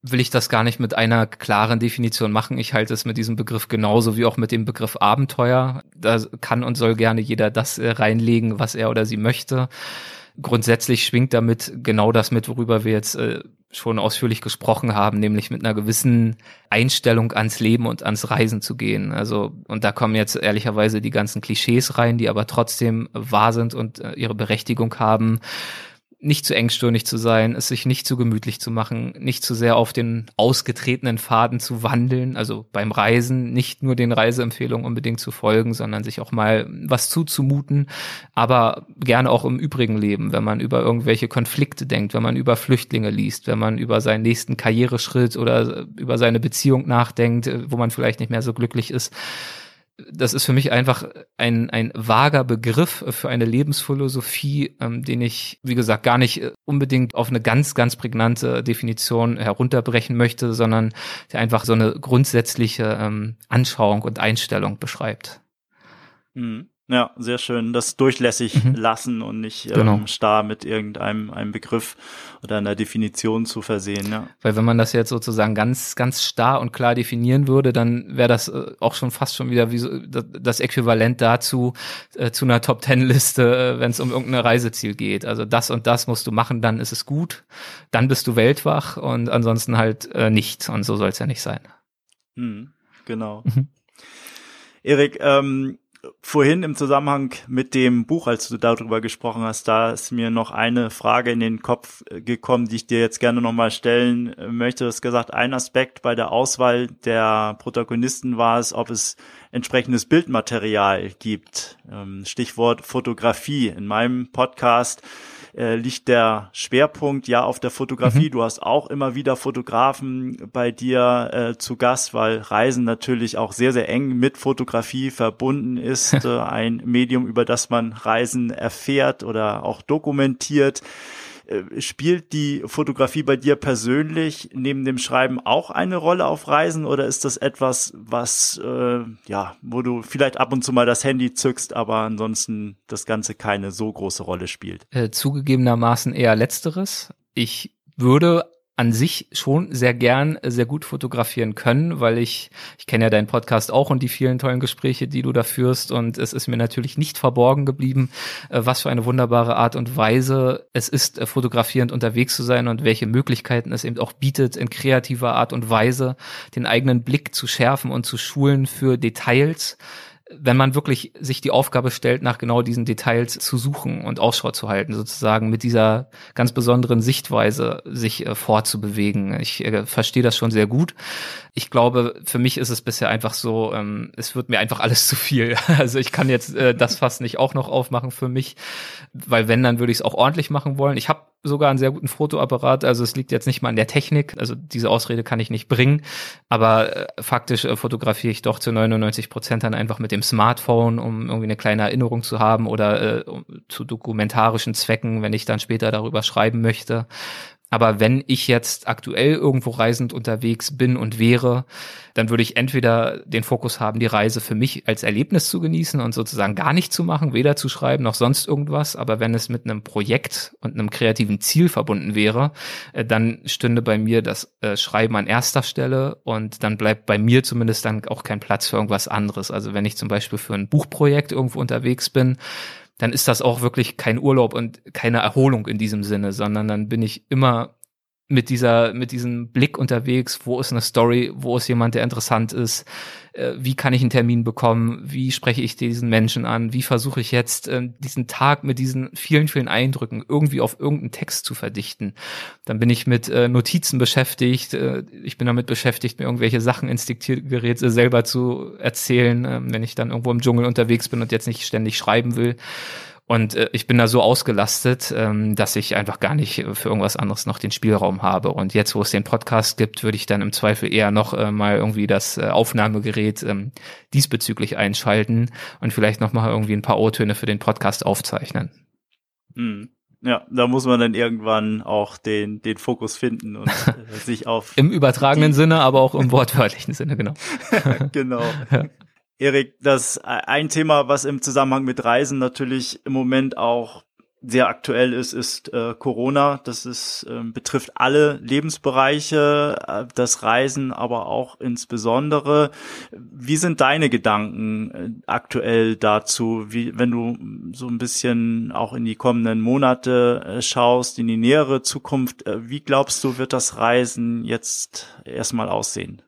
will ich das gar nicht mit einer klaren Definition machen. Ich halte es mit diesem Begriff genauso wie auch mit dem Begriff Abenteuer. Da kann und soll gerne jeder das äh, reinlegen, was er oder sie möchte. Grundsätzlich schwingt damit genau das mit, worüber wir jetzt äh, schon ausführlich gesprochen haben, nämlich mit einer gewissen Einstellung ans Leben und ans Reisen zu gehen. Also, und da kommen jetzt ehrlicherweise die ganzen Klischees rein, die aber trotzdem wahr sind und äh, ihre Berechtigung haben nicht zu engstirnig zu sein, es sich nicht zu gemütlich zu machen, nicht zu sehr auf den ausgetretenen Faden zu wandeln, also beim Reisen nicht nur den Reiseempfehlungen unbedingt zu folgen, sondern sich auch mal was zuzumuten, aber gerne auch im übrigen Leben, wenn man über irgendwelche Konflikte denkt, wenn man über Flüchtlinge liest, wenn man über seinen nächsten Karriereschritt oder über seine Beziehung nachdenkt, wo man vielleicht nicht mehr so glücklich ist das ist für mich einfach ein, ein vager Begriff für eine Lebensphilosophie, ähm, den ich, wie gesagt, gar nicht äh, unbedingt auf eine ganz, ganz prägnante Definition herunterbrechen möchte, sondern der einfach so eine grundsätzliche ähm, Anschauung und Einstellung beschreibt. Mhm. Ja, sehr schön. Das durchlässig mhm. lassen und nicht ähm, genau. starr mit irgendeinem einem Begriff oder einer Definition zu versehen. Ja. Weil wenn man das jetzt sozusagen ganz, ganz starr und klar definieren würde, dann wäre das äh, auch schon fast schon wieder wie so, das Äquivalent dazu, äh, zu einer Top-Ten-Liste, äh, wenn es um irgendein Reiseziel geht. Also das und das musst du machen, dann ist es gut, dann bist du weltwach und ansonsten halt äh, nicht. Und so soll es ja nicht sein. Hm, genau. Mhm. Erik, ähm, vorhin im Zusammenhang mit dem Buch, als du darüber gesprochen hast, da ist mir noch eine Frage in den Kopf äh, gekommen, die ich dir jetzt gerne nochmal stellen äh, möchte. Du hast gesagt, ein Aspekt bei der Auswahl der Protagonisten war es, ob es entsprechendes Bildmaterial gibt. Ähm, Stichwort Fotografie. In meinem Podcast äh, liegt der Schwerpunkt ja auf der Fotografie. Mhm. Du hast auch immer wieder Fotografen bei dir äh, zu Gast, weil Reisen natürlich auch sehr, sehr eng mit Fotografie verbunden ist. äh, ein Medium, über das man Reisen erfährt oder auch dokumentiert. Äh, spielt die Fotografie bei dir persönlich neben dem Schreiben auch eine Rolle auf Reisen oder ist das etwas, was äh, ja, wo du vielleicht ab und zu mal das Handy zückst, aber ansonsten das Ganze keine so große Rolle spielt? Äh, zugegebenermaßen eher letzteres. Ich würde an sich schon sehr gern sehr gut fotografieren können, weil ich, ich kenne ja deinen Podcast auch und die vielen tollen Gespräche, die du da führst. Und es ist mir natürlich nicht verborgen geblieben, äh, was für eine wunderbare Art und Weise es ist, äh, fotografierend unterwegs zu sein und welche Möglichkeiten es eben auch bietet, in kreativer Art und Weise den eigenen Blick zu schärfen und zu schulen für Details wenn man wirklich sich die Aufgabe stellt, nach genau diesen Details zu suchen und Ausschau zu halten, sozusagen mit dieser ganz besonderen Sichtweise sich äh, fortzubewegen. Ich äh, verstehe das schon sehr gut. Ich glaube, für mich ist es bisher einfach so, ähm, es wird mir einfach alles zu viel. Also ich kann jetzt äh, das fast nicht auch noch aufmachen für mich, weil wenn, dann würde ich es auch ordentlich machen wollen. Ich habe sogar einen sehr guten Fotoapparat. Also es liegt jetzt nicht mal an der Technik. Also diese Ausrede kann ich nicht bringen. Aber äh, faktisch äh, fotografiere ich doch zu 99 Prozent dann einfach mit dem Smartphone, um irgendwie eine kleine Erinnerung zu haben oder äh, zu dokumentarischen Zwecken, wenn ich dann später darüber schreiben möchte. Aber wenn ich jetzt aktuell irgendwo reisend unterwegs bin und wäre, dann würde ich entweder den Fokus haben, die Reise für mich als Erlebnis zu genießen und sozusagen gar nicht zu machen, weder zu schreiben noch sonst irgendwas. Aber wenn es mit einem Projekt und einem kreativen Ziel verbunden wäre, äh, dann stünde bei mir das äh, Schreiben an erster Stelle und dann bleibt bei mir zumindest dann auch kein Platz für irgendwas anderes. Also wenn ich zum Beispiel für ein Buchprojekt irgendwo unterwegs bin, dann ist das auch wirklich kein Urlaub und keine Erholung in diesem Sinne, sondern dann bin ich immer mit dieser, mit diesem Blick unterwegs, wo ist eine Story, wo ist jemand, der interessant ist, äh, wie kann ich einen Termin bekommen, wie spreche ich diesen Menschen an, wie versuche ich jetzt äh, diesen Tag mit diesen vielen, vielen Eindrücken irgendwie auf irgendeinen Text zu verdichten. Dann bin ich mit äh, Notizen beschäftigt, äh, ich bin damit beschäftigt, mir irgendwelche Sachen ins Diktiergerät selber zu erzählen, äh, wenn ich dann irgendwo im Dschungel unterwegs bin und jetzt nicht ständig schreiben will. Und äh, ich bin da so ausgelastet, ähm, dass ich einfach gar nicht für irgendwas anderes noch den Spielraum habe. Und jetzt, wo es den Podcast gibt, würde ich dann im Zweifel eher noch äh, mal irgendwie das äh, Aufnahmegerät ähm, diesbezüglich einschalten und vielleicht noch mal irgendwie ein paar O-Töne für den Podcast aufzeichnen. Hm. Ja, da muss man dann irgendwann auch den, den Fokus finden und äh, sich auf. Im übertragenen Sinne, aber auch im wortwörtlichen Sinne, genau. genau. Ja. Erik, das ein Thema, was im Zusammenhang mit Reisen natürlich im Moment auch sehr aktuell ist, ist äh, Corona. Das ist, äh, betrifft alle Lebensbereiche, äh, das Reisen aber auch insbesondere. Wie sind deine Gedanken äh, aktuell dazu, wie, wenn du so ein bisschen auch in die kommenden Monate äh, schaust, in die nähere Zukunft, äh, wie glaubst du, wird das Reisen jetzt erstmal aussehen?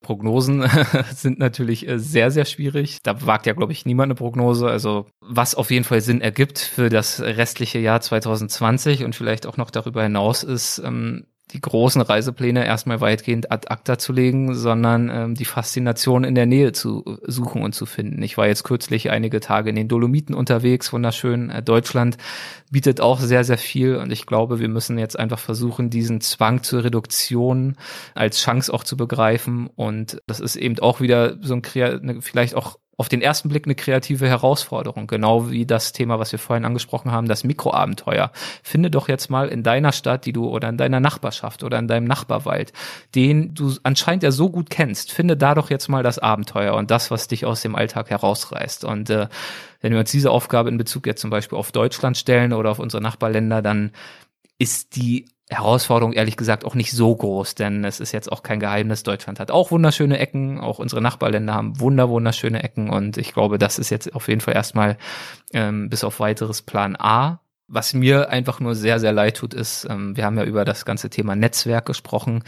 Prognosen sind natürlich äh, sehr, sehr schwierig. Da wagt ja, glaube ich, niemand eine Prognose. Also was auf jeden Fall Sinn ergibt für das restliche Jahr 2020 und vielleicht auch noch darüber hinaus ist, ähm, die großen Reisepläne erstmal weitgehend ad acta zu legen, sondern ähm, die Faszination in der Nähe zu äh, suchen und zu finden. Ich war jetzt kürzlich einige Tage in den Dolomiten unterwegs, wunderschön. Äh, Deutschland bietet auch sehr, sehr viel und ich glaube, wir müssen jetzt einfach versuchen, diesen Zwang zur Reduktion als Chance auch zu begreifen und das ist eben auch wieder so ein vielleicht auch auf den ersten Blick eine kreative Herausforderung, genau wie das Thema, was wir vorhin angesprochen haben, das Mikroabenteuer. Finde doch jetzt mal in deiner Stadt, die du oder in deiner Nachbarschaft oder in deinem Nachbarwald, den du anscheinend ja so gut kennst, finde da doch jetzt mal das Abenteuer und das, was dich aus dem Alltag herausreißt. Und äh, wenn wir uns diese Aufgabe in Bezug jetzt zum Beispiel auf Deutschland stellen oder auf unsere Nachbarländer, dann ist die Herausforderung ehrlich gesagt auch nicht so groß, denn es ist jetzt auch kein Geheimnis. Deutschland hat auch wunderschöne Ecken, auch unsere Nachbarländer haben wunder wunderschöne Ecken und ich glaube, das ist jetzt auf jeden Fall erstmal ähm, bis auf weiteres Plan A. Was mir einfach nur sehr, sehr leid tut, ist, ähm, wir haben ja über das ganze Thema Netzwerk gesprochen.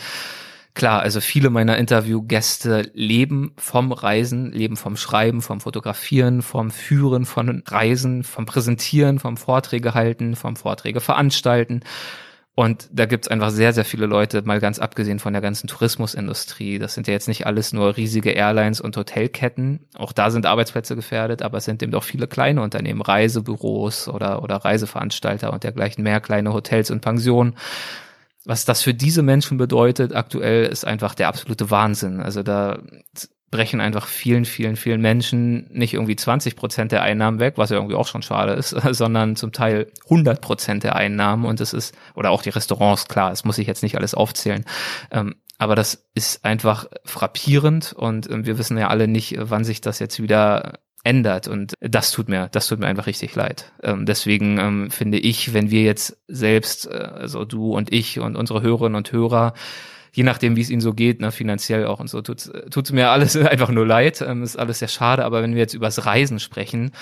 Klar, also viele meiner Interviewgäste leben vom Reisen, leben vom Schreiben, vom Fotografieren, vom Führen von Reisen, vom Präsentieren, vom Vorträge halten, vom Vorträge veranstalten. Und da gibt's einfach sehr, sehr viele Leute, mal ganz abgesehen von der ganzen Tourismusindustrie. Das sind ja jetzt nicht alles nur riesige Airlines und Hotelketten. Auch da sind Arbeitsplätze gefährdet, aber es sind eben auch viele kleine Unternehmen, Reisebüros oder, oder Reiseveranstalter und dergleichen mehr, kleine Hotels und Pensionen. Was das für diese Menschen bedeutet aktuell, ist einfach der absolute Wahnsinn. Also da brechen einfach vielen, vielen, vielen Menschen nicht irgendwie 20 Prozent der Einnahmen weg, was ja irgendwie auch schon schade ist, sondern zum Teil 100 Prozent der Einnahmen und es ist, oder auch die Restaurants, klar, es muss ich jetzt nicht alles aufzählen. Ähm, aber das ist einfach frappierend und ähm, wir wissen ja alle nicht, wann sich das jetzt wieder ändert und das tut mir, das tut mir einfach richtig leid. Ähm, deswegen ähm, finde ich, wenn wir jetzt selbst, äh, also du und ich und unsere Hörerinnen und Hörer je nachdem, wie es ihnen so geht, ne, finanziell auch und so, tut's, tut's mir alles einfach nur leid. Ähm, ist alles sehr schade. Aber wenn wir jetzt übers Reisen sprechen,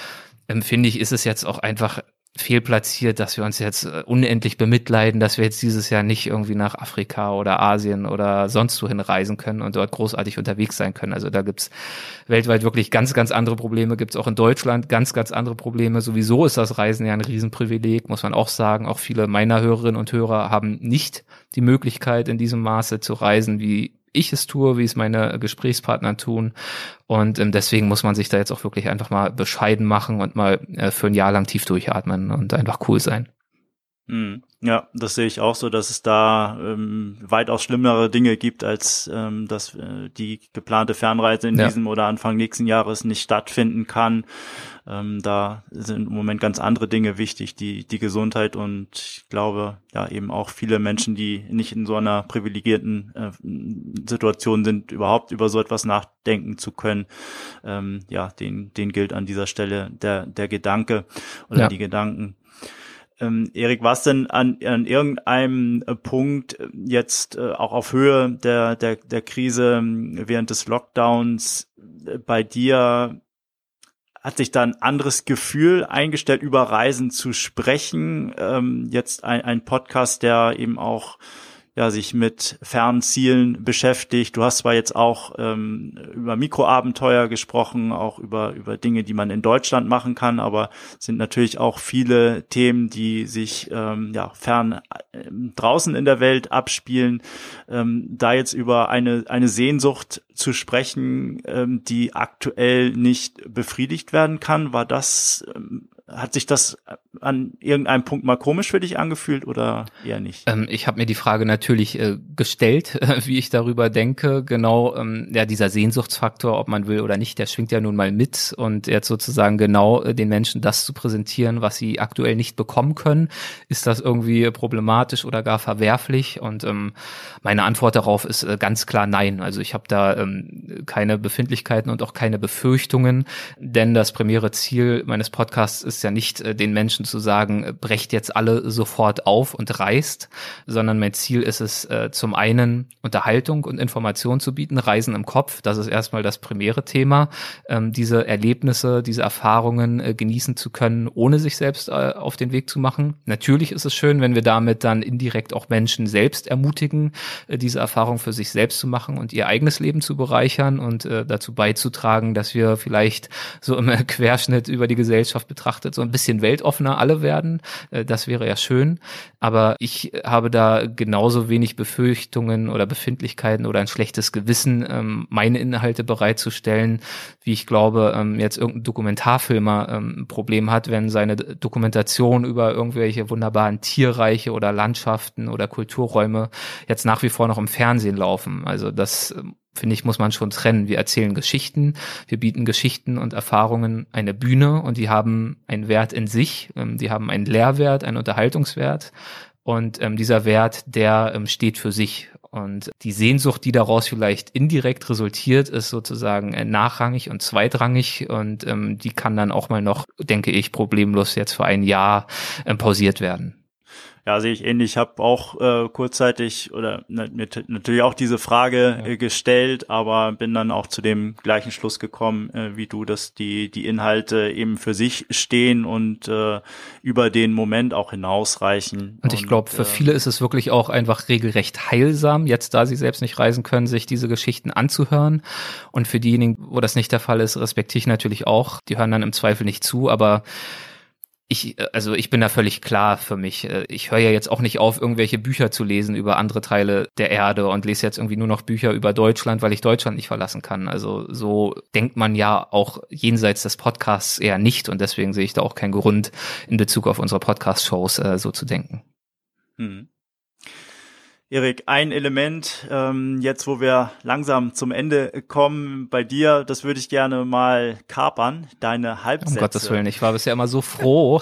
ähm, finde ich, ist es jetzt auch einfach fehlplatziert, dass wir uns jetzt äh, unendlich bemitleiden, dass wir jetzt dieses Jahr nicht irgendwie nach Afrika oder Asien oder sonst wohin reisen können und dort großartig unterwegs sein können. Also da gibt's weltweit wirklich ganz, ganz andere Probleme, gibt's auch in Deutschland ganz, ganz andere Probleme. Sowieso ist das Reisen ja ein Riesenprivileg, muss man auch sagen. Auch viele meiner Hörerinnen und Hörer haben nicht die Möglichkeit, in diesem Maße zu reisen, wie ich es tue, wie es meine Gesprächspartner tun. Und ähm, deswegen muss man sich da jetzt auch wirklich einfach mal bescheiden machen und mal äh, für ein Jahr lang tief durchatmen und einfach cool sein. Mhm. Ja, das sehe ich auch so, dass es da ähm, weitaus schlimmere Dinge gibt, als ähm, dass äh, die geplante Fernreise in ja. diesem oder Anfang nächsten Jahres nicht stattfinden kann. Ähm, da sind im Moment ganz andere Dinge wichtig, die die Gesundheit und ich glaube ja eben auch viele Menschen, die nicht in so einer privilegierten äh, Situation sind, überhaupt über so etwas nachdenken zu können. Ähm, ja, den den gilt an dieser Stelle der der Gedanke oder ja. die Gedanken. Ähm, Erik, was denn an, an irgendeinem äh, Punkt äh, jetzt äh, auch auf Höhe der, der, der Krise ähm, während des Lockdowns äh, bei dir hat sich da ein anderes Gefühl eingestellt, über Reisen zu sprechen? Ähm, jetzt ein, ein Podcast, der eben auch ja, sich mit Fernzielen beschäftigt. Du hast zwar jetzt auch ähm, über Mikroabenteuer gesprochen, auch über, über Dinge, die man in Deutschland machen kann, aber sind natürlich auch viele Themen, die sich ähm, ja, fern äh, draußen in der Welt abspielen. Ähm, da jetzt über eine, eine Sehnsucht zu sprechen, ähm, die aktuell nicht befriedigt werden kann, war das ähm, hat sich das an irgendeinem Punkt mal komisch für dich angefühlt oder eher nicht? Ähm, ich habe mir die Frage natürlich äh, gestellt, äh, wie ich darüber denke. Genau, ähm, ja, dieser Sehnsuchtsfaktor, ob man will oder nicht, der schwingt ja nun mal mit und jetzt sozusagen genau äh, den Menschen das zu präsentieren, was sie aktuell nicht bekommen können, ist das irgendwie problematisch oder gar verwerflich? Und ähm, meine Antwort darauf ist äh, ganz klar nein. Also ich habe da ähm, keine Befindlichkeiten und auch keine Befürchtungen, denn das primäre Ziel meines Podcasts ist ja nicht, äh, den Menschen zu sagen, brecht jetzt alle sofort auf und reist, sondern mein Ziel ist es, äh, zum einen Unterhaltung und Information zu bieten, Reisen im Kopf, das ist erstmal das primäre Thema, ähm, diese Erlebnisse, diese Erfahrungen äh, genießen zu können, ohne sich selbst äh, auf den Weg zu machen. Natürlich ist es schön, wenn wir damit dann indirekt auch Menschen selbst ermutigen, äh, diese Erfahrung für sich selbst zu machen und ihr eigenes Leben zu bereichern und äh, dazu beizutragen, dass wir vielleicht so im Querschnitt über die Gesellschaft betrachtet so ein bisschen weltoffener alle werden. Äh, das wäre ja schön. Aber ich habe da genauso wenig Befürchtungen oder Befindlichkeiten oder ein schlechtes Gewissen, ähm, meine Inhalte bereitzustellen, wie ich glaube, ähm, jetzt irgendein Dokumentarfilmer ähm, ein Problem hat, wenn seine Dokumentation über irgendwelche wunderbaren Tierreiche oder Landschaften oder Kulturräume jetzt nach wie vor noch im Fernsehen laufen. Also das finde ich, muss man schon trennen. Wir erzählen Geschichten, wir bieten Geschichten und Erfahrungen eine Bühne und die haben einen Wert in sich, ähm, die haben einen Lehrwert, einen Unterhaltungswert und ähm, dieser Wert, der ähm, steht für sich. Und die Sehnsucht, die daraus vielleicht indirekt resultiert, ist sozusagen äh, nachrangig und zweitrangig und ähm, die kann dann auch mal noch, denke ich, problemlos jetzt für ein Jahr ähm, pausiert werden. Ja, sehe ich ähnlich. Ich habe auch äh, kurzzeitig oder ne, natürlich auch diese Frage ja. äh, gestellt, aber bin dann auch zu dem gleichen Schluss gekommen äh, wie du, dass die die Inhalte eben für sich stehen und äh, über den Moment auch hinausreichen. Und ich glaube, für äh, viele ist es wirklich auch einfach regelrecht heilsam, jetzt da sie selbst nicht reisen können, sich diese Geschichten anzuhören. Und für diejenigen, wo das nicht der Fall ist, respektiere ich natürlich auch. Die hören dann im Zweifel nicht zu, aber ich, äh, also ich bin da völlig klar für mich. Äh, ich höre ja jetzt auch nicht auf, irgendwelche Bücher zu lesen über andere Teile der Erde und lese jetzt irgendwie nur noch Bücher über Deutschland, weil ich Deutschland nicht verlassen kann. Also so denkt man ja auch jenseits des Podcasts eher nicht und deswegen sehe ich da auch keinen Grund in Bezug auf unsere Podcast-Shows äh, so zu denken. Hm. Erik, ein Element, ähm, jetzt wo wir langsam zum Ende kommen, bei dir, das würde ich gerne mal kapern, deine Halbsätze. Um Gottes Willen, ich war bisher immer so froh,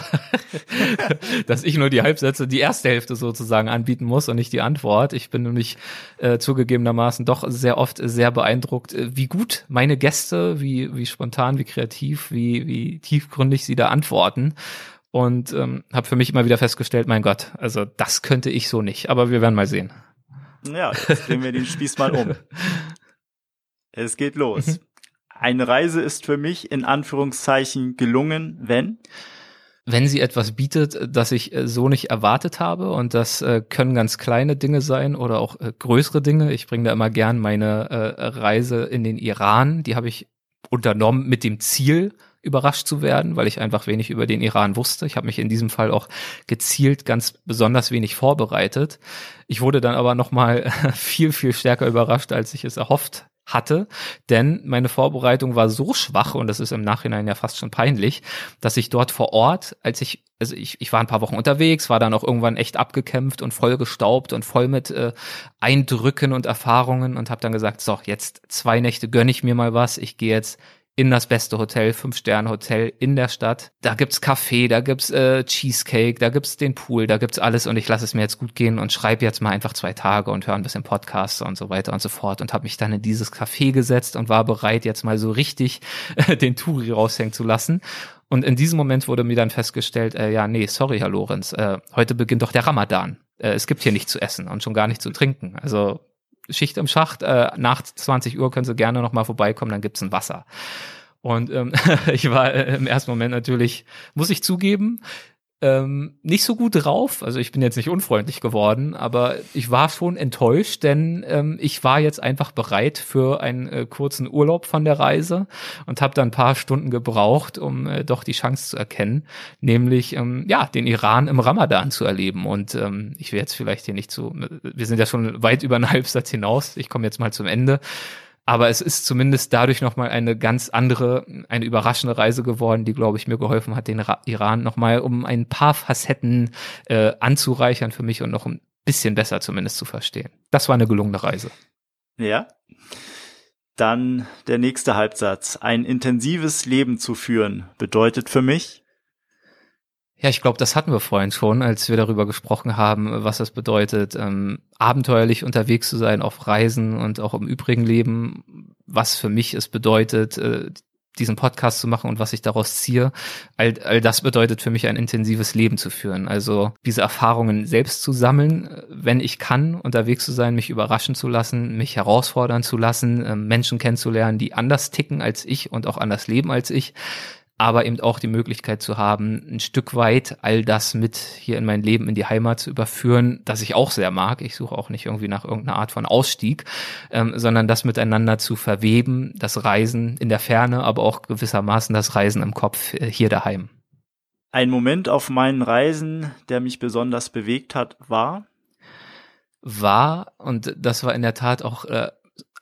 dass ich nur die Halbsätze, die erste Hälfte sozusagen anbieten muss und nicht die Antwort. Ich bin nämlich äh, zugegebenermaßen doch sehr oft sehr beeindruckt, äh, wie gut meine Gäste, wie, wie spontan, wie kreativ, wie, wie tiefgründig sie da antworten und ähm, habe für mich immer wieder festgestellt, mein Gott, also das könnte ich so nicht, aber wir werden mal sehen. Ja, jetzt drehen wir den Spieß mal um. Es geht los. Mhm. Eine Reise ist für mich in Anführungszeichen gelungen, wenn wenn sie etwas bietet, das ich äh, so nicht erwartet habe und das äh, können ganz kleine Dinge sein oder auch äh, größere Dinge. Ich bringe da immer gern meine äh, Reise in den Iran, die habe ich unternommen mit dem Ziel, überrascht zu werden, weil ich einfach wenig über den Iran wusste. Ich habe mich in diesem Fall auch gezielt ganz besonders wenig vorbereitet. Ich wurde dann aber noch mal viel viel stärker überrascht, als ich es erhofft hatte, denn meine Vorbereitung war so schwach und das ist im Nachhinein ja fast schon peinlich, dass ich dort vor Ort, als ich also ich, ich war ein paar Wochen unterwegs, war dann auch irgendwann echt abgekämpft und voll gestaubt und voll mit äh, Eindrücken und Erfahrungen und habe dann gesagt, so, jetzt zwei Nächte gönn ich mir mal was, ich gehe jetzt in das beste Hotel, Fünf-Sterne-Hotel in der Stadt. Da gibt's Kaffee, da gibt's äh, Cheesecake, da gibt's den Pool, da gibt's alles und ich lasse es mir jetzt gut gehen und schreibe jetzt mal einfach zwei Tage und höre ein bisschen Podcasts und so weiter und so fort und habe mich dann in dieses Café gesetzt und war bereit, jetzt mal so richtig äh, den Touri raushängen zu lassen. Und in diesem Moment wurde mir dann festgestellt, äh, ja, nee, sorry, Herr Lorenz, äh, heute beginnt doch der Ramadan. Äh, es gibt hier nichts zu essen und schon gar nicht zu trinken. Also Schicht im Schacht, äh, nach 20 Uhr können Sie gerne noch mal vorbeikommen, dann gibt's ein Wasser. Und ähm, ich war äh, im ersten Moment natürlich, muss ich zugeben, ähm, nicht so gut drauf. Also ich bin jetzt nicht unfreundlich geworden, aber ich war schon enttäuscht, denn ähm, ich war jetzt einfach bereit für einen äh, kurzen Urlaub von der Reise und habe dann ein paar Stunden gebraucht, um äh, doch die Chance zu erkennen, nämlich ähm, ja den Iran im Ramadan zu erleben. Und ähm, ich will jetzt vielleicht hier nicht zu, wir sind ja schon weit über einen Halbsatz hinaus. Ich komme jetzt mal zum Ende. Aber es ist zumindest dadurch nochmal eine ganz andere, eine überraschende Reise geworden, die, glaube ich, mir geholfen hat, den Iran nochmal um ein paar Facetten äh, anzureichern für mich und noch ein bisschen besser zumindest zu verstehen. Das war eine gelungene Reise. Ja. Dann der nächste Halbsatz. Ein intensives Leben zu führen bedeutet für mich, ja, ich glaube, das hatten wir vorhin schon, als wir darüber gesprochen haben, was das bedeutet, ähm, abenteuerlich unterwegs zu sein auf Reisen und auch im übrigen Leben, was für mich es bedeutet, äh, diesen Podcast zu machen und was ich daraus ziehe, all, all das bedeutet für mich ein intensives Leben zu führen. Also diese Erfahrungen selbst zu sammeln, wenn ich kann, unterwegs zu sein, mich überraschen zu lassen, mich herausfordern zu lassen, ähm, Menschen kennenzulernen, die anders ticken als ich und auch anders leben als ich aber eben auch die Möglichkeit zu haben, ein Stück weit all das mit hier in mein Leben in die Heimat zu überführen, das ich auch sehr mag. Ich suche auch nicht irgendwie nach irgendeiner Art von Ausstieg, ähm, sondern das miteinander zu verweben, das Reisen in der Ferne, aber auch gewissermaßen das Reisen im Kopf äh, hier daheim. Ein Moment auf meinen Reisen, der mich besonders bewegt hat, war? War, und das war in der Tat auch äh,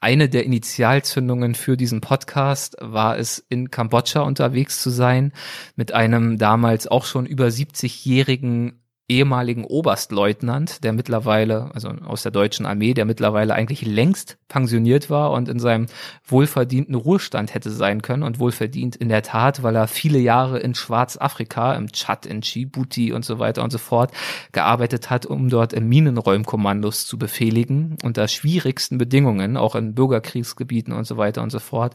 eine der Initialzündungen für diesen Podcast war es, in Kambodscha unterwegs zu sein mit einem damals auch schon über 70-jährigen ehemaligen Oberstleutnant, der mittlerweile, also aus der deutschen Armee, der mittlerweile eigentlich längst pensioniert war und in seinem wohlverdienten Ruhestand hätte sein können und wohlverdient in der Tat, weil er viele Jahre in Schwarzafrika, im Tschad, in Djibouti und so weiter und so fort gearbeitet hat, um dort Minenräumkommandos zu befehligen, unter schwierigsten Bedingungen, auch in Bürgerkriegsgebieten und so weiter und so fort.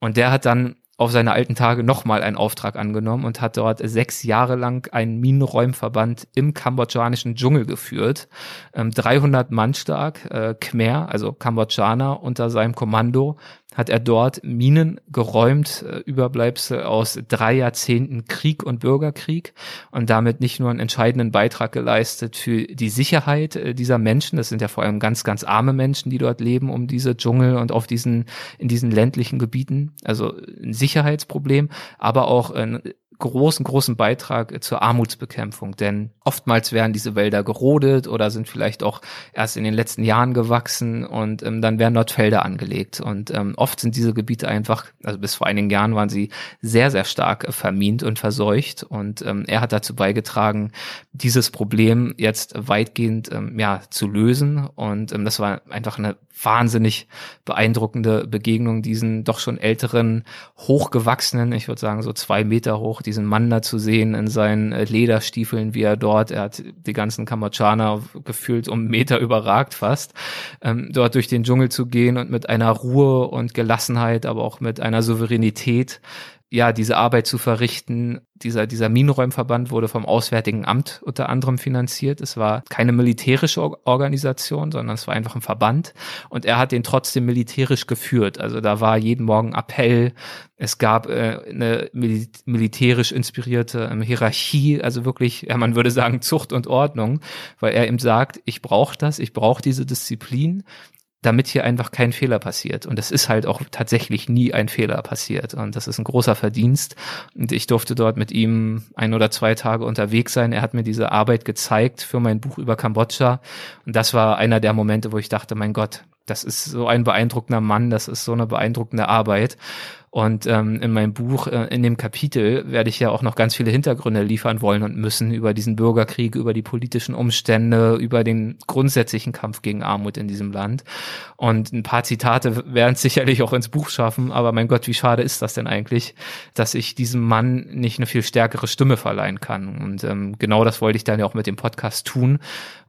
Und der hat dann auf seine alten Tage nochmal einen Auftrag angenommen und hat dort sechs Jahre lang einen Minenräumverband im kambodschanischen Dschungel geführt. Ähm, 300 Mann stark, äh, Khmer, also Kambodschaner unter seinem Kommando, hat er dort Minen geräumt, äh, Überbleibsel aus drei Jahrzehnten Krieg und Bürgerkrieg und damit nicht nur einen entscheidenden Beitrag geleistet für die Sicherheit äh, dieser Menschen, das sind ja vor allem ganz, ganz arme Menschen, die dort leben, um diese Dschungel und auf diesen, in diesen ländlichen Gebieten, also ein Sicherheitsproblem, aber auch ein großen, großen Beitrag zur Armutsbekämpfung. Denn oftmals werden diese Wälder gerodet oder sind vielleicht auch erst in den letzten Jahren gewachsen und ähm, dann werden dort Felder angelegt. Und ähm, oft sind diese Gebiete einfach, also bis vor einigen Jahren waren sie sehr, sehr stark äh, vermint und verseucht. Und ähm, er hat dazu beigetragen, dieses Problem jetzt weitgehend ähm, ja, zu lösen. Und ähm, das war einfach eine wahnsinnig beeindruckende Begegnung, diesen doch schon älteren, hochgewachsenen, ich würde sagen so zwei Meter hoch, diesen Mann da zu sehen in seinen äh, Lederstiefeln, wie er dort, er hat die ganzen Kambodschaner gefühlt um Meter überragt fast, ähm, dort durch den Dschungel zu gehen und mit einer Ruhe und Gelassenheit, aber auch mit einer Souveränität ja, diese Arbeit zu verrichten. Dieser, dieser Minenräumverband wurde vom Auswärtigen Amt unter anderem finanziert. Es war keine militärische Organisation, sondern es war einfach ein Verband. Und er hat den trotzdem militärisch geführt. Also da war jeden Morgen Appell. Es gab äh, eine mil militärisch inspirierte ähm, Hierarchie, also wirklich, ja, man würde sagen Zucht und Ordnung, weil er ihm sagt, ich brauche das, ich brauche diese Disziplin damit hier einfach kein Fehler passiert. Und es ist halt auch tatsächlich nie ein Fehler passiert. Und das ist ein großer Verdienst. Und ich durfte dort mit ihm ein oder zwei Tage unterwegs sein. Er hat mir diese Arbeit gezeigt für mein Buch über Kambodscha. Und das war einer der Momente, wo ich dachte, mein Gott, das ist so ein beeindruckender Mann, das ist so eine beeindruckende Arbeit. Und ähm, in meinem Buch, äh, in dem Kapitel, werde ich ja auch noch ganz viele Hintergründe liefern wollen und müssen über diesen Bürgerkrieg, über die politischen Umstände, über den grundsätzlichen Kampf gegen Armut in diesem Land. Und ein paar Zitate werden es sicherlich auch ins Buch schaffen, aber mein Gott, wie schade ist das denn eigentlich, dass ich diesem Mann nicht eine viel stärkere Stimme verleihen kann. Und ähm, genau das wollte ich dann ja auch mit dem Podcast tun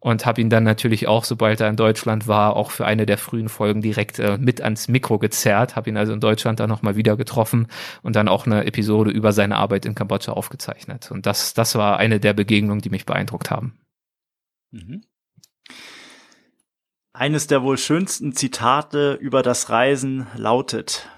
und habe ihn dann natürlich auch, sobald er in Deutschland war, auch für eine der frühen Folgen direkt äh, mit ans Mikro gezerrt, habe ihn also in Deutschland dann nochmal wieder getroffen und dann auch eine Episode über seine Arbeit in Kambodscha aufgezeichnet. Und das, das war eine der Begegnungen, die mich beeindruckt haben. Mhm. Eines der wohl schönsten Zitate über das Reisen lautet.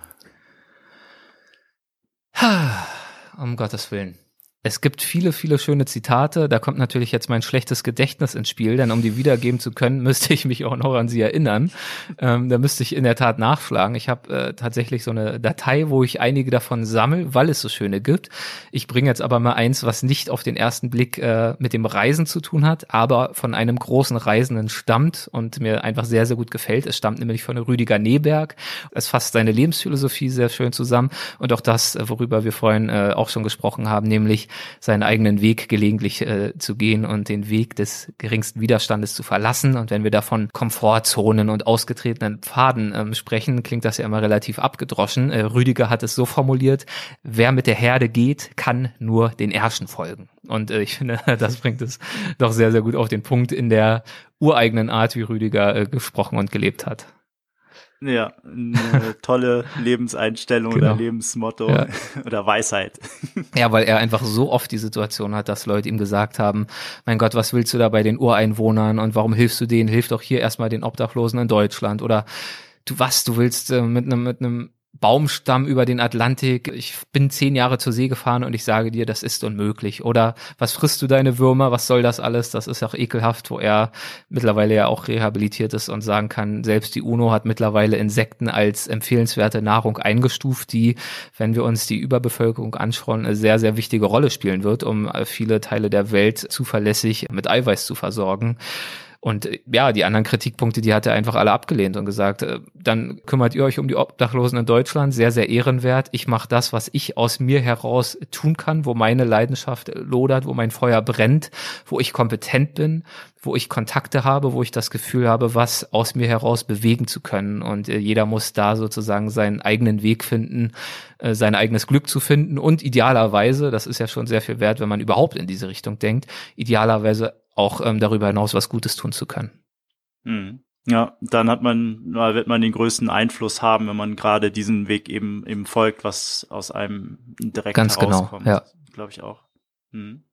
Um Gottes Willen. Es gibt viele, viele schöne Zitate. Da kommt natürlich jetzt mein schlechtes Gedächtnis ins Spiel, denn um die wiedergeben zu können, müsste ich mich auch noch an sie erinnern. Ähm, da müsste ich in der Tat nachschlagen. Ich habe äh, tatsächlich so eine Datei, wo ich einige davon sammle, weil es so schöne gibt. Ich bringe jetzt aber mal eins, was nicht auf den ersten Blick äh, mit dem Reisen zu tun hat, aber von einem großen Reisenden stammt und mir einfach sehr, sehr gut gefällt. Es stammt nämlich von Rüdiger Neberg. Es fasst seine Lebensphilosophie sehr schön zusammen und auch das, worüber wir vorhin äh, auch schon gesprochen haben, nämlich seinen eigenen Weg gelegentlich äh, zu gehen und den Weg des geringsten Widerstandes zu verlassen. Und wenn wir davon Komfortzonen und ausgetretenen Pfaden ähm, sprechen, klingt das ja immer relativ abgedroschen. Äh, Rüdiger hat es so formuliert, wer mit der Herde geht, kann nur den Ärschen folgen. Und äh, ich finde, das bringt es doch sehr, sehr gut auf den Punkt in der ureigenen Art, wie Rüdiger äh, gesprochen und gelebt hat. Ja, eine tolle Lebenseinstellung genau. oder Lebensmotto ja. oder Weisheit. Ja, weil er einfach so oft die Situation hat, dass Leute ihm gesagt haben, mein Gott, was willst du da bei den Ureinwohnern und warum hilfst du denen? Hilf doch hier erstmal den Obdachlosen in Deutschland oder du was, du willst äh, mit einem mit einem Baumstamm über den Atlantik. Ich bin zehn Jahre zur See gefahren und ich sage dir, das ist unmöglich. Oder was frisst du deine Würmer? Was soll das alles? Das ist auch ekelhaft, wo er mittlerweile ja auch rehabilitiert ist und sagen kann, selbst die UNO hat mittlerweile Insekten als empfehlenswerte Nahrung eingestuft, die, wenn wir uns die Überbevölkerung anschauen, eine sehr, sehr wichtige Rolle spielen wird, um viele Teile der Welt zuverlässig mit Eiweiß zu versorgen. Und äh, ja, die anderen Kritikpunkte, die hat er einfach alle abgelehnt und gesagt, äh, dann kümmert ihr euch um die Obdachlosen in Deutschland, sehr, sehr ehrenwert. Ich mache das, was ich aus mir heraus tun kann, wo meine Leidenschaft lodert, wo mein Feuer brennt, wo ich kompetent bin, wo ich Kontakte habe, wo ich das Gefühl habe, was aus mir heraus bewegen zu können. Und äh, jeder muss da sozusagen seinen eigenen Weg finden, sein eigenes Glück zu finden und idealerweise, das ist ja schon sehr viel wert, wenn man überhaupt in diese Richtung denkt, idealerweise auch ähm, darüber hinaus was Gutes tun zu können. Mhm. Ja, dann hat man, wird man den größten Einfluss haben, wenn man gerade diesen Weg eben eben folgt, was aus einem direkt Ganz genau, herauskommt. Genau, ja. Glaube ich auch. Mhm.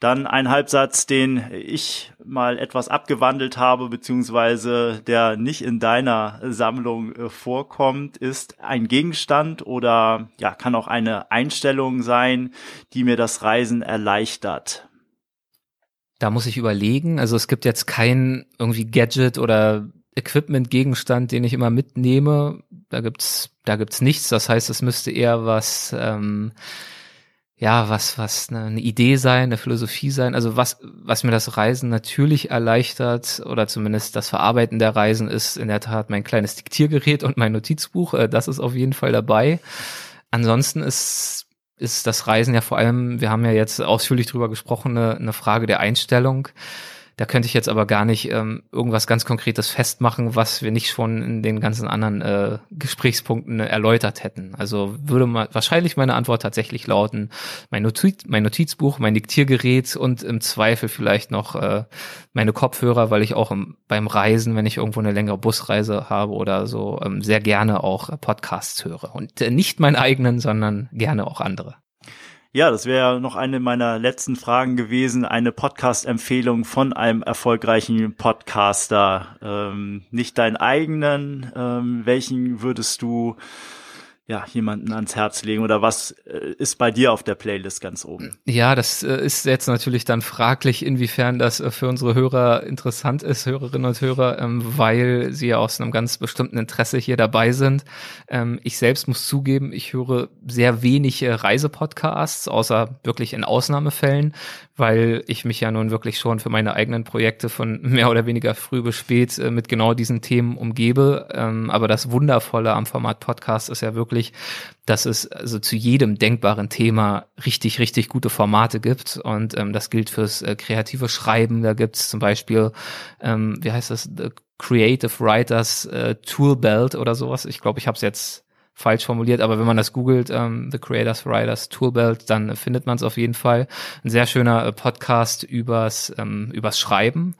Dann ein Halbsatz, den ich mal etwas abgewandelt habe, beziehungsweise der nicht in deiner Sammlung äh, vorkommt, ist ein Gegenstand oder ja, kann auch eine Einstellung sein, die mir das Reisen erleichtert. Da muss ich überlegen. Also es gibt jetzt kein irgendwie Gadget oder Equipment-Gegenstand, den ich immer mitnehme. Da gibt's, da gibt's nichts. Das heißt, es müsste eher was, ähm, ja, was, was eine, Idee sein, eine Philosophie sein. Also was, was mir das Reisen natürlich erleichtert oder zumindest das Verarbeiten der Reisen ist in der Tat mein kleines Diktiergerät und mein Notizbuch. Äh, das ist auf jeden Fall dabei. Ansonsten ist ist das Reisen ja vor allem, wir haben ja jetzt ausführlich drüber gesprochen, eine, eine Frage der Einstellung. Da könnte ich jetzt aber gar nicht ähm, irgendwas ganz Konkretes festmachen, was wir nicht schon in den ganzen anderen äh, Gesprächspunkten erläutert hätten. Also würde mal wahrscheinlich meine Antwort tatsächlich lauten, mein, Notiz, mein Notizbuch, mein Diktiergerät und im Zweifel vielleicht noch äh, meine Kopfhörer, weil ich auch im, beim Reisen, wenn ich irgendwo eine längere Busreise habe oder so, ähm, sehr gerne auch Podcasts höre. Und äh, nicht meinen eigenen, sondern gerne auch andere. Ja, das wäre noch eine meiner letzten Fragen gewesen. Eine Podcast-Empfehlung von einem erfolgreichen Podcaster. Ähm, nicht deinen eigenen. Ähm, welchen würdest du ja, jemanden ans Herz legen oder was äh, ist bei dir auf der Playlist ganz oben? Ja, das äh, ist jetzt natürlich dann fraglich, inwiefern das äh, für unsere Hörer interessant ist, Hörerinnen und Hörer, ähm, weil sie ja aus einem ganz bestimmten Interesse hier dabei sind. Ähm, ich selbst muss zugeben, ich höre sehr wenig Reisepodcasts, außer wirklich in Ausnahmefällen, weil ich mich ja nun wirklich schon für meine eigenen Projekte von mehr oder weniger früh bis spät mit genau diesen Themen umgebe. Ähm, aber das Wundervolle am Format Podcast ist ja wirklich dass es also zu jedem denkbaren Thema richtig, richtig gute Formate gibt. Und ähm, das gilt fürs äh, kreative Schreiben. Da gibt es zum Beispiel, ähm, wie heißt das, The Creative Writers äh, Tool Belt oder sowas. Ich glaube, ich habe es jetzt falsch formuliert, aber wenn man das googelt, ähm, The Creators Writers Toolbelt, dann findet man es auf jeden Fall. Ein sehr schöner äh, Podcast übers, ähm, übers Schreiben.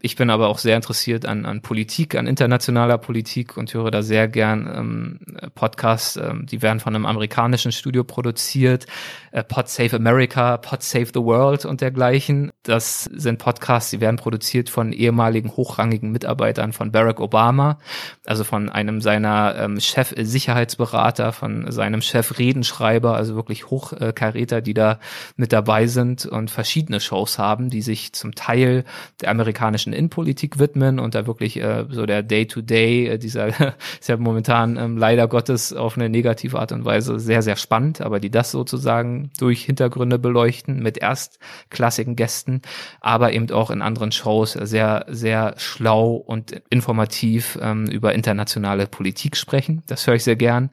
Ich bin aber auch sehr interessiert an, an Politik, an internationaler Politik und höre da sehr gern ähm, Podcasts. Ähm, die werden von einem amerikanischen Studio produziert. Äh, Pod Save America, Pod Save the World und dergleichen. Das sind Podcasts, die werden produziert von ehemaligen hochrangigen Mitarbeitern von Barack Obama, also von einem seiner ähm, Chef-Sicherheitsberater, von seinem Chef-Redenschreiber, also wirklich Hochkaräter, die da mit dabei sind und verschiedene Shows haben, die sich zum Teil der amerikanischen politischen Innenpolitik widmen und da wirklich äh, so der Day-to-Day, -Day, äh, dieser ist ja momentan ähm, leider Gottes auf eine negative Art und Weise sehr, sehr spannend, aber die das sozusagen durch Hintergründe beleuchten mit erstklassigen Gästen, aber eben auch in anderen Shows sehr, sehr schlau und informativ ähm, über internationale Politik sprechen. Das höre ich sehr gern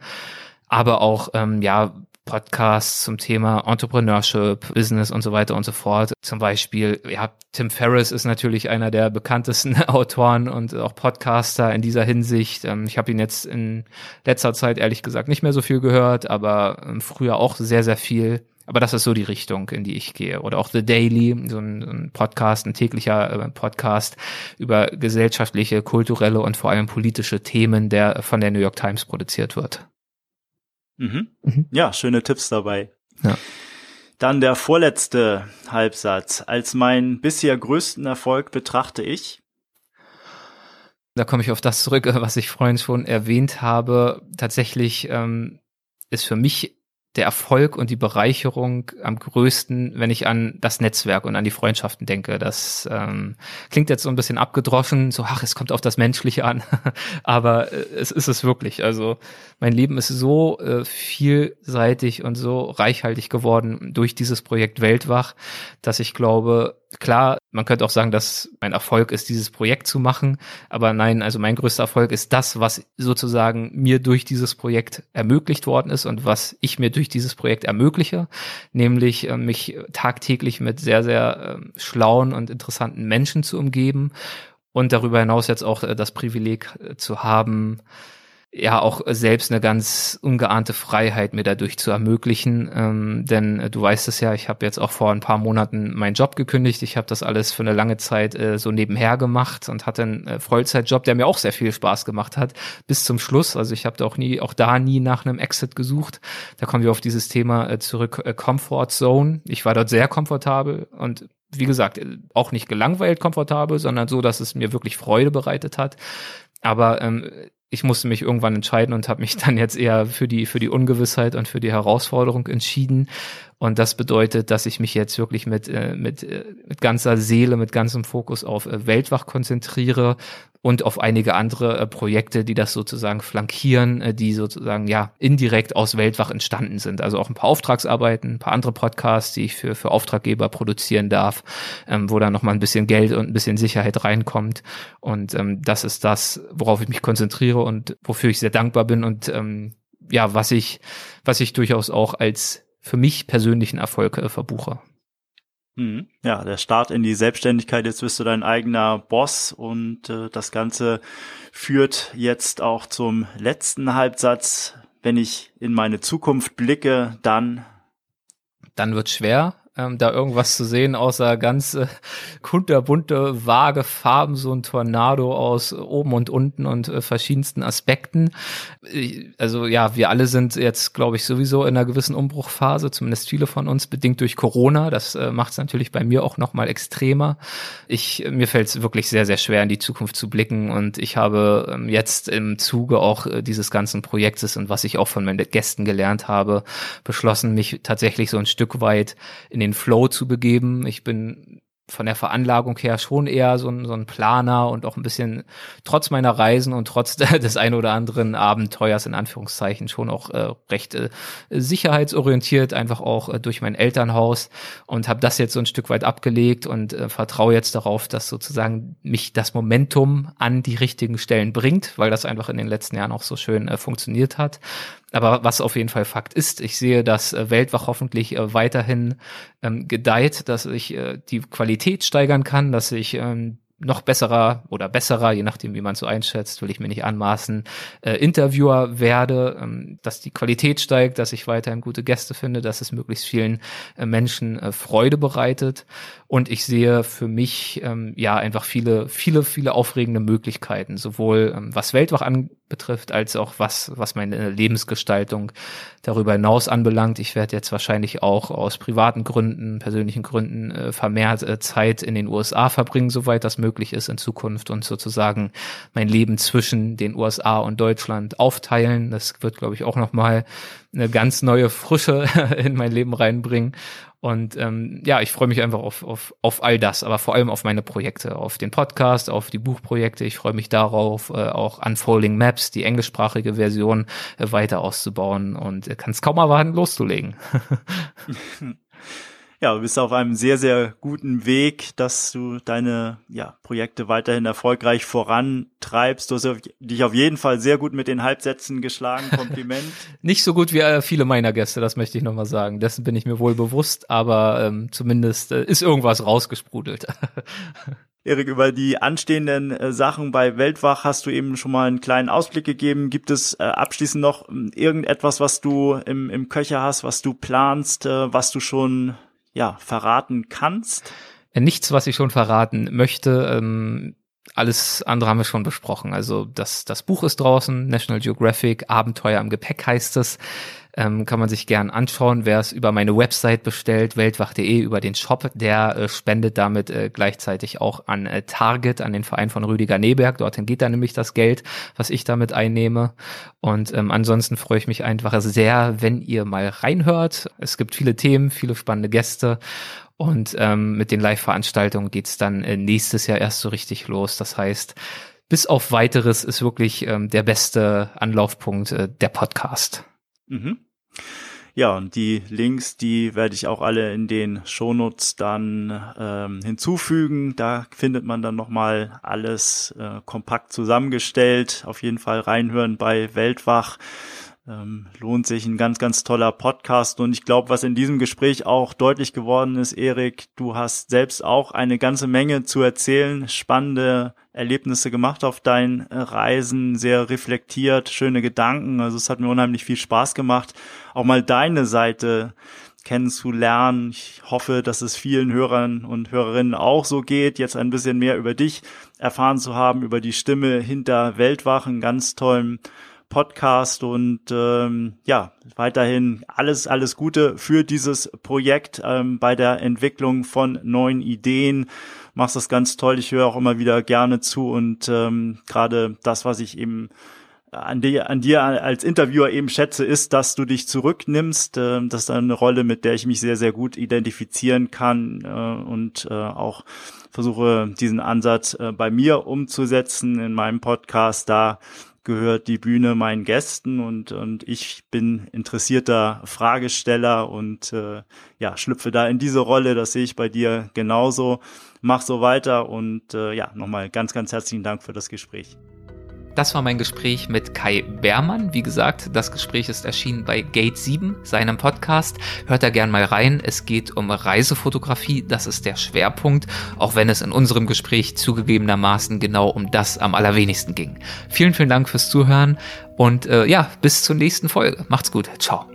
aber auch ähm, ja Podcasts zum Thema Entrepreneurship, Business und so weiter und so fort. Zum Beispiel, ja, Tim Ferriss ist natürlich einer der bekanntesten Autoren und auch Podcaster in dieser Hinsicht. Ähm, ich habe ihn jetzt in letzter Zeit ehrlich gesagt nicht mehr so viel gehört, aber ähm, früher auch sehr, sehr viel aber das ist so die Richtung, in die ich gehe. Oder auch The Daily, so ein, Podcast, ein täglicher äh, Podcast über gesellschaftliche, kulturelle und vor allem politische Themen, der von der New York Times produziert wird. Mhm. Mhm. Ja, schöne Tipps dabei. Ja. Dann der vorletzte Halbsatz. Als meinen bisher größten Erfolg betrachte ich. Da komme ich auf das zurück, was ich vorhin schon erwähnt habe. Tatsächlich ähm, ist für mich der Erfolg und die Bereicherung am größten, wenn ich an das Netzwerk und an die Freundschaften denke. Das ähm, klingt jetzt so ein bisschen abgedroschen, so ach, es kommt auf das Menschliche an, aber äh, es ist es wirklich. Also mein Leben ist so äh, vielseitig und so reichhaltig geworden durch dieses Projekt Weltwach, dass ich glaube, klar, man könnte auch sagen, dass mein Erfolg ist, dieses Projekt zu machen. Aber nein, also mein größter Erfolg ist das, was sozusagen mir durch dieses Projekt ermöglicht worden ist und was ich mir durch dieses Projekt ermögliche, nämlich äh, mich tagtäglich mit sehr, sehr äh, schlauen und interessanten Menschen zu umgeben und darüber hinaus jetzt auch äh, das Privileg äh, zu haben, ja auch selbst eine ganz ungeahnte Freiheit mir dadurch zu ermöglichen. Ähm, denn äh, du weißt es ja, ich habe jetzt auch vor ein paar Monaten meinen Job gekündigt. Ich habe das alles für eine lange Zeit äh, so nebenher gemacht und hatte einen äh, Vollzeitjob, der mir auch sehr viel Spaß gemacht hat, bis zum Schluss. Also ich habe da auch nie, auch da nie nach einem Exit gesucht. Da kommen wir auf dieses Thema äh, zurück, äh, Comfort Zone. Ich war dort sehr komfortabel und wie gesagt, äh, auch nicht gelangweilt komfortabel, sondern so, dass es mir wirklich Freude bereitet hat. Aber ähm, ich musste mich irgendwann entscheiden und habe mich dann jetzt eher für die für die Ungewissheit und für die Herausforderung entschieden. Und das bedeutet, dass ich mich jetzt wirklich mit äh, mit, äh, mit ganzer Seele, mit ganzem Fokus auf äh, Weltwach konzentriere und auf einige andere äh, Projekte, die das sozusagen flankieren, äh, die sozusagen ja indirekt aus Weltwach entstanden sind. Also auch ein paar Auftragsarbeiten, ein paar andere Podcasts, die ich für für Auftraggeber produzieren darf, ähm, wo dann noch mal ein bisschen Geld und ein bisschen Sicherheit reinkommt. Und ähm, das ist das, worauf ich mich konzentriere und wofür ich sehr dankbar bin und ähm, ja, was ich was ich durchaus auch als für mich persönlichen Erfolg äh, verbuche. Mhm. Ja, der Start in die Selbstständigkeit, jetzt bist du dein eigener Boss und äh, das Ganze führt jetzt auch zum letzten Halbsatz. Wenn ich in meine Zukunft blicke, dann. Dann wird schwer, ähm, da irgendwas zu sehen, außer ganz äh, kunterbunte, vage Farben, so ein Tornado aus oben und unten und äh, verschiedensten Aspekten. also ja, wir alle sind jetzt, glaube ich, sowieso in einer gewissen Umbruchphase, zumindest viele von uns, bedingt durch Corona. Das äh, macht es natürlich bei mir auch nochmal extremer. Ich, mir fällt es wirklich sehr, sehr schwer, in die Zukunft zu blicken und ich habe ähm, jetzt im Zuge auch äh, dieses ganzen Projektes und was ich auch von meinen Gästen gelernt habe, beschlossen, mich tatsächlich so ein Stück weit in den Flow zu begeben. Ich bin von der Veranlagung her schon eher so ein, so ein Planer und auch ein bisschen trotz meiner Reisen und trotz des ein oder anderen Abenteuers in Anführungszeichen schon auch äh, recht äh, sicherheitsorientiert, einfach auch äh, durch mein Elternhaus und habe das jetzt so ein Stück weit abgelegt und äh, vertraue jetzt darauf, dass sozusagen mich das Momentum an die richtigen Stellen bringt, weil das einfach in den letzten Jahren auch so schön äh, funktioniert hat. Aber was auf jeden Fall Fakt ist, ich sehe, dass äh, Weltwach hoffentlich äh, weiterhin ähm, gedeiht, dass ich äh, die Qualität steigern kann, dass ich ähm, noch besserer oder besserer, je nachdem, wie man so einschätzt, will ich mir nicht anmaßen, äh, Interviewer werde, ähm, dass die Qualität steigt, dass ich weiterhin gute Gäste finde, dass es möglichst vielen äh, Menschen äh, Freude bereitet. Und ich sehe für mich ähm, ja einfach viele, viele, viele aufregende Möglichkeiten, sowohl ähm, was Weltwach anbetrifft, als auch was, was meine Lebensgestaltung darüber hinaus anbelangt. Ich werde jetzt wahrscheinlich auch aus privaten Gründen, persönlichen Gründen äh, vermehrt äh, Zeit in den USA verbringen, soweit das möglich ist in Zukunft und sozusagen mein Leben zwischen den USA und Deutschland aufteilen. Das wird, glaube ich, auch nochmal eine ganz neue Frische in mein Leben reinbringen. Und ähm, ja, ich freue mich einfach auf, auf, auf all das, aber vor allem auf meine Projekte, auf den Podcast, auf die Buchprojekte. Ich freue mich darauf, äh, auch Unfolding Maps, die englischsprachige Version, äh, weiter auszubauen und äh, kann es kaum erwarten, loszulegen. ja, du bist auf einem sehr, sehr guten Weg, dass du deine ja, Projekte weiterhin erfolgreich vorantreibst. Du hast dich auf jeden Fall sehr gut mit den Halbsätzen geschlagen. Kompliment. Nicht so gut wie äh, viele meiner Gäste, das möchte ich nochmal sagen. Dessen bin ich mir wohl bewusst, aber ähm, zumindest äh, ist irgendwas rausgesprudelt. Erik, über die anstehenden äh, Sachen bei Weltwach hast du eben schon mal einen kleinen Ausblick gegeben. Gibt es äh, abschließend noch ähm, irgendetwas, was du im, im Köcher hast, was du planst, äh, was du schon ja, verraten kannst? Äh, nichts, was ich schon verraten möchte. Ähm alles andere haben wir schon besprochen. Also das, das Buch ist draußen, National Geographic, Abenteuer im Gepäck heißt es. Ähm, kann man sich gern anschauen. Wer es über meine Website bestellt, weltwach.de, über den Shop, der äh, spendet damit äh, gleichzeitig auch an äh, Target, an den Verein von Rüdiger Neberg. Dorthin geht dann nämlich das Geld, was ich damit einnehme. Und ähm, ansonsten freue ich mich einfach sehr, wenn ihr mal reinhört. Es gibt viele Themen, viele spannende Gäste. Und ähm, mit den Live-Veranstaltungen geht's dann äh, nächstes Jahr erst so richtig los. Das heißt, bis auf weiteres ist wirklich ähm, der beste Anlaufpunkt äh, der Podcast. Mhm. Ja, und die Links, die werde ich auch alle in den Shownotes dann ähm, hinzufügen. Da findet man dann nochmal alles äh, kompakt zusammengestellt. Auf jeden Fall reinhören bei Weltwach. Ähm, lohnt sich ein ganz, ganz toller Podcast. Und ich glaube, was in diesem Gespräch auch deutlich geworden ist, Erik, du hast selbst auch eine ganze Menge zu erzählen, spannende Erlebnisse gemacht auf deinen Reisen, sehr reflektiert, schöne Gedanken. Also es hat mir unheimlich viel Spaß gemacht, auch mal deine Seite kennenzulernen. Ich hoffe, dass es vielen Hörern und Hörerinnen auch so geht, jetzt ein bisschen mehr über dich erfahren zu haben, über die Stimme hinter Weltwachen, ganz tollen Podcast und ähm, ja, weiterhin alles, alles Gute für dieses Projekt ähm, bei der Entwicklung von neuen Ideen. Machst das ganz toll. Ich höre auch immer wieder gerne zu und ähm, gerade das, was ich eben an dir, an dir als Interviewer eben schätze, ist, dass du dich zurücknimmst. Äh, das ist eine Rolle, mit der ich mich sehr, sehr gut identifizieren kann äh, und äh, auch versuche, diesen Ansatz äh, bei mir umzusetzen in meinem Podcast. Da gehört die Bühne meinen Gästen und, und ich bin interessierter Fragesteller und äh, ja, schlüpfe da in diese Rolle. Das sehe ich bei dir genauso. Mach so weiter und äh, ja, nochmal ganz, ganz herzlichen Dank für das Gespräch. Das war mein Gespräch mit Kai Beermann. Wie gesagt, das Gespräch ist erschienen bei Gate 7, seinem Podcast. Hört da gern mal rein. Es geht um Reisefotografie. Das ist der Schwerpunkt, auch wenn es in unserem Gespräch zugegebenermaßen genau um das am allerwenigsten ging. Vielen, vielen Dank fürs Zuhören und äh, ja, bis zur nächsten Folge. Macht's gut. Ciao.